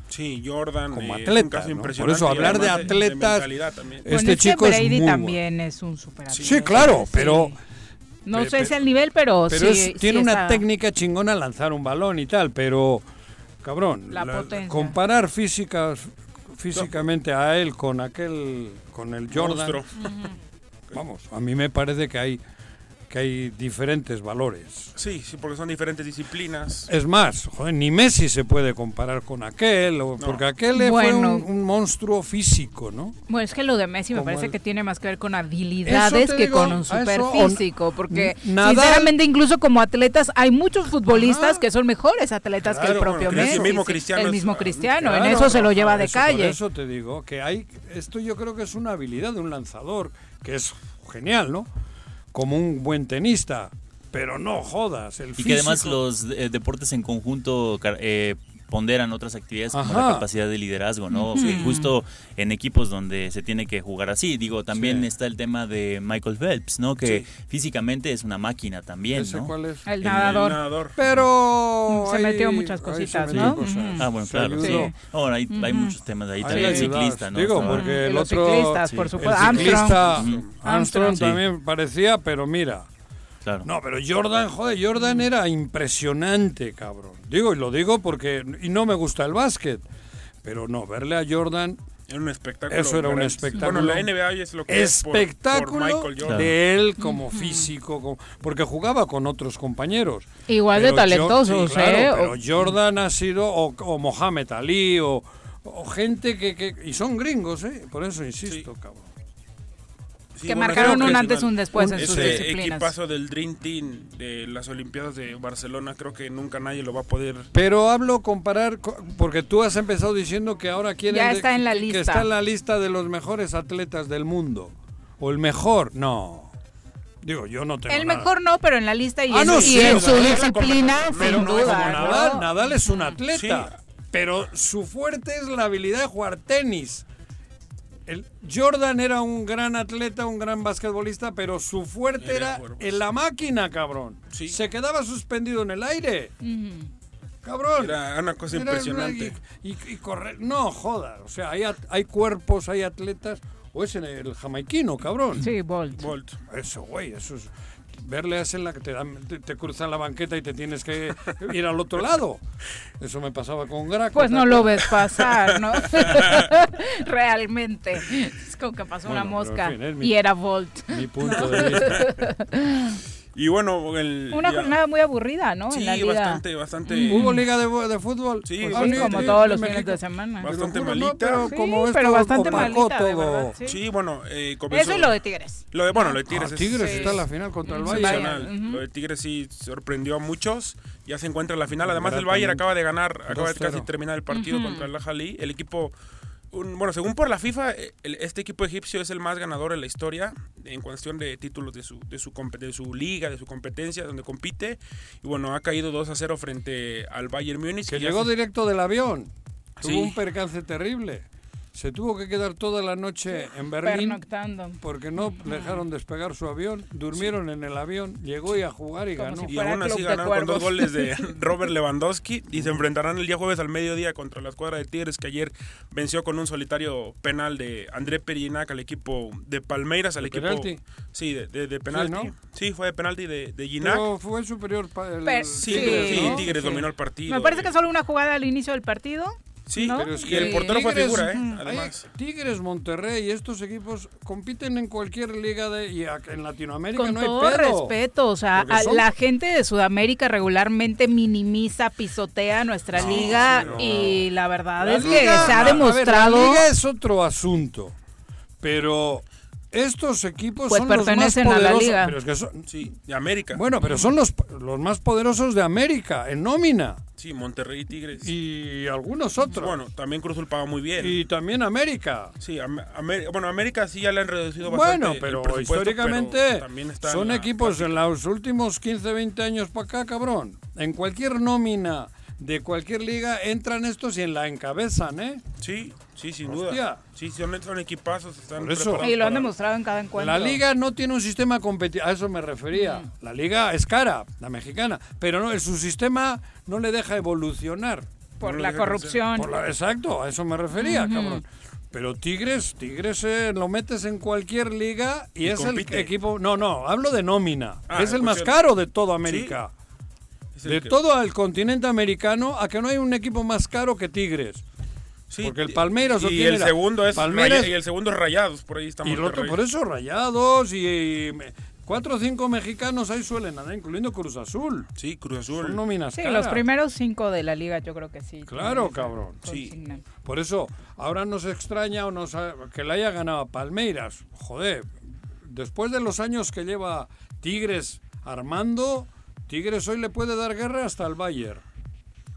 Sí, Jordan. Como eh, es atleta, un caso ¿no? impresionante Por eso hablar de atletas, mentalidad también. Este bueno, es que chico es Brady muy bueno. también es un super Sí, claro, pero... No sé si el nivel, pero, Pero sí. es- tiene sí una está- técnica chingona lanzar un balón y tal, pero cabrón, La comparar físicas físicamente a él con aquel con el Jordan, Monstruo. vamos, a mí me parece que hay que hay diferentes valores. Sí, sí, porque son diferentes disciplinas. Es más, joder, ni Messi se puede comparar con aquel, o- porque aquel fue Bueno. un, un monstruo físico, ¿no? Bueno, es que lo de Messi me Como parece el- que tiene más que ver con habilidades que digo, con a un eso, super o- físico, porque Nadal- sinceramente incluso como atletas hay muchos futbolistas que son mejores atletas que el Claro, propio bueno, Messi. el mismo sí, Cristiano el mismo Cristiano, en Claro, eso se lo por lleva de eso- Por calle. eso te digo que hay, esto yo creo que es una habilidad de un lanzador, que es genial, ¿no? Como un buen tenista, pero no jodas, el Y que además los eh, deportes en conjunto eh, ponderan otras actividades como la capacidad de liderazgo, ¿no? Que Justo en equipos donde se tiene que jugar así. Digo, también Sí. está el tema de Michael Phelps, ¿no? Que Sí. físicamente es una máquina también, ¿Ese ¿no? cuál es? El nadador. nadador. Pero Se ahí- metió muchas ahí se cositas, metió ¿no? cosas. Ah, bueno, Se claro. Sí. Ahora hay, muchos temas ahí Ahí también. El ciclista, ¿no? Digo, porque el Los otro... ciclistas, por el supuesto. ciclista Armstrong. Armstrong, Armstrong. también parecía, pero mira... Claro. No, pero Jordan, joder, Jordan era impresionante, cabrón. Digo, y lo digo porque... Y no me gusta el básquet. Pero no, verle a Jordan... Era un espectáculo. Eso era un espectáculo. Bueno, la NBA es lo que es por- espectáculo por Michael Jordan. de él como físico, como- porque jugaba con otros compañeros. Igual de Pero talentosos, sí, claro, ¿eh? Pero O- Jordan ha sido, o, o Mohamed Ali, o, o gente que, que- Y son gringos, ¿eh? Por eso insisto, cabrón. Sí, Que bueno, marcaron un que antes y un después en ese sus disciplinas. equipazo del Dream Team de las Olimpiadas de Barcelona, creo que nunca nadie lo va a poder. Pero hablo comparar, co- porque tú has empezado diciendo que ahora quieren... Ya está en la que lista. está en la lista de los mejores atletas del mundo. O el mejor, no. Digo, yo no tengo El nada. mejor no, pero en la lista y, Ah, en, no, y sí, en o su disciplina, Pero sin no duda. como ¿no? Nadal. Nadal es un atleta. Pero su fuerte es la habilidad de jugar tenis. El Jordan era un gran atleta, un gran basquetbolista, pero su fuerte era, en la máquina, cabrón. Se quedaba suspendido en el aire. Cabrón. Era una cosa Era impresionante. Y, y- y correr. No, joda. O sea, hay, hay cuerpos, hay atletas. O es en el jamaiquino, cabrón. Sí, Bolt. Bolt. Eso, güey, eso es. Verle es en la que te, dan, te, te cruzan la banqueta y te tienes que ir al otro lado. Eso me pasaba con Graco. Pues no ¿te lo ves pasar, ¿no? Realmente. Es como que pasó una Bueno, mosca en fin, es mi- y era Volt. mi punto de vista. Y bueno, el, Una ya- jornada muy aburrida, ¿no? Sí, en la liga. bastante, bastante. ¿Hubo liga de, de fútbol? Sí, Pues sí, sí, como sí, todos los México. fines de semana. Bastante juro, no, malita. pero como Sí, pero bastante malita, de todo. verdad, sí. Sí, bueno, eh, comenzó- Eso y lo de Tigres. Lo de, bueno, lo de Tigres Ah, es Tigres está en la final contra el Bayern. sensacional. Lo de Tigres sí sorprendió a muchos. Ya se encuentra en la final. Además, el. Bayern acaba de ganar, acaba de 2-0. casi terminar el partido contra el Al-Ahly. El equipo, bueno, según por la FIFA, eh, el- este equipo egipcio es el más ganador en la historia en cuestión de títulos de su, de su, de su liga, de su competencia, donde compite. Y bueno, ha caído 2 a 0 frente al Bayern Múnich. Que llegó directo del avión. Tuvo un percance terrible. Se tuvo que quedar toda la noche en Berlín Pernoctando. porque no dejaron despegar su avión. Durmieron en el avión. Llegó y a jugar y Como ganó. si Y aún así ganaron con dos goles de Robert Lewandowski y se enfrentarán el día jueves al mediodía contra la escuadra de Tigres que ayer venció con un solitario penal de André Perinac al equipo de Palmeiras, al ¿De equipo penalti? Sí, de, de, de penalti. ¿no? Sí, fue de penalti de, de Ginac. Pero fue el superior. el Pero- Sí, Tigres, sí. Tigres Sí. dominó el partido. Me parece que solo una jugada al inicio del partido. Sí, ¿no? pero es que el portero fue figura, ¿eh? Además. Hay Tigres, Monterrey, estos equipos compiten en cualquier liga de y en Latinoamérica Con no hay todo pedo. respeto, o sea, Porque a- son- la gente de Sudamérica regularmente minimiza, pisotea nuestra liga pero- y la verdad La es que se ha a ver, demostrado... la liga es otro asunto, pero estos equipos Pues son los más pertenecen a la poderosos. liga. pero es que son- Sí, de América. bueno, pero son los, los más poderosos de América en nómina Sí, Monterrey y Tigres. y algunos otros. Bueno, también Cruz Azul paga muy bien. y también América. Sí, Am- bueno, América sí ya le han reducido bastante. Bueno, pero históricamente pero también está en son equipos en los últimos 15, 20 años para acá, cabrón. En cualquier nómina de cualquier liga entran estos y en la encabezan, ¿eh? Sí, sí, sin Hostia. duda. Sí, son, son equipazos, están Por eso. preparados Y lo han para- demostrado en cada encuentro. La liga no tiene un sistema competitivo, a eso me refería. La liga es cara, la mexicana, pero no, su sistema no le deja evolucionar. Por No la corrupción. Por la- exacto, a eso me refería, cabrón. Pero Tigres, Tigres eh, lo metes en cualquier liga y, Y es compite. el equipo. No, no, hablo de nómina. Ah, es el más caro de todo América. De que- todo el continente americano, a que no hay un equipo más caro que Tigres. Sí, porque el Palmeiras y el segundo es Palmeiras- y el segundo es Rayados, por ahí está Y el otro, por eso, Rayados y, y cuatro o cinco mexicanos ahí suelen andar, incluyendo Cruz Azul. Sí, Cruz Azul. Son nóminas Sí, caras. los primeros cinco de la liga yo creo que sí. Claro, cabrón. Sí. Por eso, ahora nos extraña o nos ha- que le haya ganado Palmeiras. Joder, después de los años que lleva Tigres armando, Tigres hoy le puede dar guerra hasta el Bayern.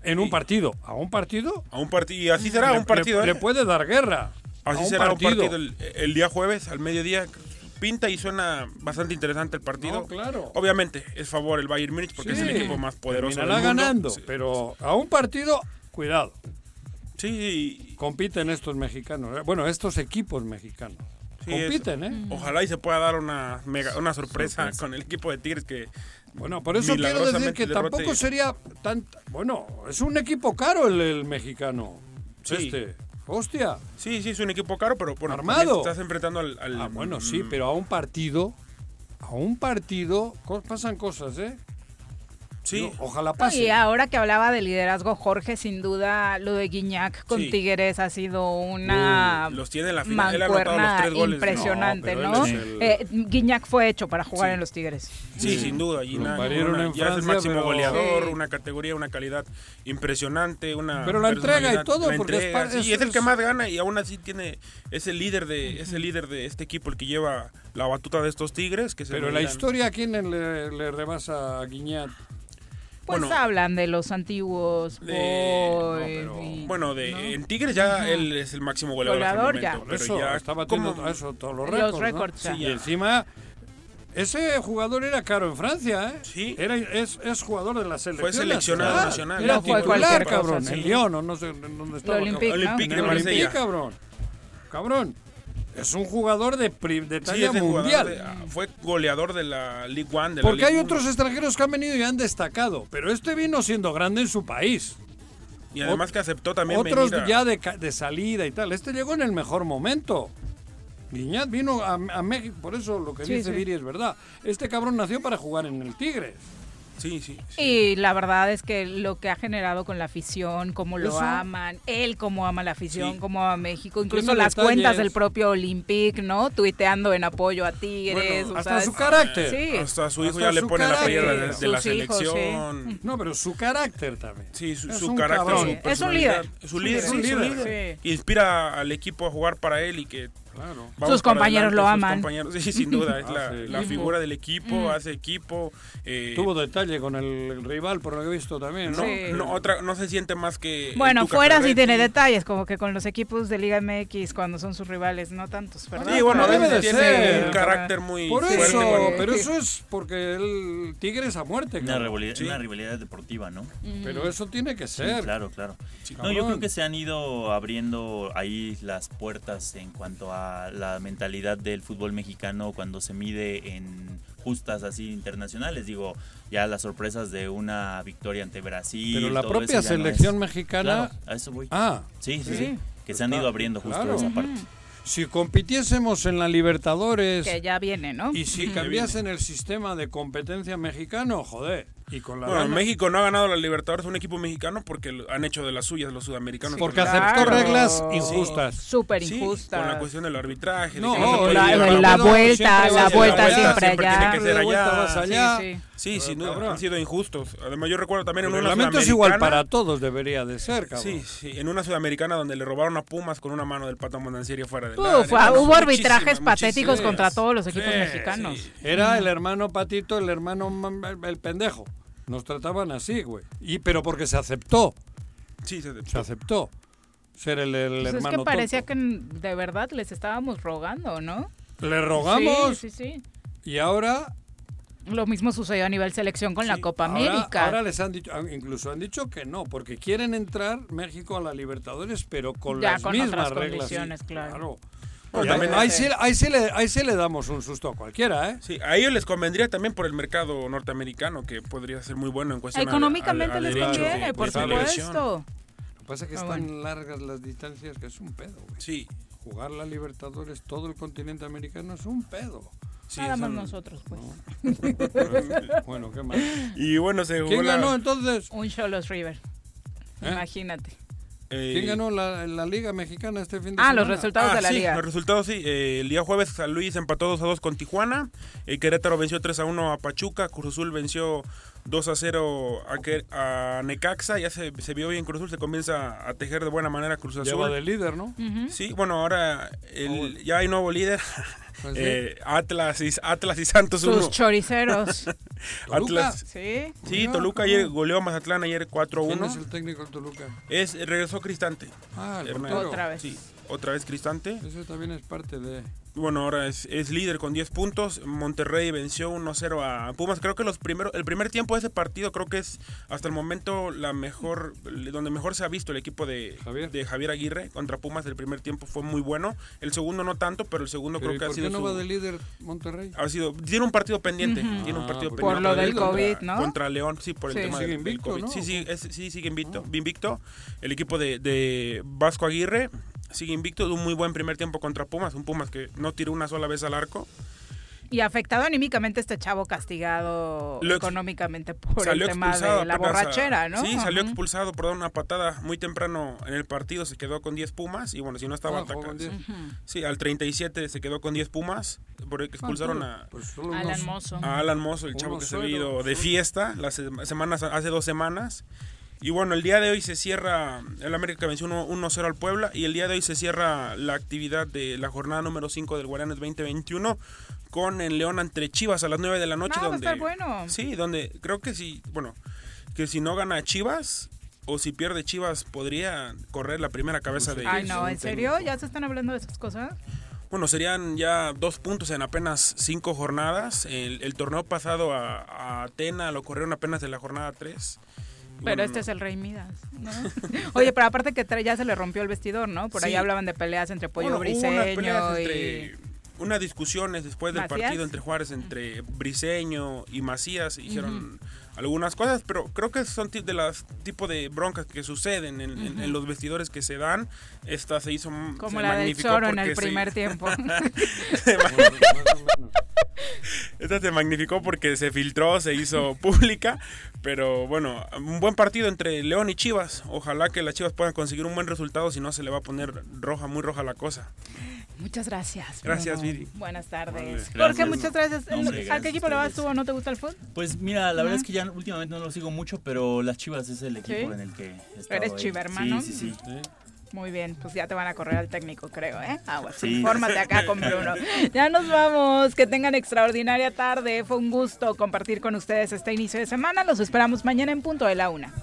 En un partido. ¿A un partido? A un partido, y así será, Le- un partido. Le, ¿eh? le puede dar guerra. Así un será partido. un partido el, el día jueves al mediodía. Pinta y suena bastante interesante el partido. No, claro. Obviamente es favor el Bayern Múnich porque es el equipo más poderoso terminará del mundo. ganando, Sí. pero a un partido, cuidado. Sí, Compiten estos mexicanos. ¿eh? Bueno, estos equipos mexicanos. sí, Compiten, es- ¿eh? Ojalá y se pueda dar una mega, una sorpresa, con el equipo de Tigres que Bueno, por eso quiero decir que tampoco sería tan... Bueno, es un equipo caro el, el mexicano. Sí. Este. Hostia. Sí, sí, es un equipo caro, pero bueno, Armado. estás enfrentando al... al- Ah, bueno, sí, mm, pero a un partido... A un partido pasan cosas, ¿eh? Sí. Digo, ojalá No, pase. y ahora que hablaba de liderazgo, Jorge, sin duda lo de Guiñac con Sí. Tigres ha sido una Uh, los tiene en la final. Él ha anotado los tres goles. impresionante, No, ¿no? es el- Eh, Guiñac fue hecho para jugar Sí. en los Tigres. Sí, sin duda. En ya es el máximo pero- goleador, Sí. una categoría, una calidad impresionante, una Pero la entrega y todo, porque es entrega, par- sí, es- es, el que es- más gana y aún así tiene es el líder de es el líder de este equipo el que lleva la batuta de estos Tigres que se Pero la historia, ¿a quién le, le rebasa a Guiñat? Pues Bueno. hablan de los antiguos De- Boy no, pero- y- bueno, de ¿no? en Tigres ya él es el máximo goleador, el Goleador momento, ya. Pero eso ya está batiendo como- eso, todos los Los récords. Sí, y encima Ese jugador era caro en Francia, ¿eh? Sí. Era, es, es jugador de la selección. seleccionado nacional. nacional. Era No fue titular, cabrón. sí. En Lyon, o no sé dónde estaba. Olympique, cabrón. ¿no? Olympique de Marsella. cabrón. Cabrón. Es un jugador de, pri- de Sí, talla jugador mundial. de- ah, fue goleador de la League One. De la Porque hay Ligue otros 1. extranjeros que han venido y han destacado, pero este vino siendo grande en su país. Y además que aceptó también Otros venir a- ya de, de salida y tal. Este llegó en el mejor momento. Guiñat vino a, a México, por eso lo que Sí, dice sí. Viri es verdad. Este cabrón nació para jugar en el Tigres. Sí, sí. Y la verdad es que lo que ha generado con la afición, cómo lo Eso. aman, él cómo ama la afición, Sí. cómo ama México, incluso las detalles. cuentas del propio Olympique, ¿no? Tuiteando en apoyo a Tigres. Bueno, hasta su carácter. Sí. Hasta su hijo Hasta ya le pone la playera de, de la hijos, selección. No, pero su carácter también. Sí, su, Es su un carácter, su Es un líder. Es un líder, Es un sí, es un líder. líder. Inspira al equipo a jugar para él y que Claro. vamos Sus compañeros lo sus aman. compañeros. Sí, sin duda, es Ah, la, sí. la Ujú. figura del equipo, Mm. hace equipo. eh, Tuvo detalle con el rival, por lo que he visto también, ¿no? no, Sí. no, otra, no se siente más que. Bueno, fuera sí tiene detalles, como que con los equipos de Liga MX cuando son sus rivales, no tantos, ¿verdad? Sí, bueno, Debe de tiene ser. un carácter muy Por fuerte. eso, con- pero eso es porque el Tigre es a muerte, Una rivalidad, Sí. una rivalidad deportiva, ¿no? Pero eso tiene que Sí, ser. claro, claro. Sí, No, yo creo que se han ido abriendo ahí las puertas en cuanto a la mentalidad del fútbol mexicano cuando se mide en justas así internacionales. Digo, ya las sorpresas de una victoria ante Brasil. Pero la todo propia no selección es- mexicana- Claro, a eso voy. Ah. Sí, sí, Sí. sí. Que se han ido abriendo justo Claro. esa parte. Si compitiésemos en la Libertadores Que ya viene, ¿no? y si cambiasen el sistema de competencia mexicano, joder. Y con la Bueno, gana- México no ha ganado la Libertadores un equipo mexicano porque han hecho de las suyas los sudamericanos. Porque Con- aceptó Claro. reglas Sí. injustas. Súper Sí, injusta. con la cuestión del arbitraje. de No, que no se puede la- llevar la vuelta, siempre la vuelta siempre allá. tiene que ser De vuelta allá. Sí, sí. Sí, sin duda, cabrón. han sido injustos. Además, yo recuerdo también en El una reglamento es igual para todos, debería de ser, cabrón. Sí, sí, en una sudamericana donde le robaron a Pumas con una mano del Pato Mondancieri fuera del Uf, área. ah, hubo arbitrajes patéticos muchísimas. contra todos los equipos Sí, mexicanos. sí. Era el hermano Patito, el hermano el, pendejo. Nos trataban así, güey. Y pero porque se aceptó, Sí, se se aceptó ser el, el Pues es que parecía tonto. que de verdad les estábamos rogando, ¿no? Le rogamos Sí, sí, sí. y ahora Lo mismo sucedió a nivel selección con la Copa ahora, América. ahora les han dicho, incluso han dicho que no, porque quieren entrar México a la Libertadores, pero con Ya las con mismas otras reglas. condiciones, claro. Pero Y también- ahí, sí, ahí, sí le, ahí sí le damos un susto a cualquiera, ¿eh? Sí, a ellos les convendría también por el mercado norteamericano, que podría ser muy bueno en cuestión a- Económicamente a- a les derechos de- conviene, de por supuesto. Lo que pasa es que Ah, están bueno. largas las distancias, que es un pedo, güey. Sí. Jugar la Libertadores, todo el continente americano es un pedo. Sí, Nada más son- nosotros, pues. bueno, ¿qué más? Y bueno, se jugó ¿Quién la- ganó entonces? Un Cholos River. ¿Eh? Imagínate. eh, ¿Quién ganó la, la Liga Mexicana este fin de Ah, semana? los resultados Ah, de la sí, liga. Los resultados, sí. Eh, el día jueves San Luis empató 2 a 2 con Tijuana. El Querétaro venció 3 a 1 a Pachuca. Cruz Azul venció 2 a 0 a, Que- a Necaxa. Ya se, se vio bien Cruz Azul. Se comienza a tejer de buena manera Cruz Azul. Lleva de líder, ¿no? Sí, bueno, ahora el- ya hay nuevo líder. ¿Ah, sí? Eh, Atlas, y, Atlas y Santos Sus uno. choriceros. Atlas. Sí. Sí, Toluca ayer goleó a Mazatlán ayer 4 a ¿Quién 1. es el técnico del Toluca? Es, regresó Cristante. Ah, el. Otra vez. Sí, otra vez Cristante. Ese también es parte de... Bueno, ahora es, es líder con 10 puntos. Monterrey venció 1-0 a Pumas. Creo que los primeros, el primer tiempo de ese partido creo que es hasta el momento la mejor, donde mejor se ha visto el equipo de Javier. de Javier Aguirre contra Pumas. El primer tiempo fue muy bueno. El segundo no tanto, pero el segundo Pero creo ¿y que ha por sido qué no su- va de líder Monterrey? ha sido tiene un partido pendiente tiene un Ah, partido pendiente Por lo del contra- COVID, ¿no? contra León sí por el Sí. tema Sigue del, COVID ¿no? sí sí ¿O es- sí sigue invicto invicto el equipo de, de Vasco Aguirre sigue invicto de un muy buen primer tiempo contra Pumas un Pumas que no tiró una sola vez al arco Y afectado anímicamente este chavo castigado ex- económicamente por el salió tema expulsado de la a- borrachera, ¿no? sí salió Ujú. expulsado por dar una patada muy temprano en el partido se quedó con 10 Pumas y bueno si no estaba con 10. Ujú. sí al 37 se quedó con 10 Pumas por el que expulsaron a pues solo Alan Mozo. a Alan Mozo, el chavo que se había ido de fiesta las se- semanas, hace dos semanas. Y bueno, el día de hoy se cierra, el América venció 1 1-0 al Puebla y el día de hoy se cierra la actividad de la jornada número 5 del Guaranes 2021 con el León ante Chivas a las 9 de la noche. Ah, va a donde, estar bueno. Sí, donde creo que si, bueno, que si no gana Chivas o si pierde Chivas podría correr la primera cabeza de... Ay, no, ¿en serio? ¿Ya se están hablando de esas cosas? Bueno, serían ya dos puntos en apenas cinco jornadas. El, el torneo pasado a, a Atena lo corrieron apenas de la jornada 3. Pero este es el Rey Midas, ¿no? Oye, pero aparte que ya se le rompió el vestidor, ¿no? Por ahí Sí. hablaban de peleas entre Pollo Bueno, hubo unas Briseño y... entre- unas discusiones después del ¿Macías? partido entre Juárez, entre Briseño y Macías, hicieron algunas cosas, pero creo que son de las tipo de broncas que suceden en, en- en los vestidores que se dan. Esta se hizo Como se la del Choro en el primer tiempo. se mag- Esta se magnificó porque se filtró, se hizo pública, pero bueno, un buen partido entre León y Chivas. Ojalá que las Chivas puedan conseguir un buen resultado, si no se le va a poner roja, muy roja la cosa. Muchas gracias. Gracias. Viri. Buenas tardes. Vale, Jorge, muchas gracias. No, hombre, ¿A gracias qué equipo le vas tú o no te gusta el fútbol? Pues mira, la verdad es que ya últimamente no lo sigo mucho, pero las Chivas es el equipo ¿Sí? en el que he estado Eres ahí. chivermano. Sí, sí, sí. Muy bien, pues ya te van a correr al técnico, creo, ¿eh? Aguas, Sí. infórmate acá con Bruno. Ya nos vamos, que tengan extraordinaria tarde. Fue un gusto compartir con ustedes este inicio de semana. Los esperamos mañana en punto de la una.